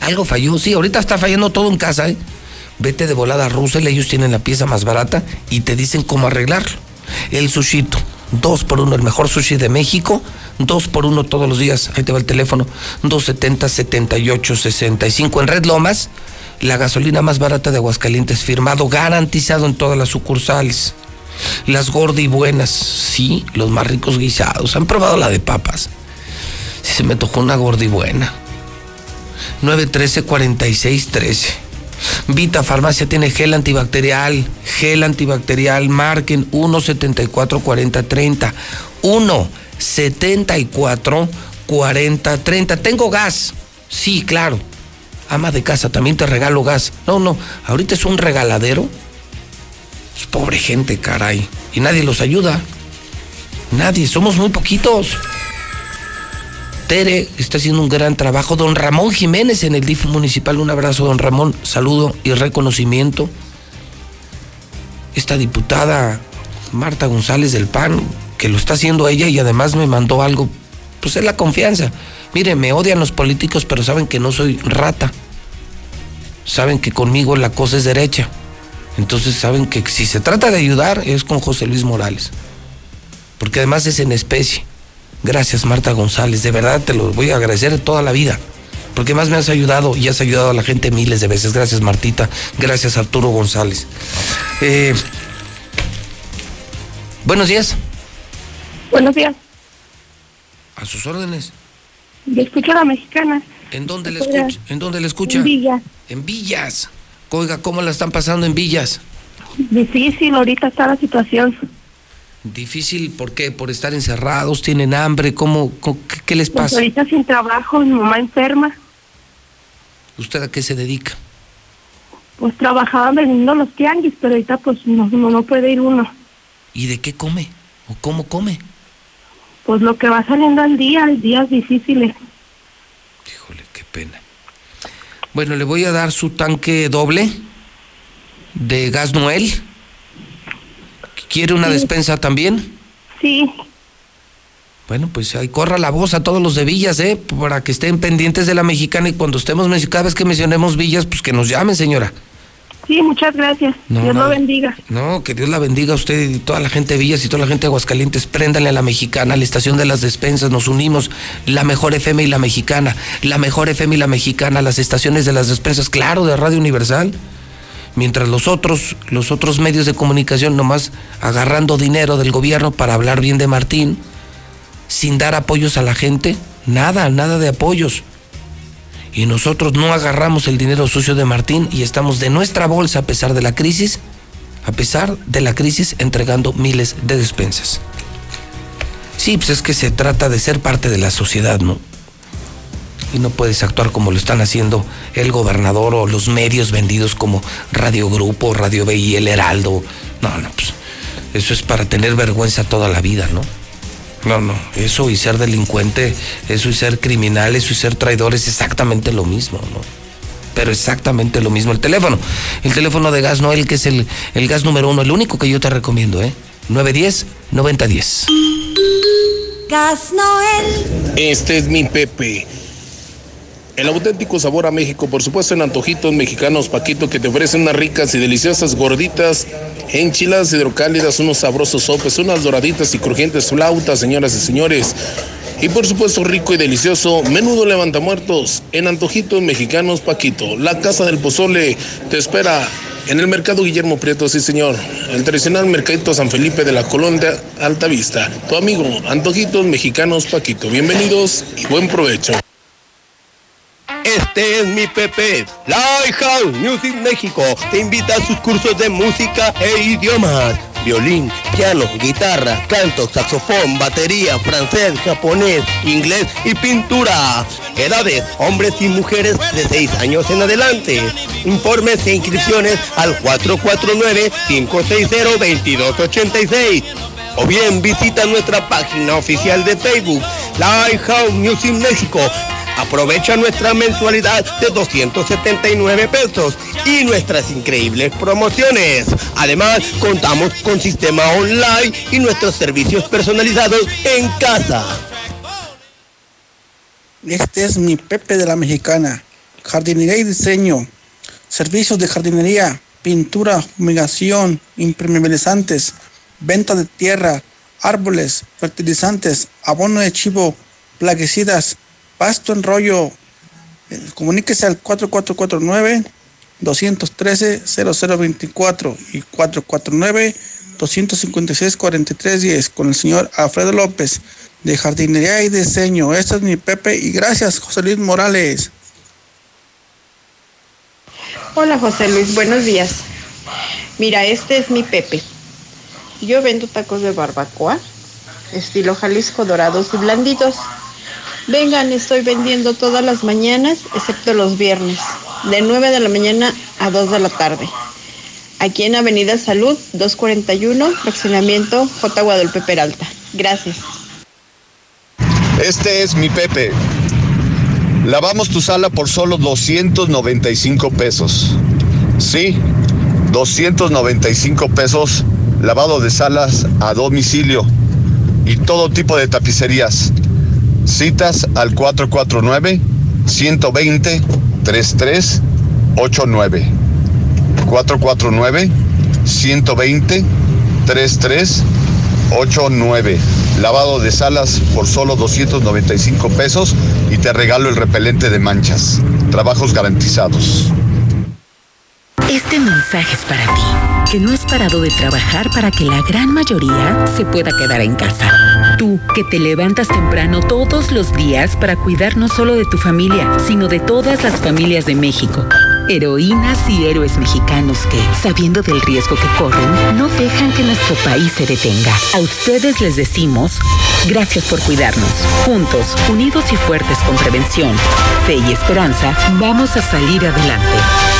Algo falló, sí, ahorita está fallando todo en casa, ¿eh? Vete de volada a Russell, ellos tienen la pieza más barata y te dicen cómo arreglarlo. El sushito, dos por uno, el mejor sushi de México, dos por uno todos los días. Ahí te va el teléfono, 270-7865 en Red Lomas. La gasolina más barata de Aguascalientes, firmado, garantizado en todas las sucursales. Las gordi buenas, sí, los más ricos guisados. Han probado la de papas. Se me tocó una gordi buena. 913-4613. Vita Farmacia tiene gel antibacterial, gel antibacterial, marquen 1744030, 1744030. Tengo gas. Sí, claro. Ama de casa, también te regalo gas. No, no, ahorita es un regaladero. Es pobre gente, caray. Y nadie los ayuda. Nadie, somos muy poquitos. Tere está haciendo un gran trabajo. Don Ramón Jiménez en el DIF municipal. Un abrazo, don Ramón. Saludo y reconocimiento. Esta diputada Marta González del PAN, que lo está haciendo ella y además me mandó algo. Pues es la confianza. Mire, me odian los políticos, pero saben que no soy rata. Saben que conmigo la cosa es derecha. Entonces saben que si se trata de ayudar es con José Luis Morales. Porque además es en especie. Gracias, Marta González. De verdad te lo voy a agradecer toda la vida. Porque más me has ayudado y has ayudado a la gente miles de veces. Gracias, Martita. Gracias, Arturo González. Eh, buenos días. Buenos días. A sus órdenes. Le escucho a la mexicana. ¿En dónde le escucha? ¿En dónde le escucha? En Villas. En Villas. Oiga, ¿cómo la están pasando en Villas? Difícil, ahorita está la situación. Difícil, ¿por qué? ¿Por estar encerrados? ¿Tienen hambre? ¿Cómo, qué, les pues pasa? ahorita sin trabajo, mi mamá enferma. ¿Usted a qué se dedica? Pues trabajaba vendiendo los tianguis, pero ahorita pues no, no, puede ir uno. ¿Y de qué come? ¿O cómo come? Pues lo que va saliendo al día, días difíciles. Híjole, qué pena. Bueno, le voy a dar su tanque doble de gas Noel ¿Quiere una despensa también? Sí. Bueno, pues ahí corra la voz a todos los de Villas, ¿eh? Para que estén pendientes de la mexicana y cuando estemos, cada vez que mencionemos Villas, pues que nos llamen, señora. Sí, muchas gracias. Dios lo bendiga. No, que Dios la bendiga a usted y toda la gente de Villas y toda la gente de Aguascalientes. Préndale a la mexicana, a la estación de las despensas. Nos unimos. La mejor FM y la mexicana. La mejor FM y la mexicana. Las estaciones de las despensas. Claro, de Radio Universal. Mientras los otros, los otros medios de comunicación nomás agarrando dinero del gobierno para hablar bien de Martín, sin dar apoyos a la gente. Nada, nada de apoyos y nosotros no agarramos el dinero sucio de Martín y estamos de nuestra bolsa a pesar de la crisis, a pesar de la crisis entregando miles de despensas. Sí, pues es que se trata de ser parte de la sociedad, ¿no? Y no puedes actuar como lo están haciendo el gobernador o los medios vendidos como Radio Grupo, Radio B y El Heraldo. No, no, pues eso es para tener vergüenza toda la vida, ¿no? No, no, eso y ser delincuente, eso y ser criminal, eso y ser traidor es exactamente lo mismo, ¿no? Pero exactamente lo mismo. El teléfono, el teléfono de Gas Noel, que es el, el gas número uno, el único que yo te recomiendo, ¿eh? 910-9010. Gas Noel. Este es mi Pepe. El auténtico sabor a México, por supuesto en antojitos mexicanos, Paquito, que te ofrecen unas ricas y deliciosas gorditas, enchiladas hidrocálidas, unos sabrosos sopes, unas doraditas y crujientes flautas, señoras y señores. Y por supuesto rico y delicioso, menudo levantamuertos en antojitos mexicanos, Paquito. La casa del pozole te espera en el mercado Guillermo Prieto, sí señor. El tradicional mercadito San Felipe de la Colonia Alta Vista. Tu amigo, Antojitos Mexicanos Paquito. Bienvenidos y buen provecho. Este es mi Pepe. Lighthouse Music México te invita a sus cursos de música e idiomas. Violín, piano, guitarra, canto, saxofón, batería, francés, japonés, inglés y pintura. Edades, hombres y mujeres de 6 años en adelante. Informes e inscripciones al 449-560-2286. O bien visita nuestra página oficial de Facebook, Lighthouse Music México Aprovecha nuestra mensualidad de 279 pesos y nuestras increíbles promociones. Además, contamos con sistema online y nuestros servicios personalizados en casa. Este es mi Pepe de la Mexicana. Jardinería y diseño. Servicios de jardinería, pintura, fumigación, impermeabilizantes, venta de tierra, árboles, fertilizantes, abono de chivo, plaguicidas, pasto en rollo. Eh, comuníquese al 4449-213-0024 y 449-256-4310 con el señor Alfredo López de Jardinería y Diseño. Este es mi Pepe y gracias José Luis Morales. Hola José Luis, buenos días. Mira, este es mi Pepe. Yo vendo tacos de barbacoa, estilo Jalisco dorados y blanditos. Vengan, estoy vendiendo todas las mañanas, excepto los viernes, de 9 de la mañana a 2 de la tarde. Aquí en Avenida Salud, 241, fraccionamiento J. Guadalupe Peralta. Gracias. Este es mi Pepe. Lavamos tu sala por solo 295 pesos. Sí, 295 pesos lavado de salas a domicilio y todo tipo de tapicerías. Citas al 449-120-3389. 449-120-3389. Lavado de salas por solo 295 pesos y te regalo el repelente de manchas. Trabajos garantizados. Este mensaje es para ti, que no has parado de trabajar para que la gran mayoría se pueda quedar en casa. Tú, que te levantas temprano todos los días para cuidar no solo de tu familia, sino de todas las familias de México. Heroínas y héroes mexicanos que, sabiendo del riesgo que corren, no dejan que nuestro país se detenga. A ustedes les decimos, gracias por cuidarnos. Juntos, unidos y fuertes con prevención, fe y esperanza, vamos a salir adelante.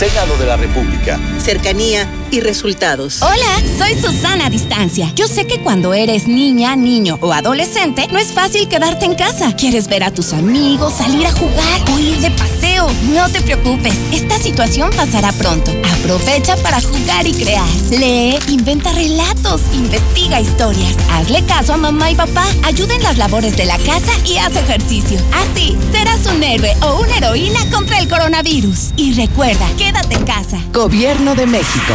Senado de la República. Cercanía y resultados. Hola, soy Susana a Distancia. Yo sé que cuando eres niña, niño o adolescente, no es fácil quedarte en casa. Quieres ver a tus amigos, salir a jugar o ir de paseo. No te preocupes, esta situación pasará pronto. Aprovecha para jugar y crear. Lee, inventa relatos, investiga historias. Hazle caso a mamá y papá. Ayuda en las labores de la casa y haz ejercicio. Así serás un héroe o una heroína contra el coronavirus. Y recuerda, quédate en casa. Gobierno de México.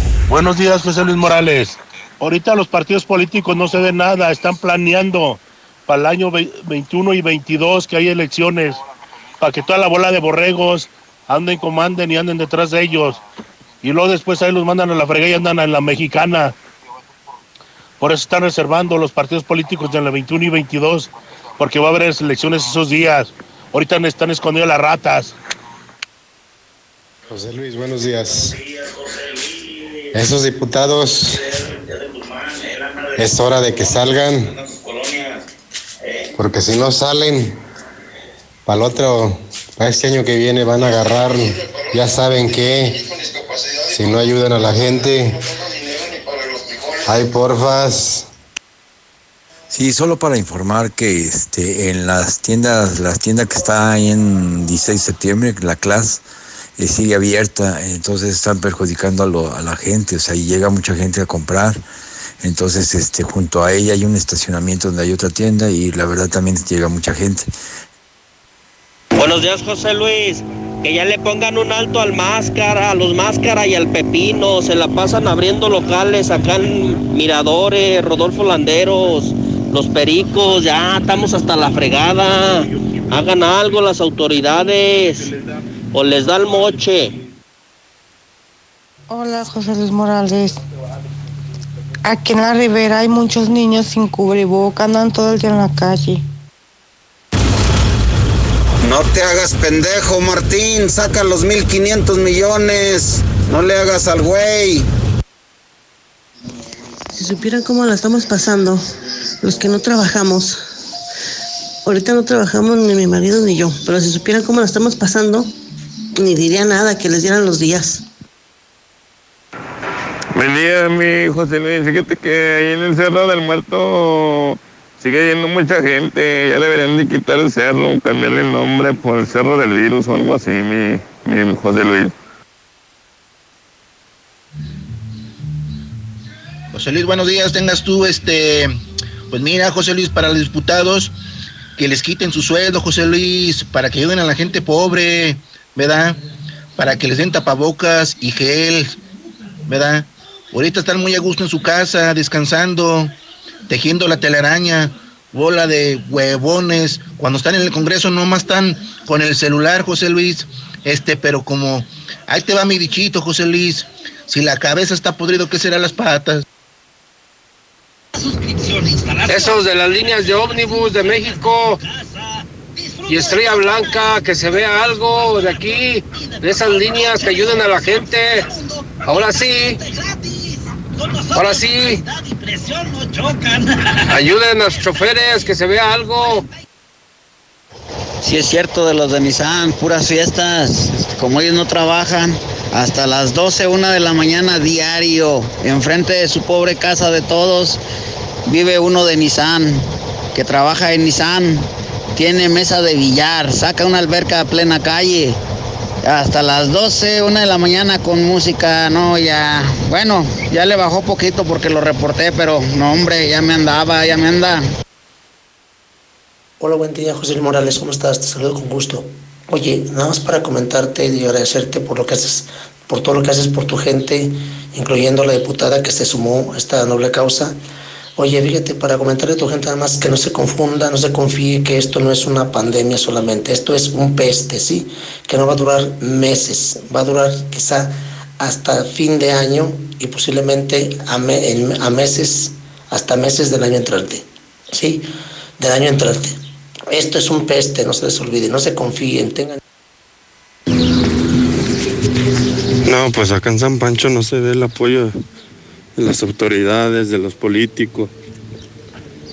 Buenos días, José Luis Morales. Ahorita los partidos políticos no se ven nada, están planeando para el año 21 y 22 que hay elecciones, para que toda la bola de borregos anden, comanden y anden detrás de ellos. Y luego después ahí los mandan a la frega y andan en la mexicana. Por eso están reservando los partidos políticos de la 21 y 22, porque va a haber elecciones esos días. Ahorita están escondidas las ratas. José Luis, buenos días. Esos diputados es hora de que salgan, porque si no salen, para el otro, para este año que viene van a agarrar, ya saben que, si no ayudan a la gente, hay porfas. Sí, solo para informar que este en las tiendas, las tiendas que está ahí en 16 de septiembre, la clase eh, sigue abierta, entonces están perjudicando a, lo- a la gente, o sea, y llega mucha gente a comprar. Entonces, este, junto a ella hay un estacionamiento donde hay otra tienda y la verdad también llega mucha gente. Buenos días, José Luis. Que ya le pongan un alto al máscara, a los máscara y al pepino. Se la pasan abriendo locales acá en Miradores, Rodolfo Landeros, los pericos. Ya estamos hasta la fregada. Hagan algo las autoridades o les da el moche. Hola, José Luis Morales. Aquí en la ribera hay muchos niños sin cubreboca, andan todo el día en la calle. No te hagas pendejo, Martín. Saca los 1500 millones. No le hagas al güey. Si supieran cómo la estamos pasando, los que no trabajamos. Ahorita no trabajamos ni mi marido ni yo, pero si supieran cómo la estamos pasando, ni diría nada que les dieran los días. Buen día, mi José Luis. Fíjate que ahí en el Cerro del Muerto sigue yendo mucha gente. Ya deberían de quitar el cerro, cambiarle el nombre por el Cerro del Virus o algo así, mi, mi José Luis. José Luis, buenos días. Tengas tú, este, pues mira, José Luis, para los diputados, que les quiten su sueldo, José Luis, para que ayuden a la gente pobre, ¿verdad? Para que les den tapabocas y gel, ¿verdad? Ahorita están muy a gusto en su casa, descansando, tejiendo la telaraña, bola de huevones. Cuando están en el Congreso nomás están con el celular, José Luis. Este, pero como, ahí te va mi dichito, José Luis. Si la cabeza está podrido, ¿qué será las patas? Esos de las líneas de ómnibus de México y Estrella Blanca, que se vea algo de aquí, de esas líneas que ayuden a la gente. Ahora sí, ahora sí, ayuden a los choferes, que se vea algo. Sí es cierto de los de Nissan, puras fiestas. Como ellos no trabajan, hasta las 12, 1 de la mañana diario, enfrente de su pobre casa de todos, vive uno de Nissan, que trabaja en Nissan, tiene mesa de billar, saca una alberca a plena calle hasta las 12, una de la mañana con música, no, ya, bueno, ya le bajó poquito porque lo reporté, pero no, hombre, ya me andaba, ya me anda. Hola, buen día, José Morales, ¿cómo estás? Te saludo con gusto. Oye, nada más para comentarte y agradecerte por lo que haces, por todo lo que haces por tu gente, incluyendo la diputada que se sumó a esta noble causa. Oye, fíjate, para comentarle a tu gente nada más que no se confunda, no se confíe que esto no es una pandemia solamente, esto es un peste, ¿sí? Que no va a durar meses, va a durar quizá hasta fin de año y posiblemente a, meses, hasta meses del año entrante, ¿sí? Del año entrante. Esto es un peste, no se les olvide, no se confíen, tengan... No, pues acá en San Pancho no se ve el apoyo de las autoridades, de los políticos.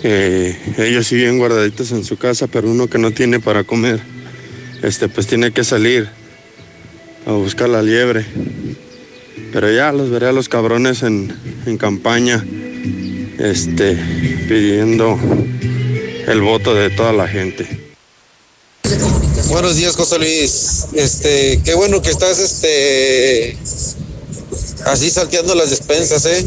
Eh, ellos siguen guardaditos en su casa, pero uno que no tiene para comer, este, pues tiene que salir a buscar la liebre. Pero ya los veré a los cabrones en, en campaña, este, pidiendo el voto de toda la gente. Buenos días, José Luis. Este, qué bueno que estás este así salteando las despensas, ¿eh?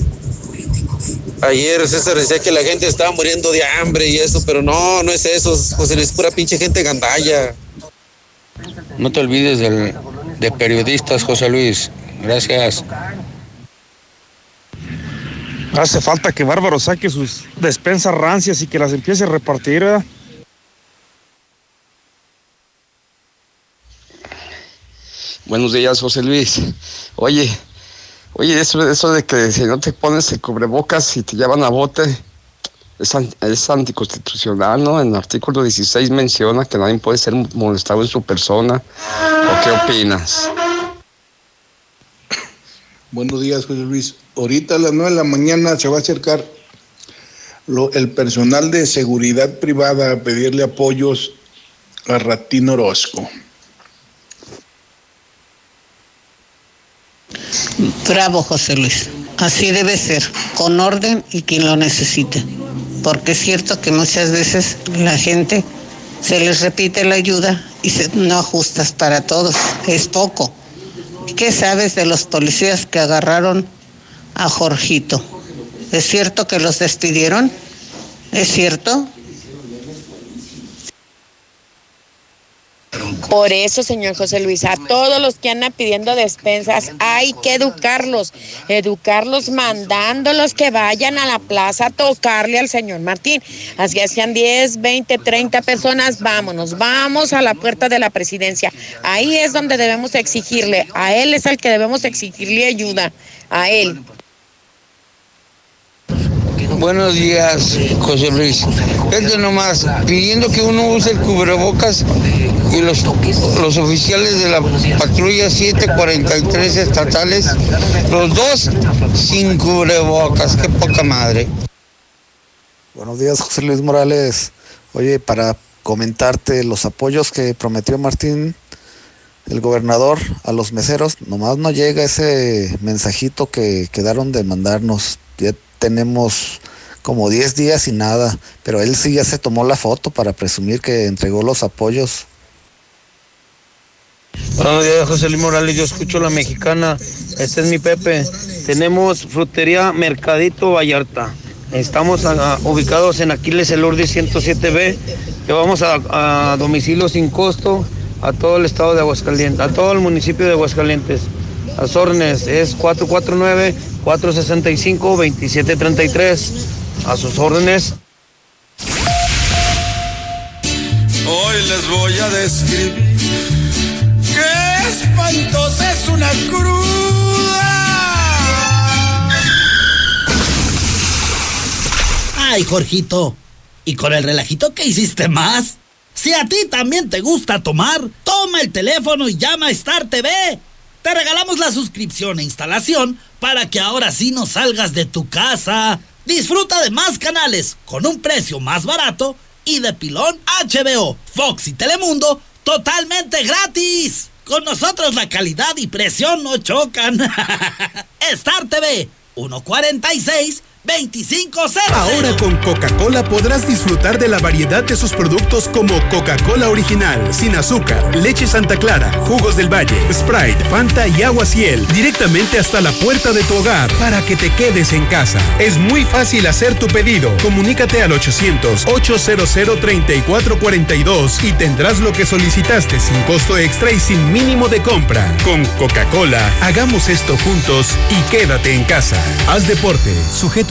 Ayer César decía que la gente estaba muriendo de hambre y eso, pero no, no es eso, José Luis, pura pinche gente gandalla. No te olvides del, de periodistas, José Luis. Gracias. Hace falta que Bárbaro saque sus despensas rancias y que las empiece a repartir. ¿verdad? Buenos días, José Luis. Oye, oye, eso, de que si no te pones el cubrebocas y te llevan a bote, es, es anticonstitucional, ¿no? En el artículo 16 menciona que nadie puede ser molestado en su persona. ¿O qué opinas? Buenos días, José Luis. Ahorita a las 9 de la mañana se va a acercar lo, el personal de seguridad privada a pedirle apoyos a Ratín Orozco. Bravo, José Luis. Así debe ser, con orden y quien lo necesite. Porque es cierto que muchas veces la gente se les repite la ayuda y se, no ajustas para todos. Es poco. ¿Qué sabes de los policías que agarraron a Jorgito? ¿Es cierto que los despidieron? ¿Es cierto? Por eso, señor José Luis, a todos los que andan pidiendo despensas, hay que educarlos, educarlos mandándolos que vayan a la plaza a tocarle al señor Martín. Así hacían 10, 20, 30 personas, vámonos, vamos a la puerta de la presidencia. Ahí es donde debemos exigirle, a él es al que debemos exigirle ayuda, a él. Buenos días, José Luis. Vete nomás, pidiendo que uno use el cubrebocas y los, los oficiales de la patrulla 743 estatales, los dos sin cubrebocas, qué poca madre. Buenos días, José Luis Morales. Oye, para comentarte los apoyos que prometió Martín, el gobernador, a los meseros, nomás no llega ese mensajito que quedaron de mandarnos. Ya tenemos como 10 días y nada, pero él sí ya se tomó la foto para presumir que entregó los apoyos. Buenos días, José Luis Morales. Yo escucho la mexicana. Este es mi Pepe. Tenemos frutería Mercadito Vallarta. Estamos ubicados en Aquiles El Urdi 107B. Llevamos a, a domicilio sin costo a todo el estado de Aguascalientes, a todo el municipio de Aguascalientes. Las órdenes es 449-465-2733. A sus órdenes. Hoy les voy a describir qué espantosa es una cruda. Ay, Jorgito. ¿Y con el relajito qué hiciste más? Si a ti también te gusta tomar, toma el teléfono y llama a Star TV. Te regalamos la suscripción e instalación para que ahora sí no salgas de tu casa. Disfruta de más canales con un precio más barato y de pilón HBO, Fox y Telemundo totalmente gratis. Con nosotros la calidad y presión no chocan. Star TV, 146 2500. Ahora con Coca-Cola podrás disfrutar de la variedad de sus productos como Coca-Cola original, sin azúcar, leche Santa Clara, jugos del Valle, Sprite, Fanta y agua Ciel, directamente hasta la puerta de tu hogar para que te quedes en casa. Es muy fácil hacer tu pedido. Comunícate al 800-800-3442 y tendrás lo que solicitaste sin costo extra y sin mínimo de compra. Con Coca-Cola, hagamos esto juntos y quédate en casa. Haz deporte, sujeto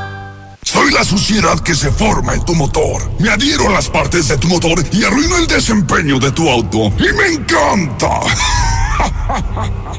Soy la suciedad que se forma en tu motor. Me adhiero a las partes de tu motor y arruino el desempeño de tu auto. ¡Y me encanta!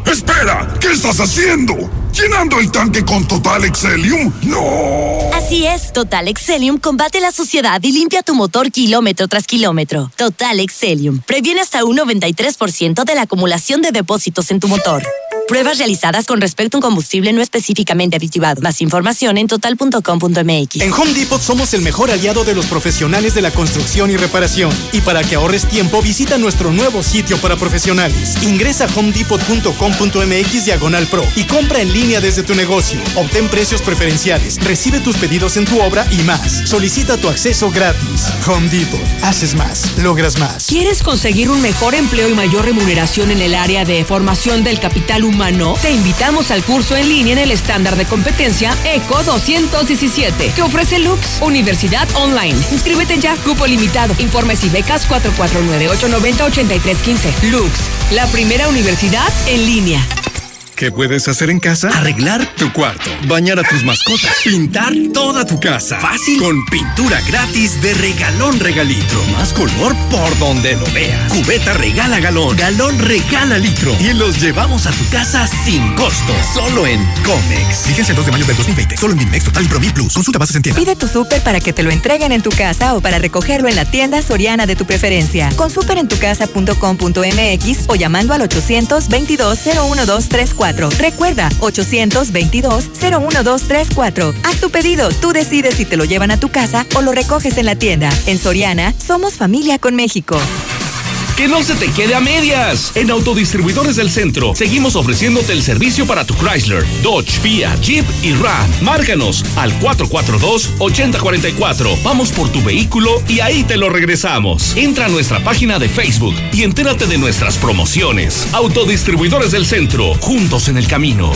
Espera, ¿qué estás haciendo? ¿Llenando el tanque con Total Excelium? ¡No! Así es, Total Excelium combate la suciedad y limpia tu motor kilómetro tras kilómetro. Total Excelium previene hasta un 93% de la acumulación de depósitos en tu motor. Pruebas realizadas con respecto a un combustible no específicamente aditivado. Más información en total.com.mx. En Home Depot somos el mejor aliado de los profesionales de la construcción y reparación. Y para que ahorres tiempo, visita nuestro nuevo sitio para profesionales. Ingresa a homedepot.com.mx diagonal pro y compra en línea desde tu negocio. Obtén precios preferenciales, recibe tus pedidos en tu obra y más. Solicita tu acceso gratis. Home Depot. Haces más, logras más. ¿Quieres conseguir un mejor empleo y mayor remuneración en el área de formación del capital humano? Te invitamos al curso en línea en el estándar de competencia ECO 217 que ofrece Lux Universidad Online. Inscríbete ya, cupo limitado. Informes y becas 449-890-8315. Lux, la primera universidad en línea. ¿Qué puedes hacer en casa? Arreglar tu cuarto, bañar a tus mascotas, pintar toda tu casa. Fácil. Con pintura gratis de regalón regalitro. Más color por donde lo veas. Cubeta regala galón, galón regala litro. Y los llevamos a tu casa sin costo. Solo en Comex. Fíjense el 2 de mayo del 2020. Solo en Dimex Total y Plus. Consulta bases en tienda. Pide tu súper para que te lo entreguen en tu casa o para recogerlo en la tienda soriana de tu preferencia. Con superentucasa.com.mx o llamando al 822 01234 Recuerda, 822-01234. Haz tu pedido, tú decides si te lo llevan a tu casa o lo recoges en la tienda. En Soriana, somos familia con México. Que no se te quede a medias. En Autodistribuidores del Centro seguimos ofreciéndote el servicio para tu Chrysler, Dodge, Fiat, Jeep y Ram. Márcanos al 442-8044. Vamos por tu vehículo y ahí te lo regresamos. Entra a nuestra página de Facebook y entérate de nuestras promociones. Autodistribuidores del Centro, juntos en el camino.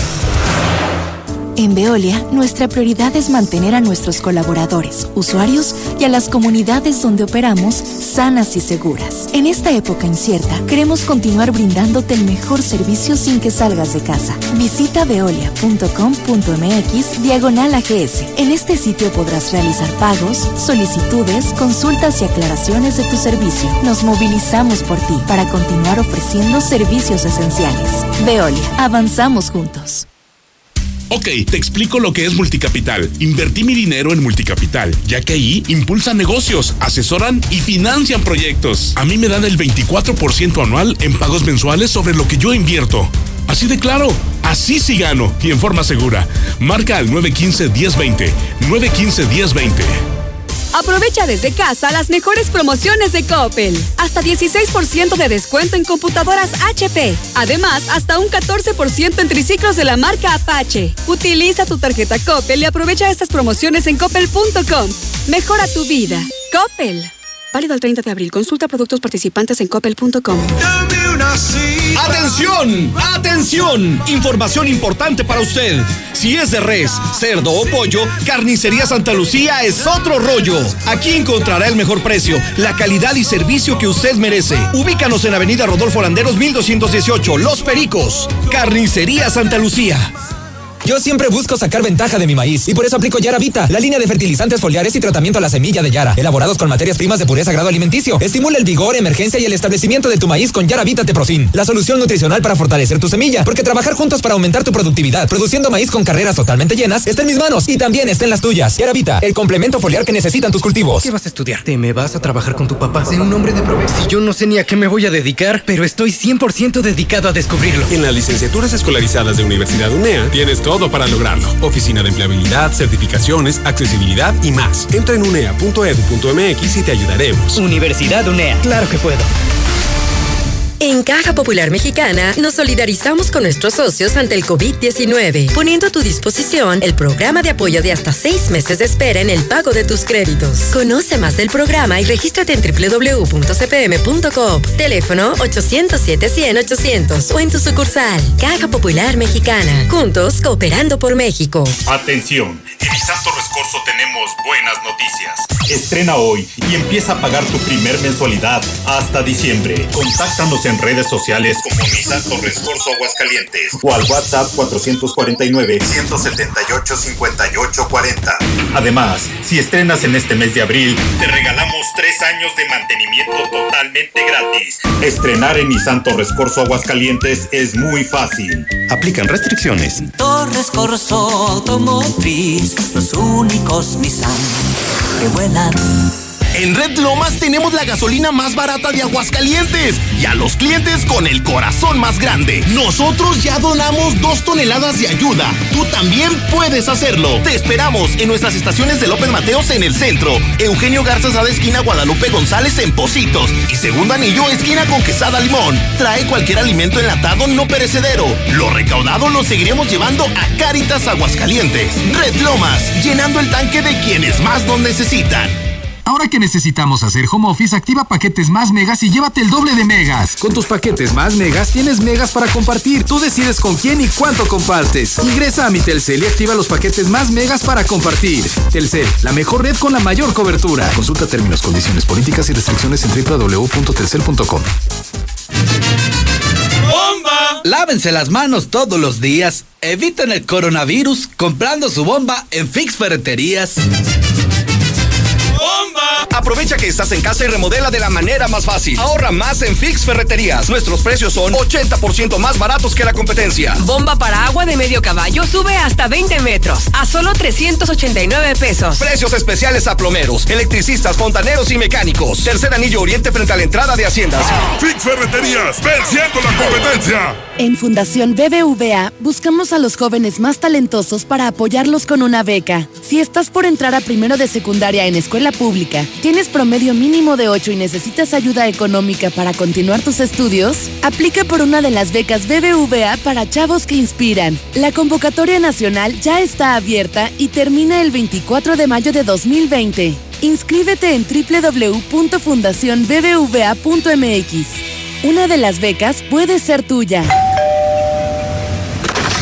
En Veolia, nuestra prioridad es mantener a nuestros colaboradores, usuarios y a las comunidades donde operamos sanas y seguras. En esta época incierta, queremos continuar brindándote el mejor servicio sin que salgas de casa. Visita veolia.com.mx diagonal AGS. En este sitio podrás realizar pagos, solicitudes, consultas y aclaraciones de tu servicio. Nos movilizamos por ti para continuar ofreciendo servicios esenciales. Veolia, avanzamos juntos. Ok, te explico lo que es Multicapital. Invertí mi dinero en Multicapital, ya que ahí impulsan negocios, asesoran y financian proyectos. A mí me dan el 24% anual en pagos mensuales sobre lo que yo invierto. Así de claro, así sí gano y en forma segura. Marca al 915-1020. 915-1020. Aprovecha desde casa las mejores promociones de Coppel. Hasta 16% de descuento en computadoras HP. Además, hasta un 14% en triciclos de la marca Apache. Utiliza tu tarjeta Coppel y aprovecha estas promociones en coppel.com. Mejora tu vida. Coppel. Válido el 30 de abril. Consulta productos participantes en coppel.com. ¡Atención! ¡Atención! Información importante para usted. Si es de res, cerdo o pollo, Carnicería Santa Lucía es otro rollo. Aquí encontrará el mejor precio, la calidad y servicio que usted merece. Ubícanos en Avenida Rodolfo Landeros 1218, Los Pericos. Carnicería Santa Lucía. Yo siempre busco sacar ventaja de mi maíz y por eso aplico Yara Vita, la línea de fertilizantes foliares y tratamiento a la semilla de Yara, elaborados con materias primas de pureza grado alimenticio. Estimula el vigor, emergencia y el establecimiento de tu maíz con Yara Vita Teprofin, la solución nutricional para fortalecer tu semilla, porque trabajar juntos para aumentar tu productividad, produciendo maíz con carreras totalmente llenas, está en mis manos y también está en las tuyas. Yara Vita, el complemento foliar que necesitan tus cultivos. ¿Qué vas a estudiar? ¿Te me vas a trabajar con tu papá? Sé un hombre de provecho. Si yo no sé ni a qué me voy a dedicar, pero estoy 100% dedicado a descubrirlo. En las licenciaturas escolarizadas de Universidad UNEA tienes todo para lograrlo. Oficina de empleabilidad, certificaciones, accesibilidad y más. Entra en unea.edu.mx y te ayudaremos. Universidad UNEA. Claro que puedo. En Caja Popular Mexicana nos solidarizamos con nuestros socios ante el COVID-19, poniendo a tu disposición el programa de apoyo de hasta seis meses de espera en el pago de tus créditos. Conoce más del programa y regístrate en www.cpm.com. Teléfono 807-100-800 o en tu sucursal. Caja Popular Mexicana. Juntos cooperando por México. Atención, en Isanto Rescorso tenemos buenas noticias. Estrena hoy y empieza a pagar tu primer mensualidad hasta diciembre. Contáctanos en redes sociales como Nissan Torres Corso Aguascalientes o al WhatsApp 449-178-5840. Además, si estrenas en este mes de abril, te regalamos tres años de mantenimiento totalmente gratis. Estrenar en Nissan Torres Corso Aguascalientes es muy fácil. Aplican restricciones. Torres Corso Automotriz, los únicos Nissan que vuelan. En Red Lomas tenemos la gasolina más barata de Aguascalientes y a los clientes con el corazón más grande. Nosotros ya donamos dos toneladas de ayuda. Tú también puedes hacerlo. Te esperamos en nuestras estaciones de López Mateos en el centro, Eugenio Garza de esquina Guadalupe González en Positos y Segundo Anillo esquina con Quesada Limón. Trae cualquier alimento enlatado no perecedero. Lo recaudado lo seguiremos llevando a Cáritas Aguascalientes. Red Lomas, llenando el tanque de quienes más nos necesitan. Ahora que necesitamos hacer home office, activa paquetes más megas y llévate el doble de megas. Con tus paquetes más megas tienes megas para compartir. Tú decides con quién y cuánto compartes. Ingresa a mi Telcel y activa los paquetes más megas para compartir. Telcel, la mejor red con la mayor cobertura. Consulta términos, condiciones, políticas y restricciones en www.telcel.com. ¡Bomba! Lávense las manos todos los días. Eviten el coronavirus comprando su bomba en Fix Ferreterías. Aprovecha que estás en casa y remodela de la manera más fácil. Ahorra más en Fix Ferreterías. Nuestros precios son 80% más baratos que la competencia. Bomba para agua de medio caballo sube hasta 20 metros a solo 389 pesos. Precios especiales a plomeros, electricistas, fontaneros y mecánicos. Tercer anillo oriente frente a la entrada de Haciendas. Fix Ferreterías, venciendo la competencia. En Fundación BBVA buscamos a los jóvenes más talentosos para apoyarlos con una beca. Si estás por entrar a primero de secundaria en escuela tienes promedio mínimo de 8 y necesitas ayuda económica para continuar tus estudios, aplica por una de las becas BBVA para chavos que inspiran. La convocatoria nacional ya está abierta y termina el 24 de mayo de 2020. Inscríbete en www.fundacionbbva.mx. Una de las becas puede ser tuya.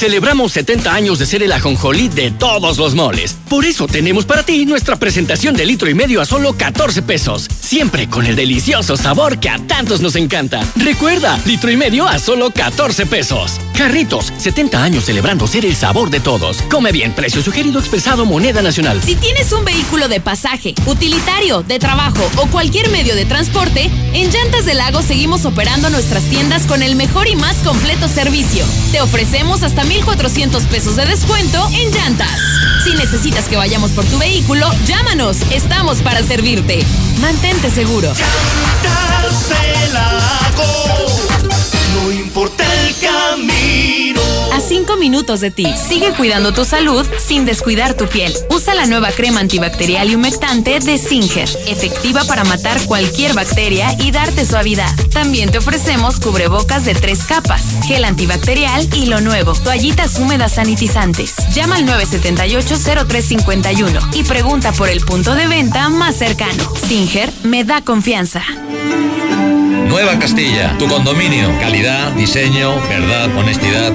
celebramos 70 años de ser el ajonjolí de todos los moles. Por eso tenemos para ti nuestra presentación de litro y medio a solo 14 pesos. Siempre con el delicioso sabor que a tantos nos encanta. Recuerda, litro y medio a solo 14 pesos. Jarritos, 70 años celebrando ser el sabor de todos. Come bien, precio sugerido expresado moneda nacional. Si tienes un vehículo de pasaje, utilitario, de trabajo o cualquier medio de transporte, en Llantas del Lago seguimos operando nuestras tiendas con el mejor y más completo servicio. Te ofrecemos hasta 1,400 pesos de descuento en llantas. Si necesitas que vayamos por tu vehículo, llámanos. Estamos para servirte. Mantente seguro. No importa el camino. A 5 minutos de ti. Sigue cuidando tu salud sin descuidar tu piel. Usa la nueva crema antibacterial y humectante de Singer, efectiva para matar cualquier bacteria y darte suavidad. También te ofrecemos cubrebocas de tres capas, gel antibacterial y lo nuevo, toallitas húmedas sanitizantes. Llama al 978-0351 y pregunta por el punto de venta más cercano. Singer me da confianza. Nueva Castilla, tu condominio. Calidad, diseño, verdad, honestidad.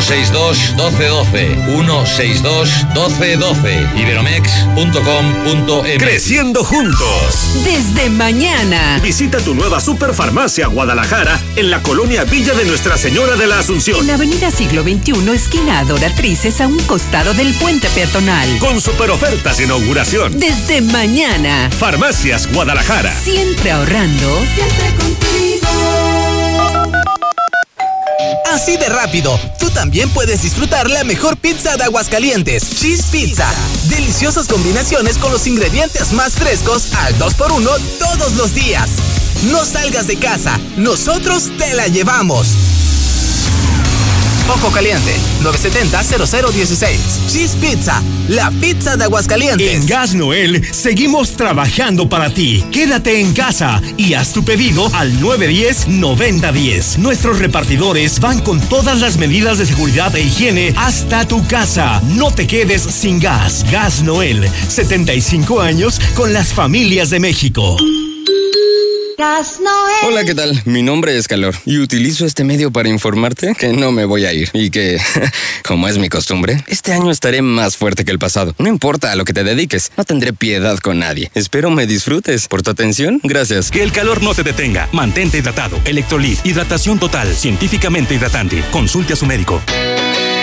162 1212 162 1212 iberomex.com.mx Creciendo juntos. Desde mañana. Visita tu nueva Superfarmacia Guadalajara en la colonia Villa de Nuestra Señora de la Asunción. En Avenida Siglo XXI, esquina Adoratrices, a un costado del puente peatonal. Con super ofertas de inauguración. Desde mañana. Farmacias Guadalajara. Siempre ahorrando. Siempre contigo. Así de rápido, tú también puedes disfrutar la mejor pizza de Aguascalientes, Cheese Pizza. Deliciosas combinaciones con los ingredientes más frescos al 2x1 todos los días. No salgas de casa, nosotros te la llevamos. Ojo Caliente, 970-0016. Cheese Pizza, la pizza de Aguascalientes. En Gas Noel seguimos trabajando para ti. Quédate en casa y haz tu pedido al 910-9010. Nuestros repartidores van con todas las medidas de seguridad e higiene hasta tu casa. No te quedes sin gas. Gas Noel, 75 años con las familias de México. Hola, ¿qué tal? Mi nombre es Calor y utilizo este medio para informarte que no me voy a ir y que, como es mi costumbre, este año estaré más fuerte que el pasado. No importa a lo que te dediques, no tendré piedad con nadie. Espero me disfrutes. Por tu atención, gracias. Que el calor no te detenga. Mantente hidratado. Electrolit, hidratación total, científicamente hidratante. Consulte a su médico.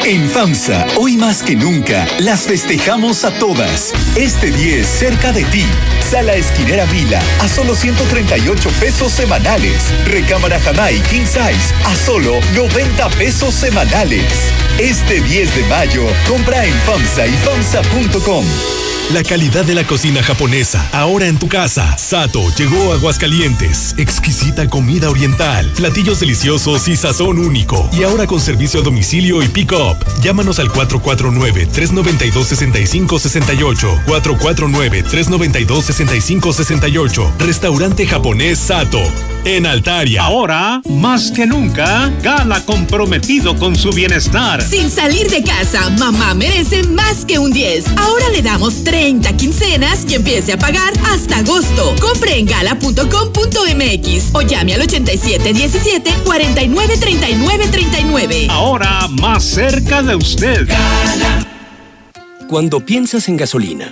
En FAMSA, hoy más que nunca, las festejamos a todas. Este 10 cerca de ti. Sala Esquinera Vila a solo 138 pesos semanales. Recámara Jamai King Size a solo 90 pesos semanales. Este 10 de mayo, compra en FAMSA y FAMSA.com. La calidad de la cocina japonesa, ahora en tu casa. Sato llegó a Aguascalientes. Exquisita comida oriental, platillos deliciosos y sazón único. Y ahora con servicio a domicilio y pick-up. Llámanos al 449-392-6568. 449-392-6568. Restaurante japonés Sato. En Altaria. Ahora, más que nunca, Gala comprometido con su bienestar. Sin salir de casa, mamá merece más que un 10. Ahora le damos 30 quincenas y empiece a pagar hasta agosto. Compre en gala.com.mx o llame al 8717 49 39 39. Ahora más cerca de usted. Cuando piensas en gasolina,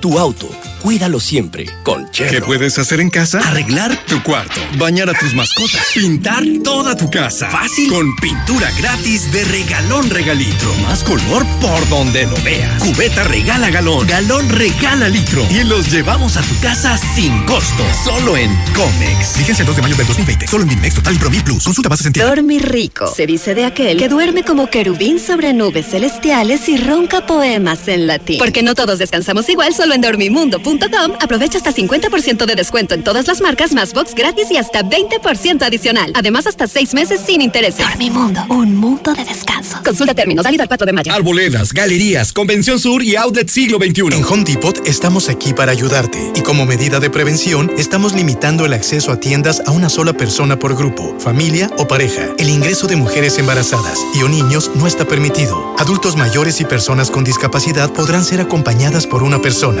tu auto. Cuídalo siempre con Chevron. ¿Qué puedes hacer en casa? Arreglar tu cuarto, bañar a tus mascotas, pintar toda tu casa. Fácil. Con pintura gratis de regalón regalitro. Más color por donde lo veas. Cubeta regala galón, galón regala litro. Y los llevamos a tu casa sin costo. Solo en Comex. Fíjense el 2 de mayo del 2020. Solo en Dimex Total y Promil Plus. Consulta bases en. Dormir rico. Se dice de aquel que duerme como querubín sobre nubes celestiales y ronca poemas en latín. Porque no todos descansamos igual, solo en dormimundo.com aprovecha hasta 50% de descuento en todas las marcas, más box gratis y hasta 20% adicional. Además, hasta 6 meses sin intereses. Dormimundo, un mundo de descanso. Consulta términos, válido al 4 de mayo. Arboledas, galerías, Convención Sur y Outlet Siglo XXI. En Home Depot estamos aquí para ayudarte y como medida de prevención estamos limitando el acceso a tiendas a una sola persona por grupo, familia o pareja. El ingreso de mujeres embarazadas y o niños no está permitido. Adultos mayores y personas con discapacidad podrán ser acompañadas por una persona.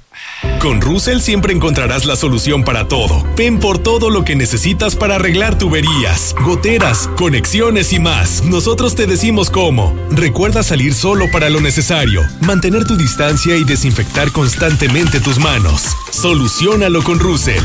Con Russell siempre encontrarás la solución para todo. Ven por todo lo que necesitas para arreglar tuberías, goteras, conexiones y más. Nosotros te decimos cómo. Recuerda salir solo para lo necesario, mantener tu distancia y desinfectar constantemente tus manos. Solucionalo con Russell.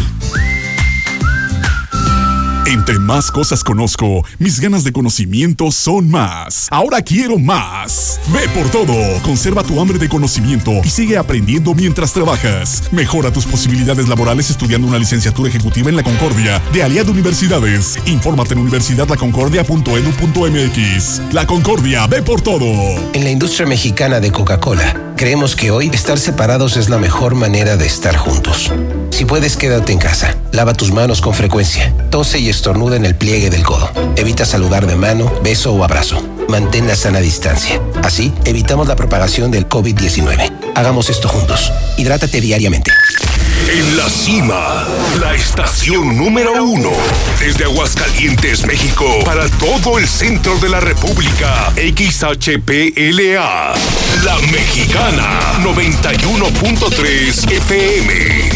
Entre más cosas conozco, mis ganas de conocimiento son más. Ahora quiero más. Ve por todo. Conserva tu hambre de conocimiento y sigue aprendiendo mientras trabajas. Mejora tus posibilidades laborales estudiando una licenciatura ejecutiva en la Concordia de Aliado Universidades. Infórmate en universidadlaconcordia.edu.mx. La Concordia, ve por todo. En la industria mexicana de Coca-Cola, creemos que hoy estar separados es la mejor manera de estar juntos. Si puedes, quédate en casa. Lava tus manos con frecuencia. Tose y estornuda en el pliegue del codo. Evita saludar de mano, beso o abrazo. Mantén la sana distancia. Así, evitamos la propagación del COVID-19. Hagamos esto juntos. Hidrátate diariamente. En la cima, la estación número uno. Desde Aguascalientes, México, para todo el centro de la República. XHPLA. La Mexicana. 91.3 FM.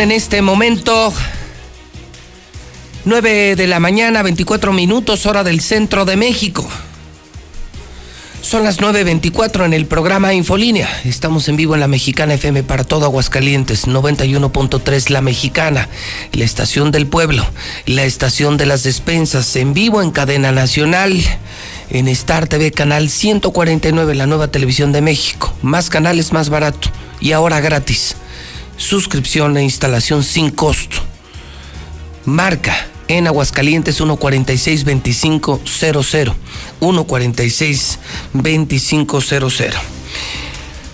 En este momento 9 de la mañana, 24 minutos, hora del centro de México. Son las 9.24 en el programa Infolínea. Estamos en vivo en la Mexicana FM para todo Aguascalientes, 91.3 La Mexicana, la estación del pueblo, la estación de las despensas, en vivo en cadena nacional, en Star TV, canal 149, la nueva televisión de México. Más canales, más barato y ahora gratis suscripción e instalación sin costo. Marca en Aguascalientes 146-2500. 146-2500.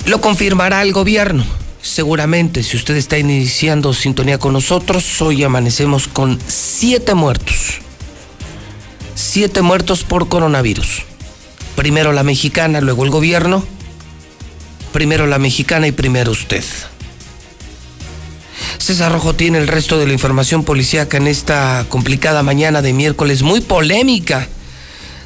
Lo confirmará el gobierno. Seguramente, si usted está iniciando sintonía con nosotros, hoy amanecemos con siete muertos. Siete muertos por coronavirus. Primero la mexicana, luego el gobierno. Primero la mexicana y primero usted. César Rojo tiene el resto de la información policíaca en esta complicada mañana de miércoles, muy polémica.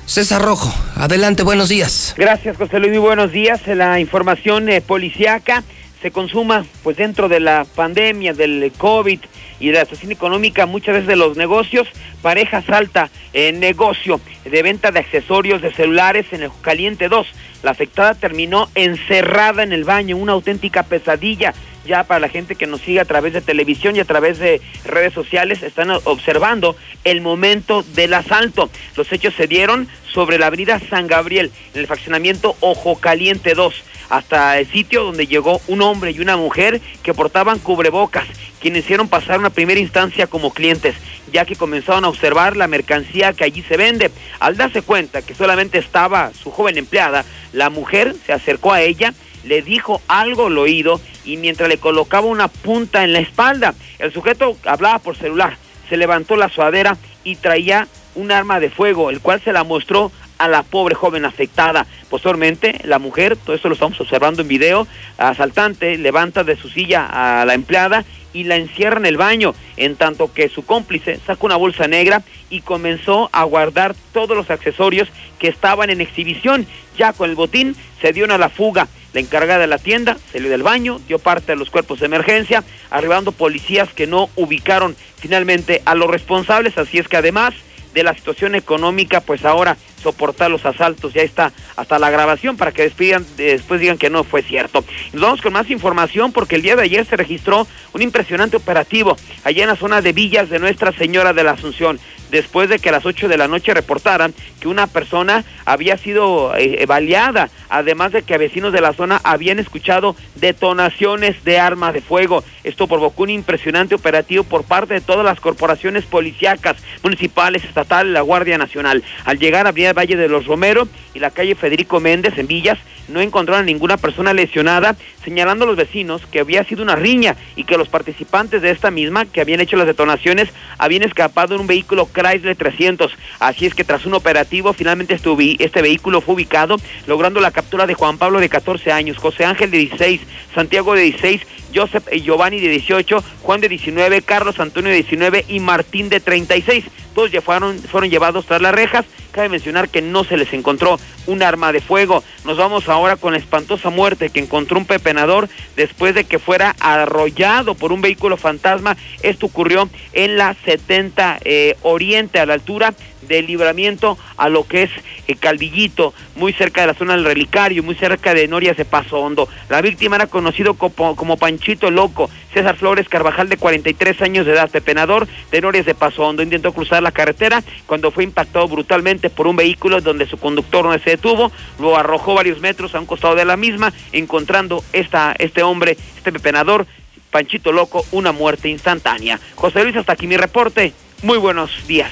César Rojo, adelante, buenos días. Gracias, José Luis, buenos días. La información eh, policíaca se consuma pues dentro de la pandemia del COVID y de la situación económica, muchas veces de los negocios, pareja salta en negocio de venta de accesorios de celulares en el Caliente 2. La afectada terminó encerrada en el baño, una auténtica pesadilla ya para la gente que nos sigue a través de televisión y a través de redes sociales, están observando el momento del asalto. Los hechos se dieron sobre la avenida San Gabriel, en el fraccionamiento Ojo Caliente 2, hasta el sitio donde llegó un hombre y una mujer que portaban cubrebocas, quienes hicieron pasar una primera instancia como clientes, ya que comenzaron a observar la mercancía que allí se vende. Al darse cuenta que solamente estaba su joven empleada, la mujer se acercó a ella le dijo algo al oído y mientras le colocaba una punta en la espalda, el sujeto hablaba por celular, se levantó la suadera y traía un arma de fuego, el cual se la mostró a la pobre joven afectada. Posteriormente, la mujer, todo esto lo estamos observando en video, asaltante levanta de su silla a la empleada y la encierra en el baño, en tanto que su cómplice saca una bolsa negra y comenzó a guardar todos los accesorios que estaban en exhibición. Ya con el botín se dio a la fuga. La encargada de la tienda salió del baño, dio parte a los cuerpos de emergencia, arribando policías que no ubicaron finalmente a los responsables, así es que además de la situación económica, pues ahora soportar los asaltos, ya está hasta la grabación para que despidan, después digan que no fue cierto. Nos vamos con más información porque el día de ayer se registró un impresionante operativo allá en la zona de Villas de Nuestra Señora de la Asunción. Después de que a las 8 de la noche reportaran que una persona había sido eh, baleada, además de que vecinos de la zona habían escuchado detonaciones de armas de fuego. Esto provocó un impresionante operativo por parte de todas las corporaciones policíacas, municipales, estatales, la Guardia Nacional. Al llegar a Avenida Valle de los Romero y la calle Federico Méndez en Villas, no encontraron ninguna persona lesionada, señalando a los vecinos que había sido una riña y que los participantes de esta misma, que habían hecho las detonaciones, habían escapado en un vehículo Chrysler 300. Así es que tras un operativo, finalmente este, este vehículo fue ubicado, logrando la captura de Juan Pablo de 14 años, José Ángel de 16, Santiago de 16, Joseph y Giovanni de 18, Juan de 19, Carlos Antonio de 19 y Martín de 36. Todos ya fueron, fueron llevados tras las rejas. Cabe mencionar que no se les encontró un arma de fuego. Nos vamos ahora con la espantosa muerte que encontró un pepenador después de que fuera arrollado por un vehículo fantasma. Esto ocurrió en la 70 eh, Oriente, a la altura del libramiento a lo que es el Caldillito, muy cerca de la zona del Relicario, muy cerca de Norias de Paso Hondo. La víctima era conocido como, como Panchito Loco, César Flores Carvajal de 43 años de edad, pepenador de Norias de Paso Hondo. Intentó cruzar la carretera cuando fue impactado brutalmente por un vehículo donde su conductor no se detuvo, lo arrojó varios metros a un costado de la misma, encontrando esta, este hombre, este pepenador, Panchito Loco, una muerte instantánea. José Luis, hasta aquí mi reporte. Muy buenos días.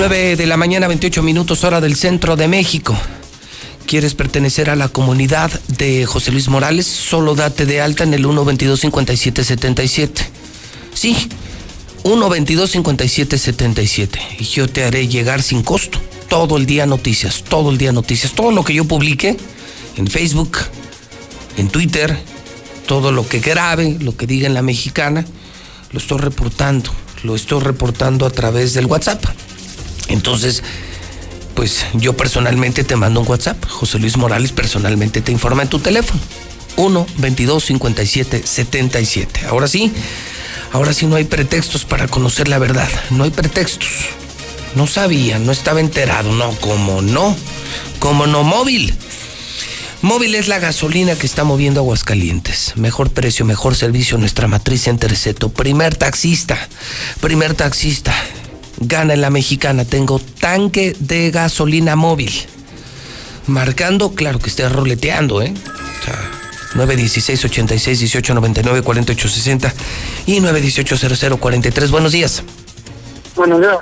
9 de la mañana, 28 minutos hora del centro de México. ¿Quieres pertenecer a la comunidad de José Luis Morales? Solo date de alta en el 122-5777. Sí, 122-5777. Y yo te haré llegar sin costo. Todo el día noticias, todo el día noticias. Todo lo que yo publique en Facebook, en Twitter, todo lo que grabe, lo que diga en la mexicana, lo estoy reportando, lo estoy reportando a través del WhatsApp. Entonces, pues yo personalmente te mando un WhatsApp. José Luis Morales personalmente te informa en tu teléfono. 1 22 57 77. Ahora sí, ahora sí no hay pretextos para conocer la verdad. No hay pretextos. No sabía, no estaba enterado. No, como no. Como no móvil. Móvil es la gasolina que está moviendo Aguascalientes. Mejor precio, mejor servicio, nuestra matriz en Terceto. Primer taxista, primer taxista. Gana en la mexicana. Tengo tanque de gasolina móvil. Marcando, claro que esté roleteando, ¿eh? O sea, 916 86 18 99 48 60 y 918 00 43. Buenos días. Buenos días.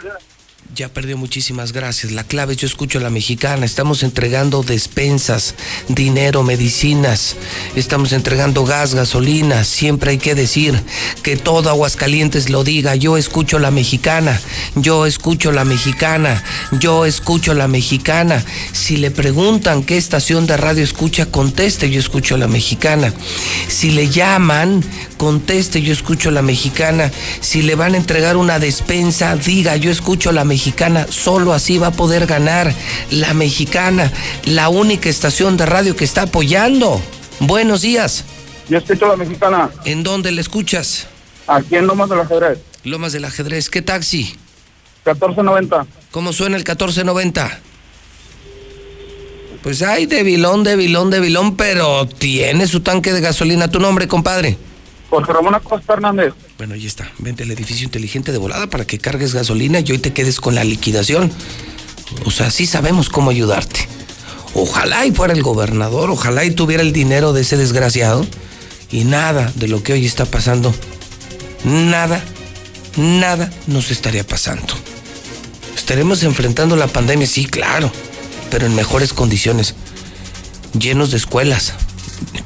Ya perdió muchísimas gracias. La clave yo escucho a la mexicana. Estamos entregando despensas, dinero, medicinas. Estamos entregando gas, gasolina. Siempre hay que decir que todo Aguascalientes lo diga. Yo escucho la mexicana. Yo escucho la mexicana. Yo escucho la mexicana. Si le preguntan qué estación de radio escucha, conteste. Yo escucho la mexicana. Si le llaman, conteste. Yo escucho la mexicana. Si le van a entregar una despensa, diga. Yo escucho la mexicana mexicana. Solo así va a poder ganar la mexicana, la única estación de radio que está apoyando. Buenos días. Yo escucho la mexicana. ¿En dónde la escuchas? Aquí en Lomas del Ajedrez. Lomas del Ajedrez. ¿Qué taxi? 1490. ¿Cómo suena el 1490? Pues hay debilón, debilón, debilón, pero tiene su tanque de gasolina. ¿Tu nombre, compadre? José Ramón Acosta Hernández. Bueno, ahí está. Vente al edificio inteligente de volada para que cargues gasolina y hoy te quedes con la liquidación. O sea, sí sabemos cómo ayudarte. Ojalá y fuera el gobernador, ojalá y tuviera el dinero de ese desgraciado. Y nada de lo que hoy está pasando, nada, nada nos estaría pasando. Estaremos enfrentando la pandemia, sí, claro, pero en mejores condiciones, llenos de escuelas,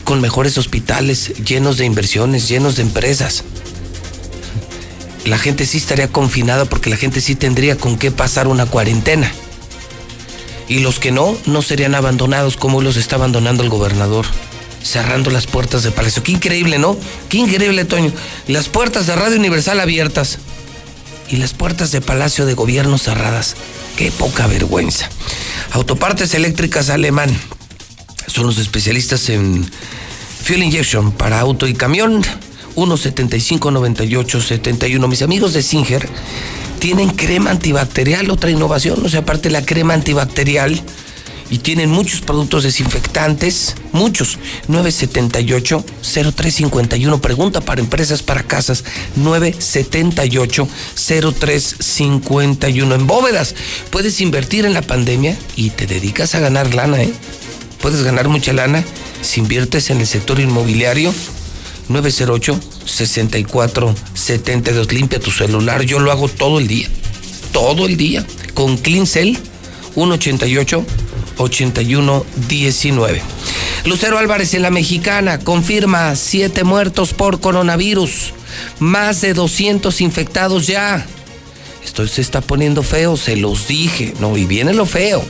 con mejores hospitales, llenos de inversiones, llenos de empresas. La gente sí estaría confinada porque la gente sí tendría con qué pasar una cuarentena. Y los que no, no serían abandonados como los está abandonando el gobernador, cerrando las puertas de Palacio. Qué increíble, ¿no? Qué increíble, Toño. Las puertas de Radio Universal abiertas y las puertas de Palacio de Gobierno cerradas. Qué poca vergüenza. Autopartes eléctricas alemán son los especialistas en fuel injection para auto y camión. 1759871. Mis amigos de Singer tienen crema antibacterial, otra innovación, o sea, aparte la crema antibacterial y tienen muchos productos desinfectantes, muchos. 978-0351, pregunta para empresas, para casas, 978-0351. En bóvedas, puedes invertir en la pandemia y te dedicas a ganar lana, ¿eh? Puedes ganar mucha lana si inviertes en el sector inmobiliario. 908-6472. Limpia tu celular. Yo lo hago todo el día. Todo el día. Con CleanCell 188 8119. Lucero Álvarez en la mexicana confirma siete muertos por coronavirus, más de 200 infectados ya. Esto se está poniendo feo, se los dije, no, y viene lo feo.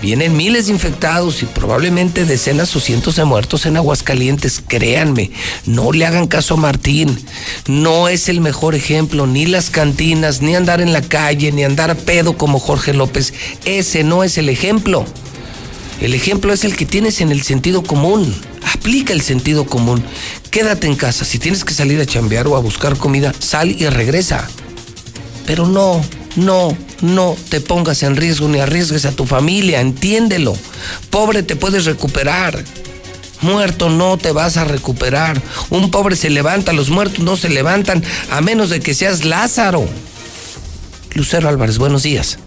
Vienen miles de infectados y probablemente decenas o cientos de muertos en Aguascalientes. Créanme, no le hagan caso a Martín. No es el mejor ejemplo, ni las cantinas, ni andar en la calle, ni andar a pedo como Jorge López. Ese no es el ejemplo. El ejemplo es el que tienes en el sentido común. Aplica el sentido común. Quédate en casa. Si tienes que salir a chambear o a buscar comida, sal y regresa. Pero no, no, no te pongas en riesgo ni arriesgues a tu familia, entiéndelo. Pobre te puedes recuperar. Muerto no te vas a recuperar. Un pobre se levanta, los muertos no se levantan a menos de que seas Lázaro. Lucero Álvarez, buenos días.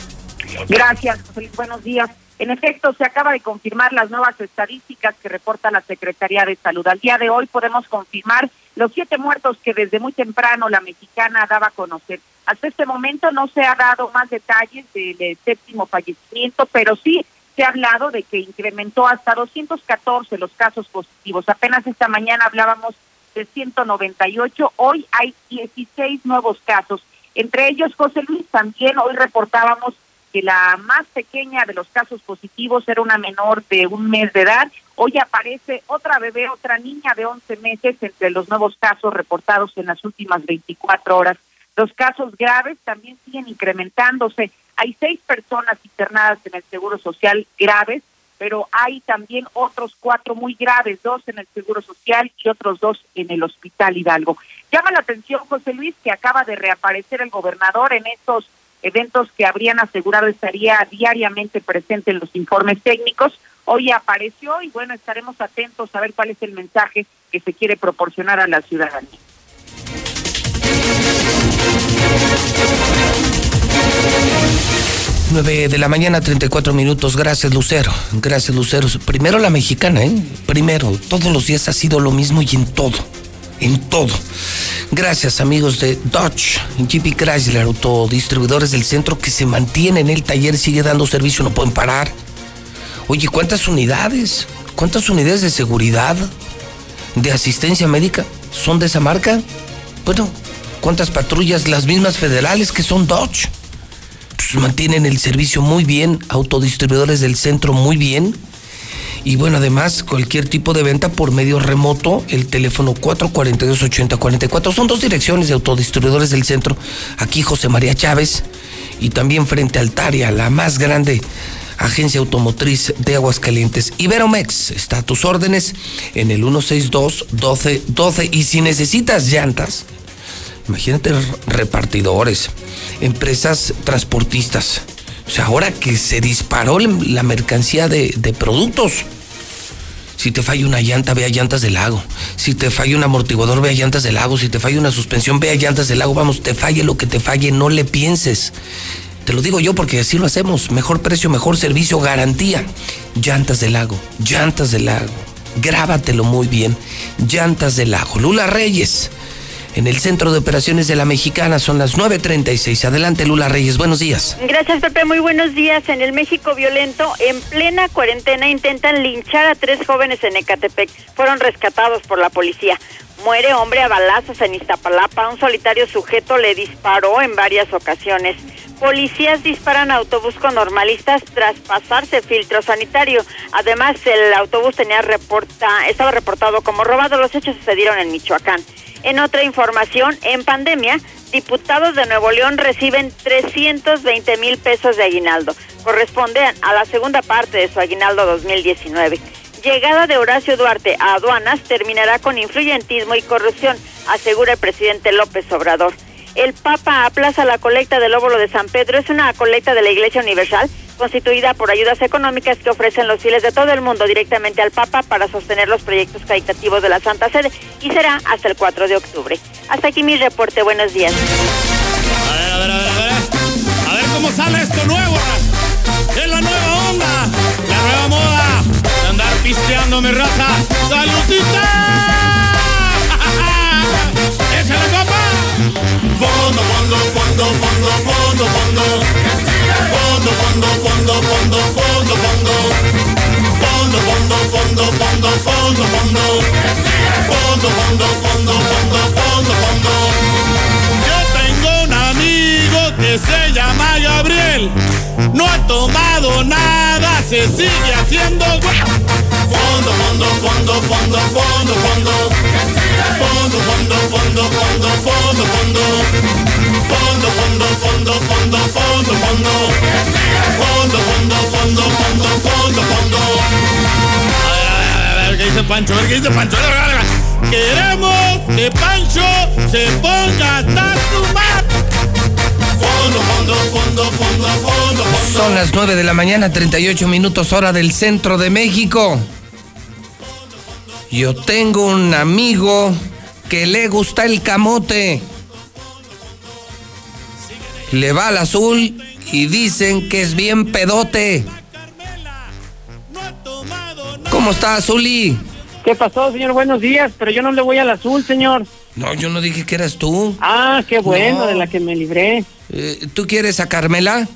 Gracias, Buenos días. En efecto, se acaba de confirmar las nuevas estadísticas que reporta la Secretaría de Salud. Al día de hoy podemos confirmar los siete muertos que desde muy temprano la mexicana daba a conocer. Hasta este momento no se ha dado más detalles del séptimo fallecimiento, pero sí se ha hablado de que incrementó hasta 214 los casos positivos. Apenas esta mañana hablábamos de 198, hoy hay 16 nuevos casos. Entre ellos, José Luis, también hoy reportábamos que la más pequeña de los casos positivos era una menor de un mes de edad. Hoy aparece otra bebé, otra niña de 11 meses entre los nuevos casos reportados en las últimas 24 horas. Los casos graves también siguen incrementándose. Hay seis personas internadas en el Seguro Social graves, pero hay también otros cuatro muy graves, dos en el Seguro Social y otros dos en el Hospital Hidalgo. Llama la atención, José Luis, que acaba de reaparecer el gobernador en estos eventos que habrían asegurado estaría diariamente presente en los informes técnicos. Hoy apareció y bueno, estaremos atentos a ver cuál es el mensaje que se quiere proporcionar a la ciudadanía. 9 de la mañana, 34 minutos. Gracias, Lucero. Gracias, Lucero. Primero la mexicana, ¿eh? Primero. Todos los días ha sido lo mismo y en todo en todo. Gracias amigos de Dodge, GP Chrysler, autodistribuidores del centro que se mantienen en el taller, sigue dando servicio, no pueden parar. Oye, ¿cuántas unidades? ¿Cuántas unidades de seguridad, de asistencia médica son de esa marca? Bueno, ¿cuántas patrullas? Las mismas federales que son Dodge. Pues mantienen el servicio muy bien, autodistribuidores del centro muy bien y bueno, además, cualquier tipo de venta por medio remoto, el teléfono 442-8044. Son dos direcciones de autodistribuidores del centro. Aquí José María Chávez y también frente a Altaria, la más grande agencia automotriz de Aguascalientes. Iberomex está a tus órdenes en el 162-1212. Y si necesitas llantas, imagínate repartidores, empresas transportistas sea, ahora que se disparó la mercancía de, productos. Si te falla una llanta, ve a llantas del lago. Si te falla un amortiguador, ve a llantas del lago. Si te falla una suspensión, ve a llantas del lago. Vamos, te falle lo que te falle, no le pienses. Te lo digo yo porque así lo hacemos. Mejor precio, mejor servicio, garantía. Llantas del lago, llantas del lago. Grábatelo muy bien. Llantas del lago. Lula Reyes en el Centro de Operaciones de la Mexicana. Son las 9.36. Adelante, Lula Reyes. Buenos días. Gracias, Pepe. Muy buenos días. En el México violento, en plena cuarentena, intentan linchar a tres jóvenes en Ecatepec. Fueron rescatados por la policía. Muere hombre a balazos en Iztapalapa. Un solitario sujeto le disparó en varias ocasiones. Policías disparan autobús con normalistas tras pasarse filtro sanitario. Además, el autobús tenía reporta, estaba reportado como robado. Los hechos sucedieron en Michoacán. En otra información, en pandemia, diputados de Nuevo León reciben 320 mil pesos de aguinaldo. Corresponde a la segunda parte de su aguinaldo 2019. Llegada de Horacio Duarte a aduanas terminará con influyentismo y corrupción, asegura el presidente López Obrador. El Papa aplaza la colecta del óvulo de San Pedro. Es una colecta de la Iglesia Universal constituida por ayudas económicas que ofrecen los fieles de todo el mundo directamente al Papa para sostener los proyectos caritativos de la Santa Sede y será hasta el 4 de octubre. Hasta aquí mi reporte. Buenos días. A ver, a ver, a ver, a ver. A ver cómo sale esto nuevo. Es la nueva onda, la nueva moda de andar pisteando mi raza. ¡Saludcita! ¡Échale, copa! Fondo, fondo, fondo, fondo, fondo, fondo. Fondo, fondo, fondo, fondo, fondo, fondo. Fondo, fondo, fondo, fondo, fondo, fondo. Fondo, fondo, fondo, fondo, fondo, fondo. Yo tengo un amigo que se llama Gabriel. No ha tomado nada, se sigue haciendo Fondo, fondo, fondo, fondo, fondo, fondo. Fondo, fondo, fondo, fondo, fondo, fondo. Fondo, fondo, fondo, fondo, fondo, fondo. Fondo, fondo, fondo, fondo, fondo, fondo. A ver, a ver, a ver, ¿qué dice Pancho? A ver, ¿qué dice Pancho? Queremos que Pancho se ponga hasta su. Fondo, fondo, fondo, fondo, fondo, fondo. Son las 9 de la mañana, 38 minutos hora del centro de México. Yo tengo un amigo que le gusta el camote. Le va al azul y dicen que es bien pedote. ¿Cómo está, Azuli? ¿Qué pasó, señor? Buenos días, pero yo no le voy al azul, señor. No, yo no dije que eras tú. Ah, qué bueno, No. de la que me libré. Eh, ¿Tú quieres a Carmela?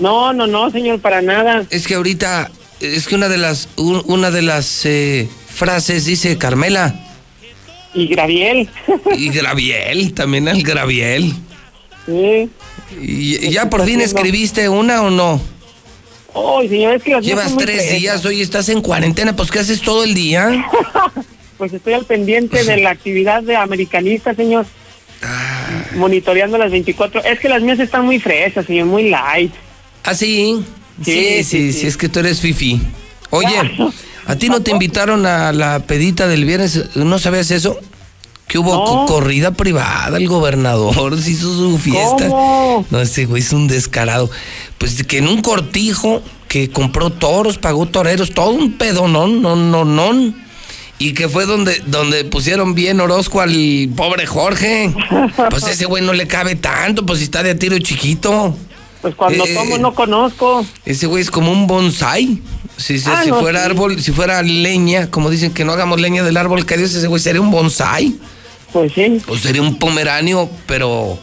No, no, no, señor, para nada. Es que ahorita, es que una de las, un- una de las eh, frases dice Carmela. Y Graviel. Y Graviel, también el Graviel. Sí. ¿Y, ya por fin escribiste una o no? Ay, señor, es que las Llevas tres días, hoy estás en cuarentena, pues ¿qué haces todo el día? Pues estoy al pendiente de la actividad de americanista, señor. Monitoreando las 24. Es que las mías están muy fresas, señor, muy light. ¿Ah, sí? Sí, sí, sí, es que tú eres fifi. Oye, ¿a ti no te invitaron a la pedita del viernes? ¿No sabías eso? Que hubo No. corrida privada, el gobernador se hizo su fiesta. ¿Cómo? No, ese güey es un descarado. Pues que en un cortijo que compró toros, pagó toreros, todo un pedonón, no, no, no. Y que fue donde, donde pusieron bien Orozco al pobre Jorge. Pues ese güey no le cabe tanto, pues si está de a tiro chiquito. Pues cuando Eh, tomo no conozco. Ese güey es como un bonsai. Si, si- Ah, si no, fuera sí. árbol, si fuera leña, como dicen que no hagamos leña del árbol que Dios, ese güey sería un bonsai. Pues sí. O sería un pomeranio, pero,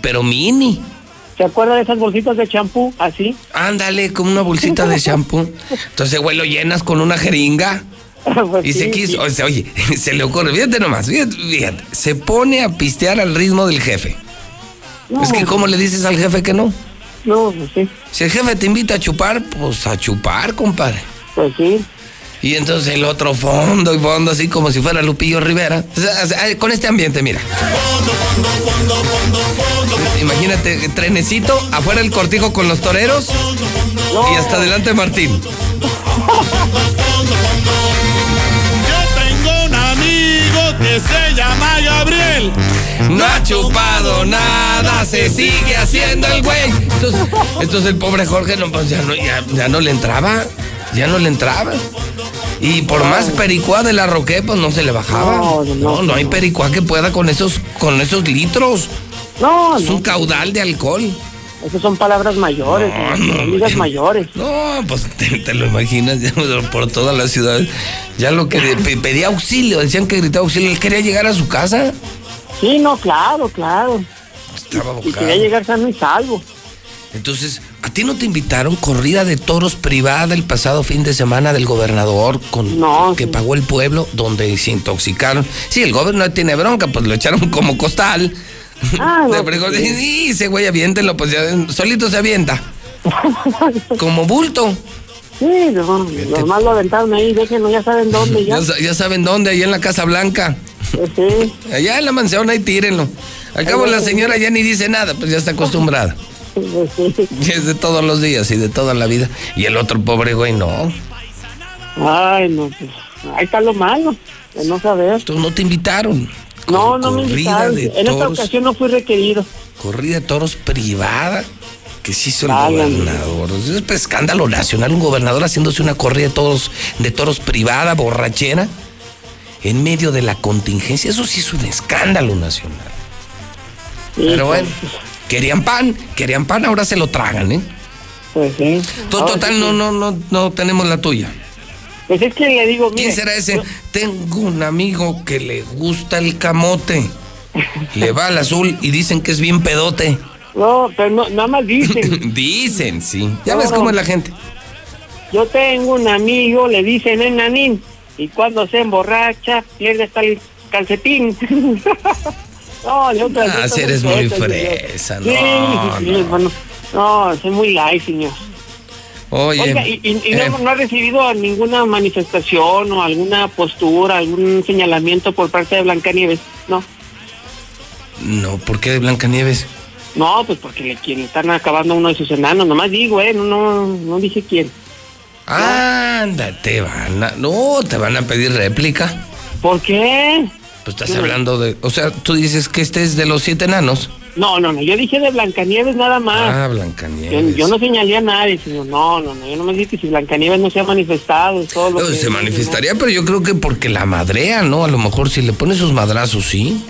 pero mini. ¿Se acuerda de esas bolsitas de champú? Así. Ándale, como una bolsita de shampoo. Entonces, güey, lo llenas con una jeringa. Pues y se quiso, sí. o sea, oye, se le ocurre, fíjate nomás, fíjate, fíjate, se pone a pistear al ritmo del jefe. No. Es que, ¿cómo le dices al jefe que no? No, pues sí. Si el jefe te invita a chupar, pues a chupar, compadre. Pues sí. Y entonces el otro fondo y fondo, así como si fuera Lupillo Rivera. O sea, o sea, con este ambiente, mira. Imagínate, trenecito, afuera el cortijo con los toreros y hasta adelante Martín. Yo tengo un amigo que se llama Gabriel. No ha chupado nada, se sigue haciendo el güey. Entonces, entonces el pobre Jorge no, pues ya, no, ya, ya no le entraba, ya no le entraba. Y por más pericuá de la roque, pues no se le bajaba. No, No, no, no, hay pericuá que pueda con esos, con esos litros. No, Es un caudal de alcohol. Esas son palabras mayores, no. mayores. No, pues te, te lo imaginas ya por toda la ciudad. Ya lo que pedía auxilio, decían que gritaba auxilio, él quería llegar a su casa. Sí, no, claro, claro. Estaba Y bocado. quería llegar sano y salvo. Entonces, ¿a ti no te invitaron corrida de toros privada el pasado fin de semana del gobernador con que pagó el pueblo donde se intoxicaron? Sí, el gobierno no tiene bronca, pues lo echaron como costal. Ah, De no, frijol. sí. Sí, ese güey aviéntenlo, pues ya solito se avienta. Como bulto. Sí, no, nomás lo aventaron ahí, déjenlo, ya saben dónde, ya. Ya, ya saben dónde, ahí en la Casa Blanca. Allá en la mansión, ahí tírenlo. Al cabo la señora ya ni dice nada, pues ya está acostumbrada. Y es de todos los días y de toda la vida. Y el otro pobre güey, no. Ay, no, pues, ahí está lo malo, de no saber. Tú no te invitaron. No, no me invitaron. En esta ocasión no fui requerido. Corrida de toros privada. ¿Qué se hizo el gobernador? Es un escándalo nacional, un gobernador haciéndose una corrida de toros, de toros privada, borrachera, en medio de la contingencia. Eso sí es un escándalo nacional. Pero bueno, querían pan, querían pan, ahora se lo tragan, ¿eh? Pues sí. To- Total, no, no, no, no tenemos la tuya. Pues es que le digo, ¿Quién mire, será ese? Tengo un amigo que le gusta el camote. Le va al azul y dicen que es bien pedote. No, pero no, nada más dicen. dicen, sí. Ya No, ves cómo es la gente. Yo tengo un amigo, le dicen enanín, y cuando se emborracha, pierde hasta el calcetín. no, yo Ah, si eres muy fresa, no, Sí, sí, bueno, no, soy muy light, señor. Oye, Oiga, y, y- y eh, no, no ha recibido ninguna manifestación o alguna postura, algún señalamiento por parte de Blancanieves, ¿no? no, ¿por qué de Blancanieves? No, pues porque le, quieren- están acabando uno de sus enanos, nomás digo, ¿eh? No, no, no dije quién. Anda, te van a, no, te van a pedir réplica. ¿Por qué? Pues estás hablando de, o sea, tú dices que este es de los siete enanos. No, no, no, yo dije de Blancanieves nada más. Ah, Blancanieves. yo no señalé a nadie, señor. No, no, no. Yo no me dije que si Blancanieves no se ha manifestado. es todo lo No, que- se manifestaría, pero yo creo que porque la madrea, ¿no? A lo mejor si le pone sus madrazos, sí,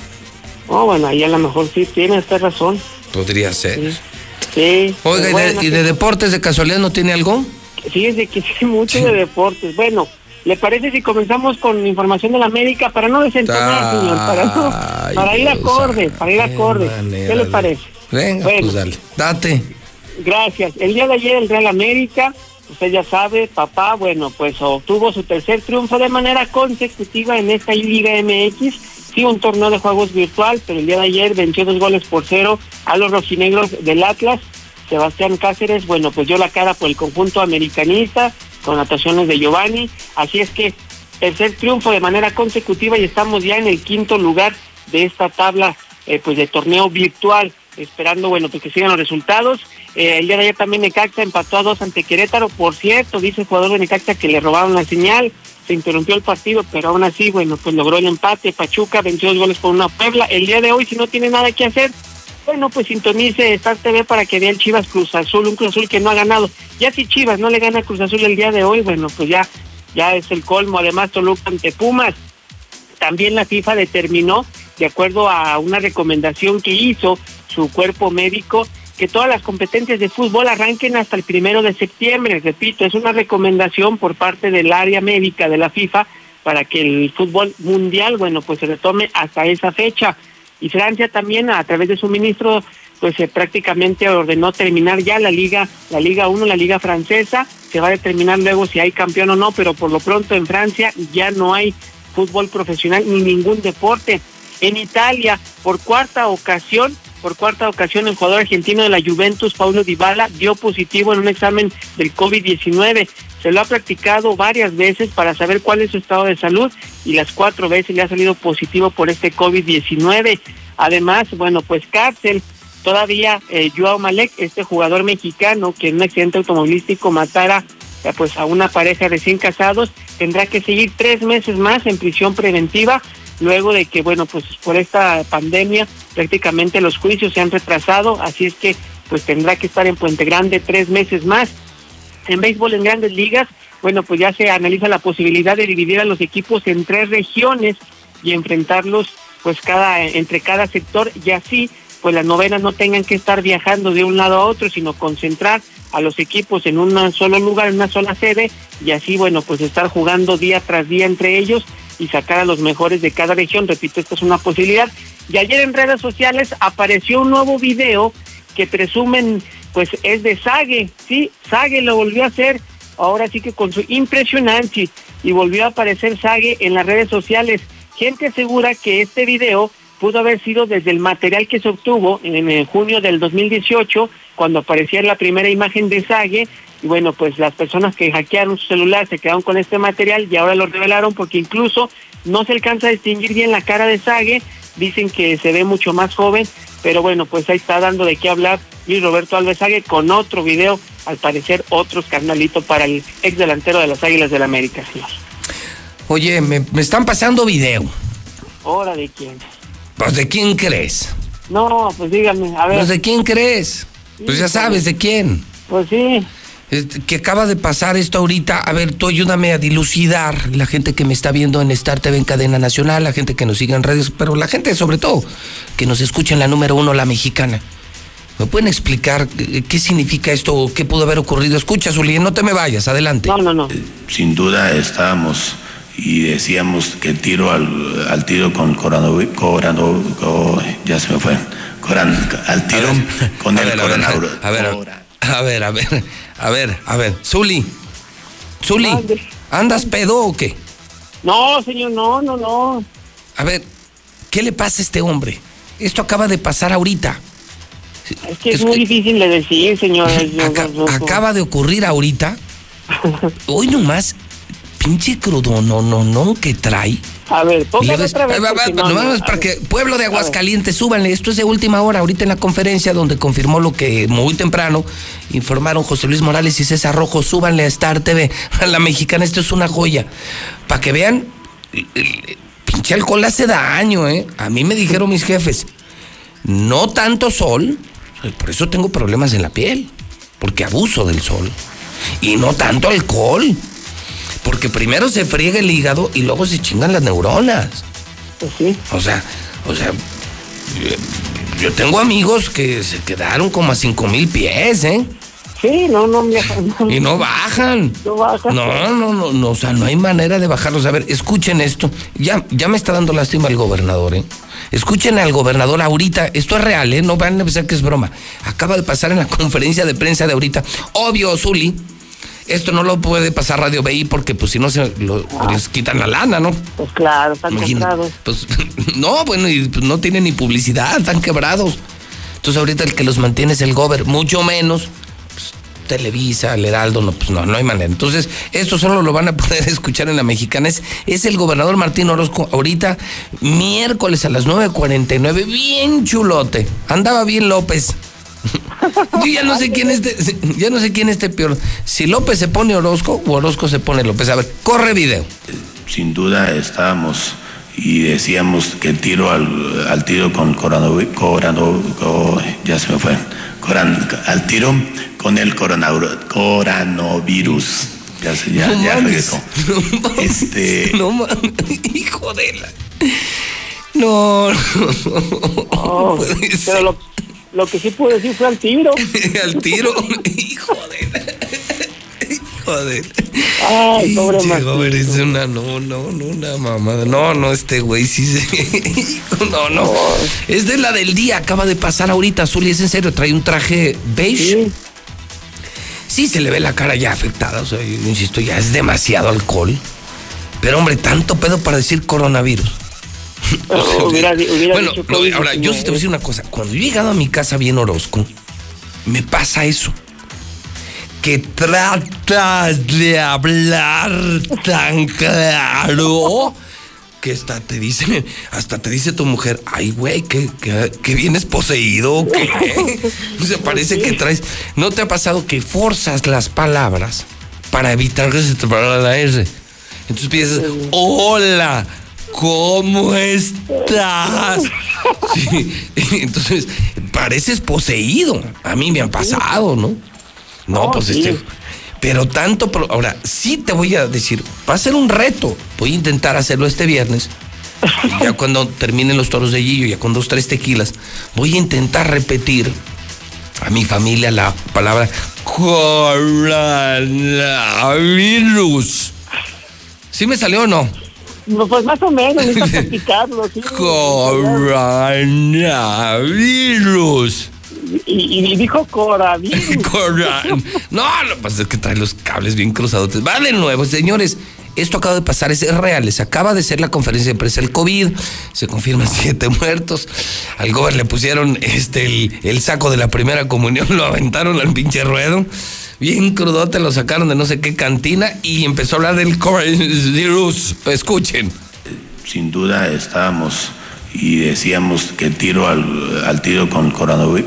Oh, bueno, ahí a lo mejor sí tiene esta razón. podría ser. Sí. Oiga, ¿y de, y de deportes de casualidad no tiene algo? Fíjese que sé mucho de deportes. Bueno, ¿le parece si comenzamos con información de la América para no desentonar, señor? Para, no, para ir acorde, para ir acorde. ¿Qué le parece? Venga, Bueno. pues dale. Date. Gracias. El día de ayer el Real América, usted ya sabe, papá, bueno, pues obtuvo su tercer triunfo de manera consecutiva en esta Liga MX. Sí, un torneo de juegos virtual, pero el día de ayer venció dos goles por cero a los rojinegros del Atlas. Sebastián Cáceres, bueno, pues dio la cara por el conjunto americanista con anotaciones de Giovanni. Así es que tercer triunfo de manera consecutiva y estamos ya en el quinto lugar de esta tabla eh, pues de torneo virtual, esperando bueno pues que sigan los resultados. Eh, el día de ayer también Necaxa empató a dos ante Querétaro, por cierto, dice el jugador de Necaxa que le robaron la señal, se interrumpió el partido, pero aún así, bueno, pues logró el empate, Pachuca venció dos goles por una Puebla. El día de hoy, si no tiene nada que hacer, bueno, pues sintonice Star TV para que vea el Chivas Cruz Azul, un Cruz Azul que no ha ganado. Ya si Chivas no le gana Cruz Azul el día de hoy, bueno, pues ya, ya es el colmo. Además, Toluca ante Pumas. También la FIFA determinó, de acuerdo a una recomendación que hizo su cuerpo médico, que todas las competencias de fútbol arranquen hasta el primero de septiembre. Repito, es una recomendación por parte del área médica de la FIFA para que el fútbol mundial, bueno, pues se retome hasta esa fecha. Y Francia también, a través de su ministro, pues eh, prácticamente ordenó terminar ya la Liga, la Liga 1, la Liga Francesa. Se va a determinar luego si hay campeón o no, pero por lo pronto en Francia ya no hay fútbol profesional ni ningún deporte. En Italia, por cuarta ocasión, por cuarta ocasión, el jugador argentino de la Juventus, Paulo Dybala, dio positivo en un examen del COVID-19. Se lo ha practicado varias veces para saber cuál es su estado de salud y las cuatro veces le ha salido positivo por este COVID-19. Además, bueno, pues cárcel. Todavía eh, Joao Malek, este jugador mexicano que en un accidente automovilístico matara eh, pues a una pareja recién casados, tendrá que seguir tres meses más en prisión preventiva luego de que, bueno, pues por esta pandemia prácticamente los juicios se han retrasado, así es que pues tendrá que estar en Puente Grande tres meses más. En béisbol en grandes ligas, bueno, pues ya se analiza la posibilidad de dividir a los equipos en tres regiones y enfrentarlos pues cada entre cada sector y así pues las novenas no tengan que estar viajando de un lado a otro, sino concentrar a los equipos en un solo lugar, en una sola sede, y así, bueno, pues estar jugando día tras día entre ellos y sacar a los mejores de cada región. Repito, esta es una posibilidad. Y ayer en redes sociales apareció un nuevo video que presumen, pues es de Sague, sí, Sague lo volvió a hacer, ahora sí que con su impresionante, y volvió a aparecer Sague en las redes sociales. Gente asegura que este video pudo haber sido desde el material que se obtuvo en, eh, junio del 2018, cuando aparecía la primera imagen de Sage, y bueno, pues las personas que hackearon su celular se quedaron con este material y ahora lo revelaron porque incluso no se alcanza a distinguir bien la cara de Sage, dicen que se ve mucho más joven, pero bueno, pues ahí está dando de qué hablar Luis Roberto Alves Sague con otro video, al parecer otro escandalito para el ex delantero de las Águilas del la América, señor. Oye, me, me están pasando video. ¿Hora de quién? Pues de quién crees? No, pues dígame, a ver. Pues de quién crees? Pues ya sabes de quién. Pues sí. Que acaba de pasar esto ahorita. A ver, tú ayúdame a dilucidar la gente que me está viendo en Star TV en cadena nacional, la gente que nos sigue en redes, pero la gente sobre todo que nos escucha en la número uno, la mexicana. ¿Me pueden explicar eh, qué significa esto o qué pudo haber ocurrido? Escucha, Zuli, no te me vayas, adelante. No, no, no. Sin duda estábamos y decíamos que tiro al, al tiro con coronavirus, ya se me fue, Coran- al tiro con A el ver, a ver, a ver, a ver, a ver, a ver, a ver, Zuli, Zuli, ¿andas pedo o qué? No, señor, no, no, no. A ver, ¿qué le pasa a este hombre? Esto acaba de pasar ahorita. Es que es, muy difícil de decir, señor. Acaba de ocurrir ahorita. Hoy nomás, pinche crudo, no, no, no, que trae. A ver, Le póngalo ves- otra vez. Va, va, no, no, para que Pueblo de Aguascalientes, súbanle. Esto es de última hora, ahorita en la conferencia donde confirmó lo que muy temprano informaron José Luis Morales y César Rojo. Súbanle a Star TV, a la mexicana. Esto es una joya. Para que vean, el- pinche alcohol hace daño, ¿eh? A mí me dijeron mis jefes, no tanto sol, por eso tengo problemas en la piel, porque abuso del sol. Y no tanto alcohol, porque primero se friega el hígado y luego se chingan las neuronas. Pues O sea, o sea, yo, yo tengo amigos que se quedaron como a cinco mil pies, ¿eh? Sí, no, no, mi- Y no bajan. No bajan. No, no, no, no, o sea, no hay manera de bajarlos. A ver, escuchen esto. Ya, ya me está dando lástima el gobernador, ¿eh? Escuchen al gobernador ahorita. Esto es real, ¿eh? No van a pensar que es broma. Acaba de pasar en la conferencia de prensa de ahorita. Obvio, Zuli. Esto no lo puede pasar Radio BI porque, pues, si no, se lo- les quitan la lana, ¿no? Pues claro, están comprados. Pues, no, bueno, y pues, no tienen ni publicidad, están quebrados. Entonces ahorita el que los mantiene es el gober, mucho menos. pues, Televisa, el Heraldo, no, pues no, no hay manera. Entonces, esto solo lo van a poder escuchar en la mexicana. Es, es el gobernador Martín Orozco, ahorita, miércoles a las 9.49, bien chulote. Andaba bien López. Yo ya no sé quién esté, ya no sé quién esté peor. Si López se pone Orozco o Orozco se pone López. A ver, corre video. Sin duda estábamos y decíamos que tiro al, al tiro con coronavirus, ya se me fue, Coran- al tiro con el coronavirus, coronavirus. Ya, se, ya, No ya mames. regresó. Este, No mames, hijo de la. No, no. Oh, pero lo, lo que sí puedo decir fue al tiro. Al tiro, hijo de. Hijo de. Ay, pobre. Gober, es una, no, no, no, una mamada. No, no, este güey sí se. No, no. Es de la del día, acaba de pasar ahorita, Zuli, es en serio, trae un traje beige. Sí, se le ve la cara ya afectada, o sea, yo insisto, ya es demasiado alcohol. Pero hombre, tanto pedo para decir coronavirus. Hubiera hubiera bueno, dicho no, COVID-19. ahora yo sí te voy a decir una cosa. Cuando yo he llegado a mi casa bien Orozco, me pasa eso. Que tratas de hablar tan claro que hasta te dice, hasta te dice tu mujer, ay güey, que, que, que vienes poseído, o ¿qué? O sea, parece que traes. ¿No te ha pasado que forzas las palabras para evitar que se te parara la R? Entonces piensas, hola, ¿cómo estás? Sí, entonces, pareces poseído. A mí me han pasado, ¿no? No, Oh, pues sí. este. Pero tanto. Ahora, sí te voy a decir, va a ser un reto. Voy a intentar hacerlo este viernes. Ya cuando terminen los toros de Gillo, ya con dos, tres tequilas, voy a intentar repetir a mi familia la palabra coronavirus. ¿Sí me salió o no? No, pues más o menos, necesitas practicarlo. Sí. Coronavirus. Y, y dijo coronavirus. Cora- No, lo que pasa es que trae los cables bien cruzados. Va de nuevo, señores. Esto acaba de pasar, es real. Se acaba de hacer la conferencia de prensa del COVID. Se confirman siete muertos. Al gober le pusieron este, el, el saco de la primera comunión, lo aventaron al pinche ruedo. Bien crudote, lo sacaron de no sé qué cantina y empezó a hablar del coronavirus. Escuchen. sin duda estábamos y decíamos que tiro al, tiro con coronavirus,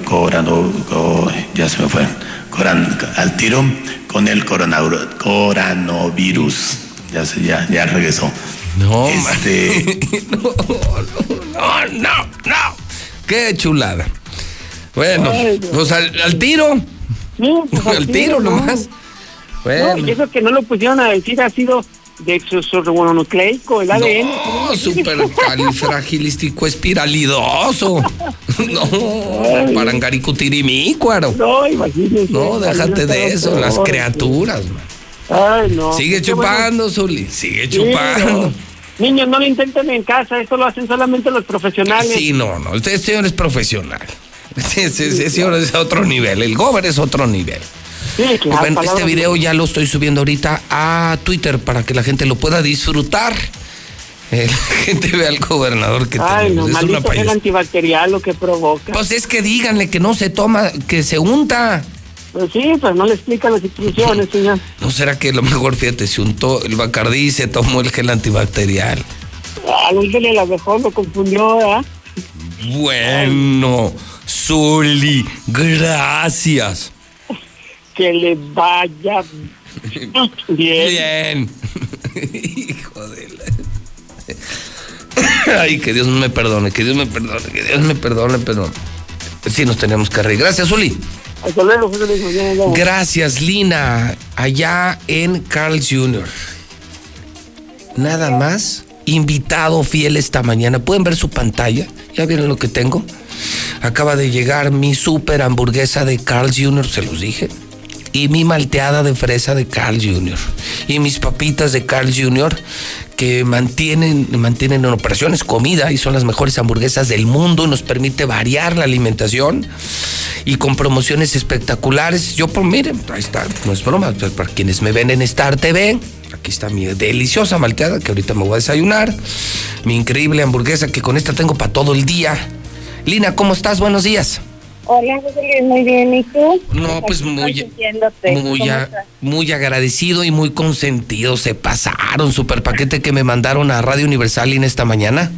ya se fue, Coran- al tiro con el coronavirus. Ya, se, ya, ya regresó. No, este, No, no, no. Qué chulada. Bueno, Ay, pues al, al tiro. pues, al tiro ¿no? nomás. No, Bueno. y eso que no lo pusieron a decir ha sido de exosorbonucleico, el ADN. No, supercalifragilístico espiralidoso. No, parangaricutirimícuaro. No, imagínese. No, déjate de eso, las No, criaturas, man. Ay, no. Sigue bueno. chupando, Zuli, sigue chupando. Niños, no lo intenten en casa, eso lo hacen solamente los profesionales. Sí, no, no, usted señor es profesional. Ese, ese- ese señor es a otro nivel, el gober es otro nivel. Sí, claro, Bueno, este video ya lo estoy subiendo ahorita a Twitter para que la gente lo pueda disfrutar. Eh, la gente vea al gobernador que Ay, no, es una payasada. antibacterial lo que provoca. Pues es que díganle que no se toma, que se unta. Pues sí, pues no le explican las instrucciones, señor. ¿No será que lo mejor, fíjate, se untó el Bacardí y se tomó el gel antibacterial? A Luis de la mejor lo confundió, ¿verdad? Bueno, Zuli, gracias. Que le vaya bien. Bien. Hijo de la... Ay, que Dios me perdone, que Dios me perdone, que Dios me perdone, pero sí nos tenemos que reír. Gracias, Zuli. Gracias, Lina, allá en Carl Jr. Nada más, invitado fiel esta mañana. ¿Pueden ver su pantalla? ¿Ya vieron lo que tengo? Acaba de llegar mi super hamburguesa de Carl Jr., se los dije. Y mi malteada de fresa de Carl Jr. Y mis papitas de Carl Jr. que mantienen, mantienen en operaciones comida y son las mejores hamburguesas del mundo. Nos permite variar la alimentación y con promociones espectaculares. Yo, pues miren, ahí está, no es broma, pues, para quienes me ven en Star TV, aquí está mi deliciosa malteada que ahorita me voy a desayunar, mi increíble hamburguesa que con esta tengo para todo el día. Lina, ¿cómo estás? Buenos días. Hola, José muy bien. ¿Y tú? No, pues muy, muy, agradecido y muy consentido. Se pasaron, super paquete que me mandaron a Radio Universal en esta mañana.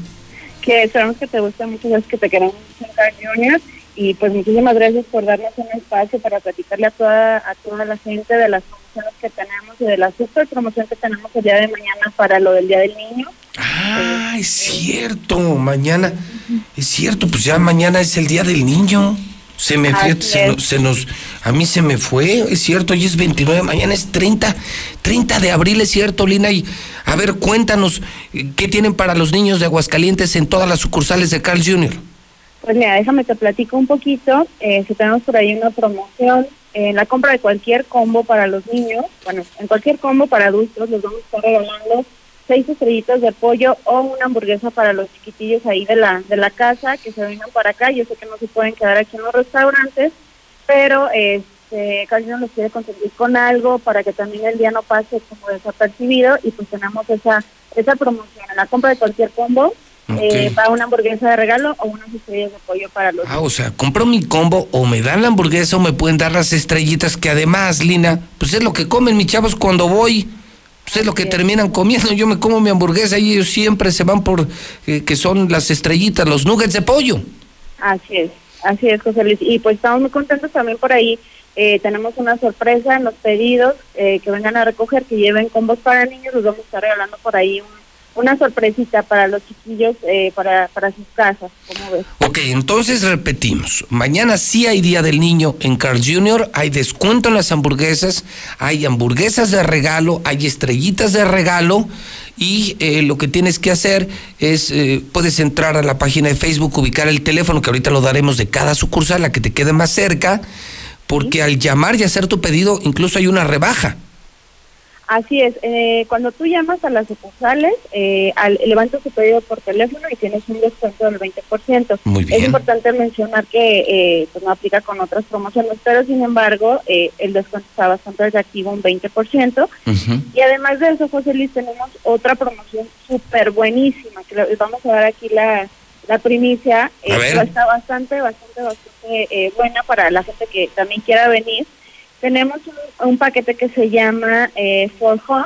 Que esperamos que te guste mucho, que te queremos mucho Junior. Y pues muchísimas gracias por darnos un espacio para platicarle a toda, a toda la gente de las promociones que tenemos y de la super promoción que tenemos el día de mañana para lo del Día del Niño. Ah, es cierto, mañana, es cierto, pues ya mañana es el Día del Niño. Se me, se, nos- se nos, a mí se me fue, es cierto, hoy es 29, mañana es 30, 30 de abril, es cierto, Lina. Y a ver, cuéntanos, eh, ¿qué tienen para los niños de Aguascalientes en todas las sucursales de Carl Jr.? Pues mira, déjame te platico un poquito. Eh, si tenemos por ahí una promoción, en la compra de cualquier combo para los niños, bueno, en cualquier combo para adultos, les vamos a estar regalando seis estrellitas de pollo o una hamburguesa para los chiquitillos ahí de la de la casa que se vengan para acá. Yo sé que no se pueden quedar aquí en los restaurantes, pero este casi no los quiere consentir con algo para que también el día no pase como desapercibido y pues tenemos esa esa promoción en la compra de cualquier combo. Eh, Ok. va una hamburguesa de regalo o unas estrellas de pollo para los Ah, o sea, compro mi combo o me dan la hamburguesa o me pueden dar las estrellitas que además, Lina, pues es lo que comen mis chavos cuando voy. Pues es lo que terminan comiendo. Yo me como mi hamburguesa y ellos siempre se van por eh, que son las estrellitas, los nuggets de pollo. Así es, así es, José Luis. Y pues estamos muy contentos también por ahí. Eh, tenemos una sorpresa en los pedidos eh, que vengan a recoger, que lleven combos para niños. Les vamos a estar regalando por ahí un- una sorpresita para los chiquillos, eh, para, para sus casas. ¿Cómo ves? Ok, entonces repetimos. Mañana sí hay Día del Niño en Carl Jr., hay descuento en las hamburguesas, hay hamburguesas de regalo, hay estrellitas de regalo y eh, lo que tienes que hacer es, eh, puedes entrar a la página de Facebook, ubicar el teléfono, que ahorita lo daremos de cada sucursal, la que te quede más cerca, porque al llamar y hacer tu pedido incluso hay una rebaja. Así es, eh, cuando tú llamas a las sucursales, eh, al, levantas tu pedido por teléfono y tienes un descuento del 20%. Muy bien. Es importante mencionar que eh, pues no aplica con otras promociones, pero sin embargo eh, el descuento está bastante atractivo, un 20%. Y además de eso, José Luis, tenemos otra promoción súper buenísima, que les vamos a dar aquí la, la primicia. eh, está bastante, bastante, bastante eh, buena para la gente que también quiera venir. Tenemos un, un paquete que se llama eh, For Home,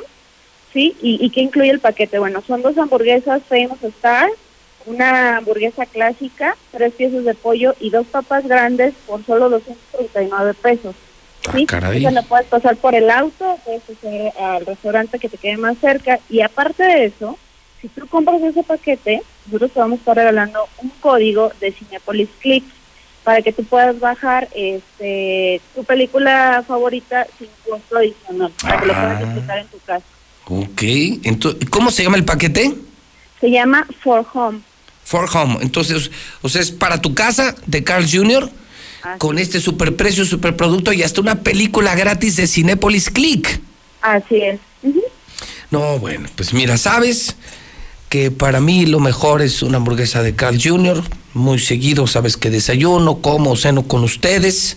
¿sí? Y, ¿Y qué incluye el paquete? Bueno, son dos hamburguesas Famous Star, una hamburguesa clásica, tres piezas de pollo y dos papas grandes por solo 239 pesos. ¿sí? caray. Eso lo puedes pasar por el auto, puedes hacer al restaurante que te quede más cerca y aparte de eso, si tú compras ese paquete, nosotros te vamos a estar regalando un código de Cinepolis Click. Para que tú puedas bajar este tu película favorita sin costo adicional, para que lo puedas Ah. disfrutar en tu casa. Ok, entonces, ¿cómo se llama el paquete? Se llama For Home. For Home. Entonces, o sea, es para tu casa de Carl Jr. con este superprecio, superproducto y hasta una película gratis de Cinépolis Click. Así es. No, bueno, pues mira, sabes que para mí lo mejor es una hamburguesa de Carl Jr. Muy seguido, sabes que desayuno, como, ceno con ustedes.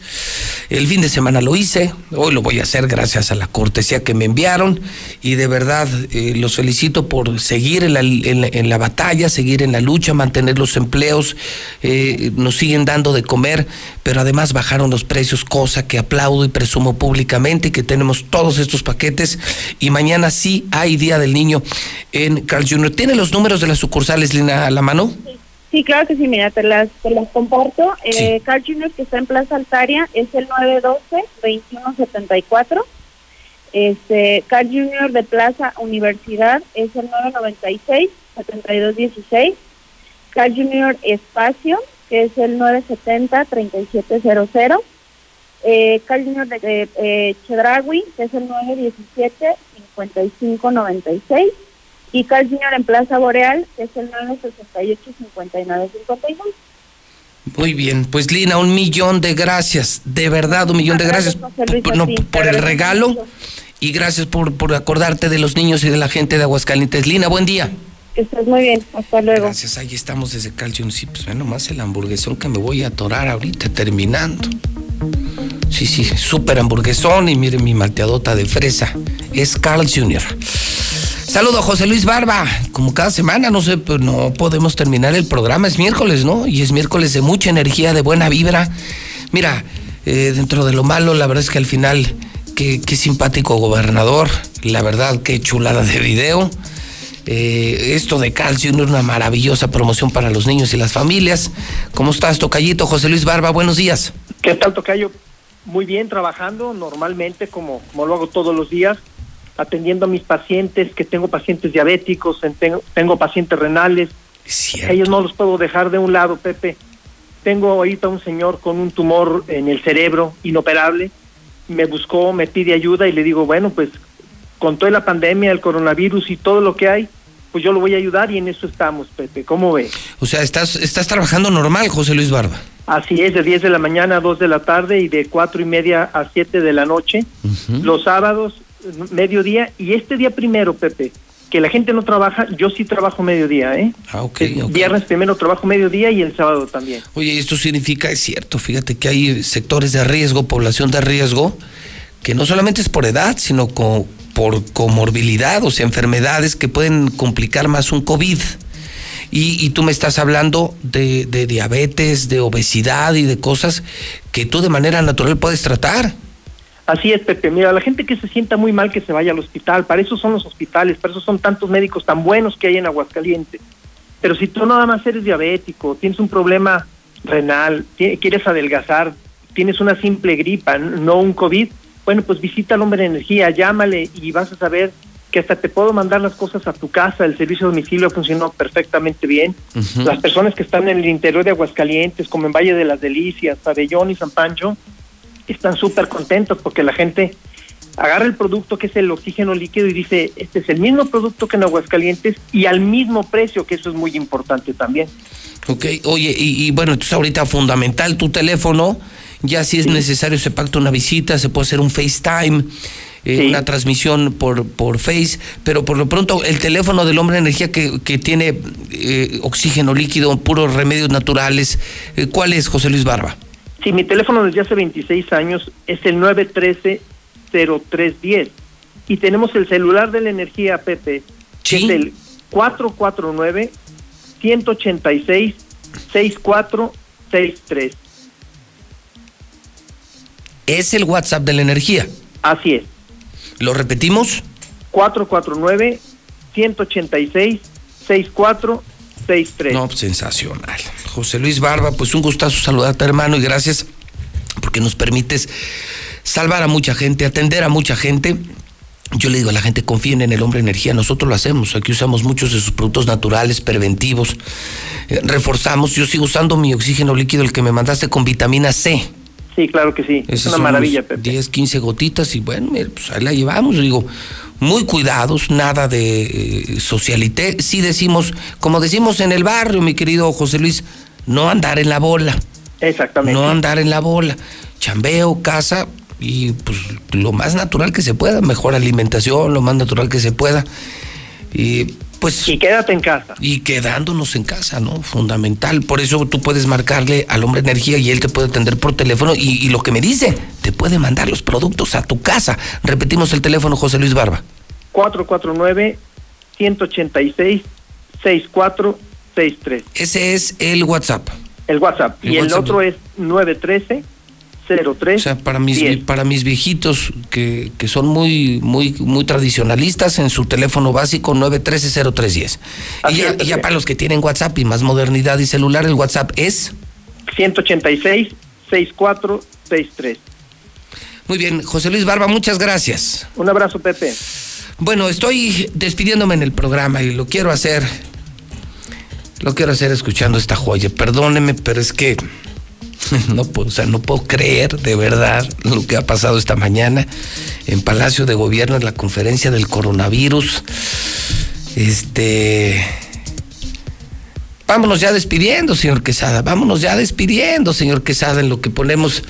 El fin de semana lo hice, hoy lo voy a hacer gracias a la cortesía que me enviaron y de verdad eh, los felicito por seguir en la, batalla, seguir en la lucha, mantener los empleos, eh, nos siguen dando de comer, pero además bajaron los precios, cosa que aplaudo y presumo públicamente, que tenemos todos estos paquetes y mañana sí hay Día del Niño en Carl Jr. ¿Tiene los números de las sucursales, Lina, a la mano? Sí, claro que sí, mira, te las, te las comparto. Eh, Carl Jr., que está en Plaza Altaria, es el 912-2174. Este, Carl Jr. de Plaza Universidad es el 996-7216. Carl Jr. Espacio, que es el 970-3700. Eh, Carl Jr. de, de eh, Chedraui, que es el 917-5596. Y Carl Jr. en Plaza Boreal, que es el 968-5952. Muy bien, pues Lina, un millón de gracias, de verdad, un millón de gracias por, no, por el regalo mucho. y gracias por, por acordarte de los niños y de la gente de Aguascalientes. Lina, buen día. Que estés muy bien. Hasta luego. Gracias, ahí estamos desde Calcio. Sí, pues ve nomás el hamburguesón que me voy a atorar ahorita terminando. Sí, sí, súper hamburguesón y miren mi malteadota de fresa. Es Carl Jr. Saludo a José Luis Barba. Como cada semana, no sé, pues no podemos terminar el programa. Es miércoles, ¿no? Y es miércoles de mucha energía, de buena vibra. Mira, eh, dentro de lo malo, la verdad es que al final, qué, qué simpático gobernador. La verdad, qué chulada de video. Eh, esto de Jr., una maravillosa promoción para los niños y las familias. ¿Cómo estás, Tocayito? José Luis Barba, buenos días. ¿Qué tal, Tocayo? Muy bien, trabajando normalmente, como, como lo hago todos los días, atendiendo a mis pacientes, que tengo pacientes diabéticos, en- tengo, tengo pacientes renales. Ellos no los puedo dejar de un lado, Pepe. Tengo ahorita un señor con un tumor en el cerebro inoperable. Me buscó, me pide ayuda y le digo, bueno, pues con toda la pandemia, el coronavirus y todo lo que hay, pues yo lo voy a ayudar y en eso estamos, Pepe. ¿Cómo ves? O sea, estás, estás trabajando normal, José Luis Barba. Así es, de 10 de la mañana a 2 de la tarde y de cuatro y media a 7 de la noche. Los sábados, mediodía. Y este día primero, Pepe, que la gente no trabaja, yo sí trabajo mediodía, ¿eh? Ah, ok, El ok. Viernes primero trabajo mediodía y el sábado también. Oye, esto significa, es cierto, fíjate que hay sectores de riesgo, población de riesgo, que no solamente es por edad, sino co- por comorbilidad, o sea, enfermedades que pueden complicar más un COVID. Y, y tú me estás hablando de, de diabetes, de obesidad y de cosas que tú de manera natural puedes tratar. Así es, Pepe. Mira, la gente que se sienta muy mal que se vaya al hospital. Para eso son los hospitales, para eso son tantos médicos tan buenos que hay en Aguascalientes. Pero si tú nada más eres diabético, tienes un problema renal, quieres adelgazar, tienes una simple gripa, no un COVID, bueno, pues visita al hombre de energía, llámale y vas a saber que hasta te puedo mandar las cosas a tu casa. El servicio de domicilio funcionó perfectamente bien. Las personas que están en el interior de Aguascalientes, como en Valle de las Delicias, Pabellón y San Pancho, están súper contentos porque la gente agarra el producto que es el oxígeno líquido y dice, este es el mismo producto que en Aguascalientes y al mismo precio, que eso es muy importante también. Ok, oye, y, y bueno, entonces ahorita fundamental tu teléfono, ya si es necesario se pacta una visita, se puede hacer un FaceTime, eh, una transmisión por, por Face, pero por lo pronto el teléfono del hombre de energía que, que tiene eh, oxígeno líquido, puros remedios naturales, eh, ¿cuál es, José Luis Barba? Sí, mi teléfono desde hace 26 años es el 913-0310 y tenemos el celular de la energía, Pepe, que es el 449-186-6463. Es el WhatsApp de la energía. Así es. ¿Lo repetimos? 449-186-6463. No, pues, sensacional. José Luis Barba, pues un gustazo saludarte, hermano, y gracias porque nos permites salvar a mucha gente, atender a mucha gente. yo le digo a la gente, confíen en el hombre energía, nosotros lo hacemos, aquí usamos muchos de sus productos naturales, preventivos, eh, reforzamos, yo sigo usando mi oxígeno líquido, el que me mandaste con vitamina C. Sí, claro que sí. es una maravilla, Pepe. 10, 15 gotitas y bueno, pues ahí la llevamos. Digo, muy cuidados, nada de eh, socialité. Sí decimos, como decimos en el barrio, mi querido José Luis, no andar en la bola. Exactamente. No andar en la bola. Chambeo, casa y pues lo más natural que se pueda, mejor alimentación, lo más natural que se pueda. Y pues, y quédate en casa. Y quedándonos en casa, ¿no? Fundamental. Por eso tú puedes marcarle al hombre energía y él te puede atender por teléfono y, lo que me dice, te puede mandar los productos a tu casa. Repetimos el teléfono, José Luis Barba. 449-186-6463. Ese es el WhatsApp. El WhatsApp. y el otro es 913 03 O sea, para mis, para mis viejitos que, que, son muy, muy, muy tradicionalistas, en su teléfono básico 913-0310. Y, ya, y ya para los que tienen WhatsApp y más modernidad y celular, el WhatsApp es 186-6463. Muy bien, José Luis Barba, muchas gracias. Un abrazo, Pepe. Bueno, estoy despidiéndome en el programa y lo quiero hacer. Lo quiero hacer escuchando esta joya. Perdóneme, pero es que No puedo, o sea, no puedo creer de verdad lo que ha pasado esta mañana en Palacio de Gobierno en la conferencia del coronavirus. Este. Vámonos ya despidiendo, señor Quesada. Vámonos ya despidiendo, señor Quesada, en lo que ponemos.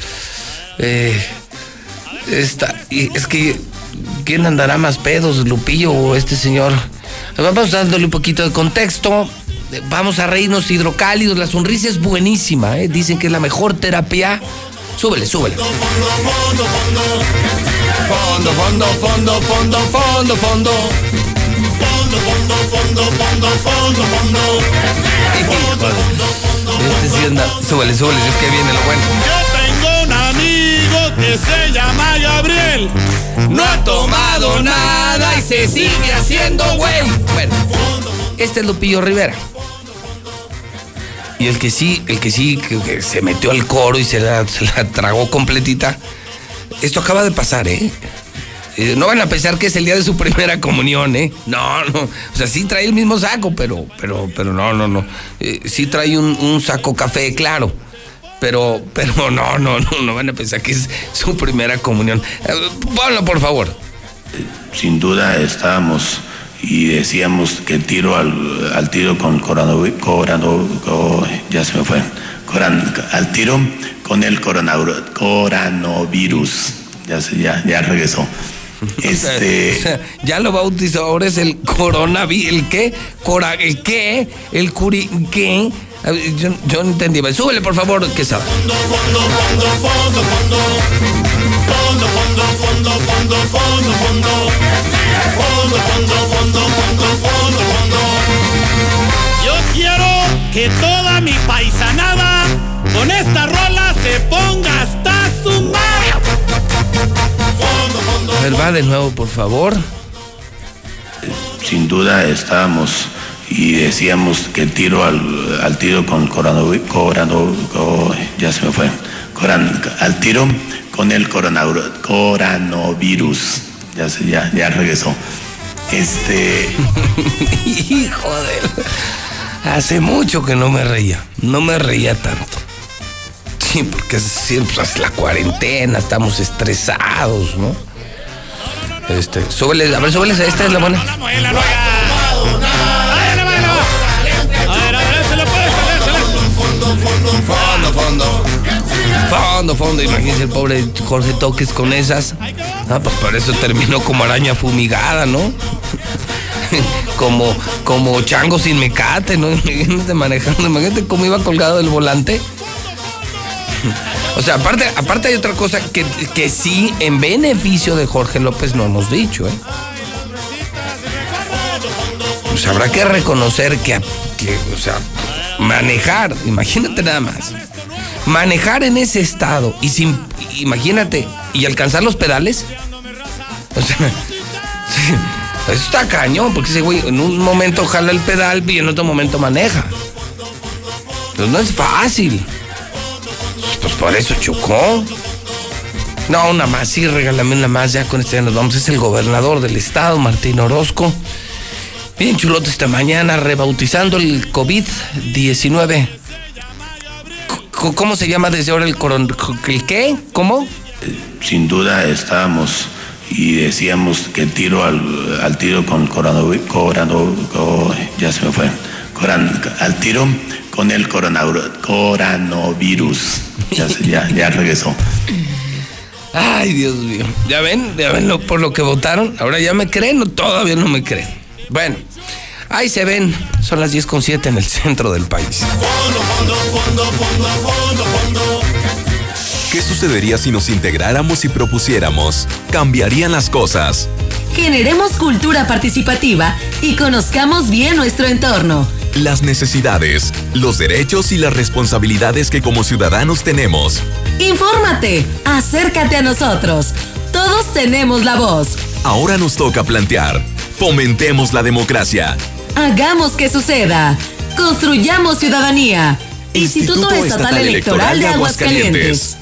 Eh, esta, es que. ¿Quién andará más pedos, Lupillo o este señor? Vamos dándole un poquito de contexto. Vamos a reírnos hidrocálidos. La sonrisa es buenísima. ¿eh? Dicen que es la mejor terapia. Súbele, súbele. Fondo, fondo, fondo, fondo, fondo, fondo, fondo. Fondo, fondo, fondo, fondo, fondo, fondo. Este sí anda. Súbele, súbele, es que viene lo bueno. Yo tengo un amigo que se llama Gabriel. No ha tomado nada y se sigue haciendo güey. Bueno, este es Lupillo Rivera. Y el que sí, el que sí, que, se metió al coro y se la, tragó completita. Esto acaba de pasar, ¿eh? ¿eh? No van a pensar que es el día de su primera comunión, ¿eh? No, no. O sea, sí trae el mismo saco, pero, pero, pero no, no, no. Eh, sí trae un, saco café, claro. Pero, pero no, no, no, no van a pensar que es su primera comunión. Eh, ponlo, por favor. Sin duda estábamos y decíamos que el tiro al, tiro con coronavirus, ya se me fue, al tiro con el coronavirus, ya, se, ya, ya regresó. Este... ya lo bautizó, ahora es el coronavirus, ¿el qué? Cora, ¿El qué? ¿El curi qué? Yo, yo no entendí. Súbele, por favor, que sabe. Fondo, fondo, fondo, fondo, fondo. Fondo, fondo, fondo, fondo, fondo, fondo. Fondo, fondo, fondo, fondo, fondo, fondo. Yo quiero que toda mi paisanada con esta rola se ponga hasta su madre. A ver, va de nuevo, por favor. Sin duda estábamos y decíamos que el tiro al, tiro con coronavirus, ya se me fue, al tiro con el coronavirus, ya, se, ya, ya regresó. Este. Hijo de. Hace mucho que no me reía, no me reía tanto. Sí, porque siempre es la cuarentena, estamos estresados, ¿no? Este, súbele, a ver, súbele, esta es la buena. Fondo, fondo. Fondo, fondo. Imagínense el pobre Jorge Toques con esas. Ah, pues por eso terminó como araña fumigada, ¿no? como, como chango sin mecate, ¿no? Imagínate manejando, imagínate cómo iba colgado del volante. O sea, aparte, aparte hay otra cosa que, que sí, en beneficio de Jorge López no hemos dicho, ¿eh? Pues habrá que reconocer que, que o sea, manejar, imagínate nada más, manejar en ese estado y sin, imagínate, y alcanzar los pedales, o sea, eso está cañón, porque ese güey en un momento jala el pedal y en otro momento maneja. Pues no es fácil. Pues por eso chocó. No, una más, sí, regálame una más, ya con este ya nos vamos. Es el gobernador del estado, Martín Orozco. Bien chulote esta mañana, rebautizando el COVID-19. ¿Cómo se llama desde ahora el coron... ¿El qué? ¿Cómo? Sin duda estábamos y decíamos que tiro al, al tiro con coronavirus, ya se me fue, Coran- al tiro con el coronavirus, coronavirus. Ya, se- ya, ya regresó. Ay, Dios mío. ¿Ya ven? ¿Ya ven lo- por lo que votaron? ¿Ahora ya me creen o todavía no me creen? Bueno, ahí se ven. Son las 10 con 7 en el centro del país. ¿Qué sucedería si nos integráramos y propusiéramos? Cambiarían las cosas. Generemos cultura participativa y conozcamos bien nuestro entorno. Las necesidades, los derechos y las responsabilidades que como ciudadanos tenemos. Infórmate, acércate a nosotros. Todos tenemos la voz. Ahora nos toca plantear. Fomentemos la democracia. Hagamos que suceda. Construyamos ciudadanía. Instituto, Estatal, Electoral de Aguascalientes.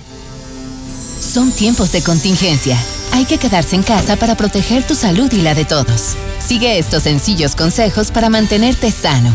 Son tiempos de contingencia. Hay que quedarse en casa para proteger tu salud y la de todos. Sigue estos sencillos consejos para mantenerte sano.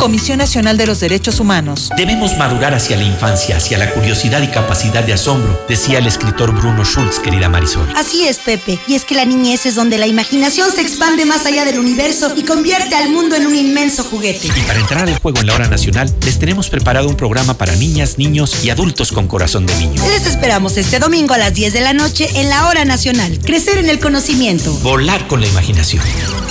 Comisión Nacional de los Derechos Humanos. Debemos madurar hacia la infancia, hacia la curiosidad y capacidad de asombro, decía el escritor Bruno Schulz, querida Marisol. Así es, Pepe. Y es que la niñez es donde la imaginación se expande más allá del universo y convierte al mundo en un inmenso juguete. Y para entrar al juego en la hora nacional, les tenemos preparado un programa para niñas, niños y adultos con corazón de niño. Les esperamos este domingo a las 10 de la noche en la Hora Nacional. Crecer en el conocimiento. Volar con la imaginación.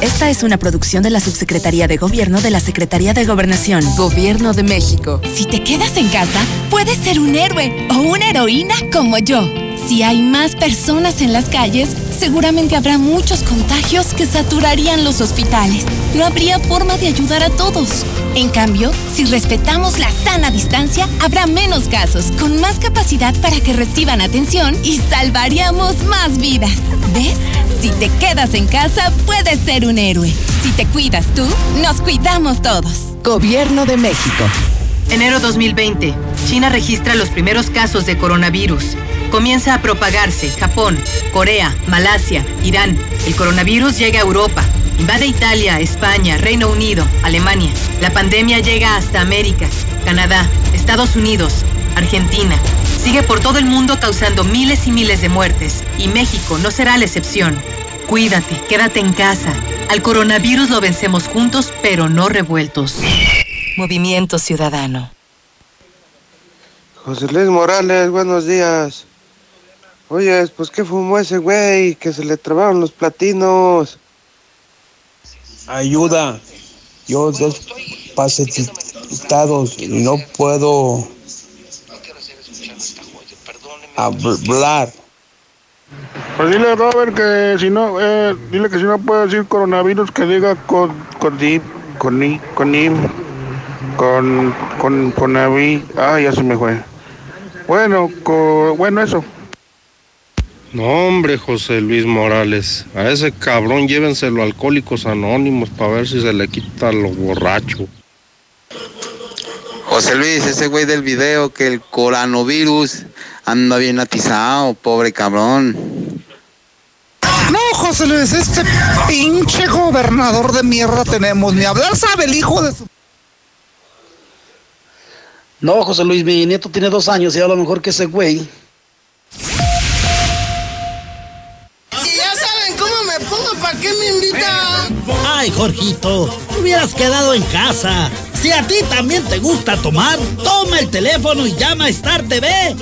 Esta es una producción de la Subsecretaría de Gobierno de la Secretaría de Gobernación. Gobierno de México. Si te quedas en casa, puedes ser un héroe o una heroína como yo. Si hay más personas en las calles, seguramente habrá muchos contagios que saturarían los hospitales. No habría forma de ayudar a todos. En cambio, si respetamos la sana distancia, habrá menos casos, con más capacidad para que reciban atención y salvaríamos más vidas. ¿Ves? Si te quedas en casa, puedes ser un héroe. Si te cuidas tú, nos cuidamos todos. Gobierno de México. Enero 2020. China registra los primeros casos de coronavirus. Comienza a propagarse Japón, Corea, Malasia, Irán. El coronavirus llega a Europa. Invade Italia, España, Reino Unido, Alemania. La pandemia llega hasta América, Canadá, Estados Unidos, Argentina. Sigue por todo el mundo causando miles y miles de muertes. Y México no será la excepción. Cuídate, quédate en casa. Al coronavirus lo vencemos juntos, pero no revueltos. Movimiento Ciudadano. José Luis Morales, buenos días. Oye, pues ¿qué fumó ese güey? Que se le trabaron los platinos. Ayuda. Yo dos pasetizados y no puedo hablar. Pues dile Robert que si no, eh, dile que si no puede decir coronavirus que diga con con dip, con i, con im, con con con avi. Ah, ya se me fue. Bueno, co- bueno eso. No, hombre, José Luis Morales. A ese cabrón llévenselo a Alcohólicos Anónimos para ver si se le quita lo borracho. José Luis, ese güey del video que el coronavirus anda bien atizado, pobre cabrón. No, José Luis, este pinche gobernador de mierda tenemos. Ni hablar sabe el hijo de su... No, José Luis, mi nieto tiene dos años y habla mejor que ese güey. Jorgito, hubieras quedado en casa. Si a ti también te gusta tomar, toma el teléfono y llama a Star TV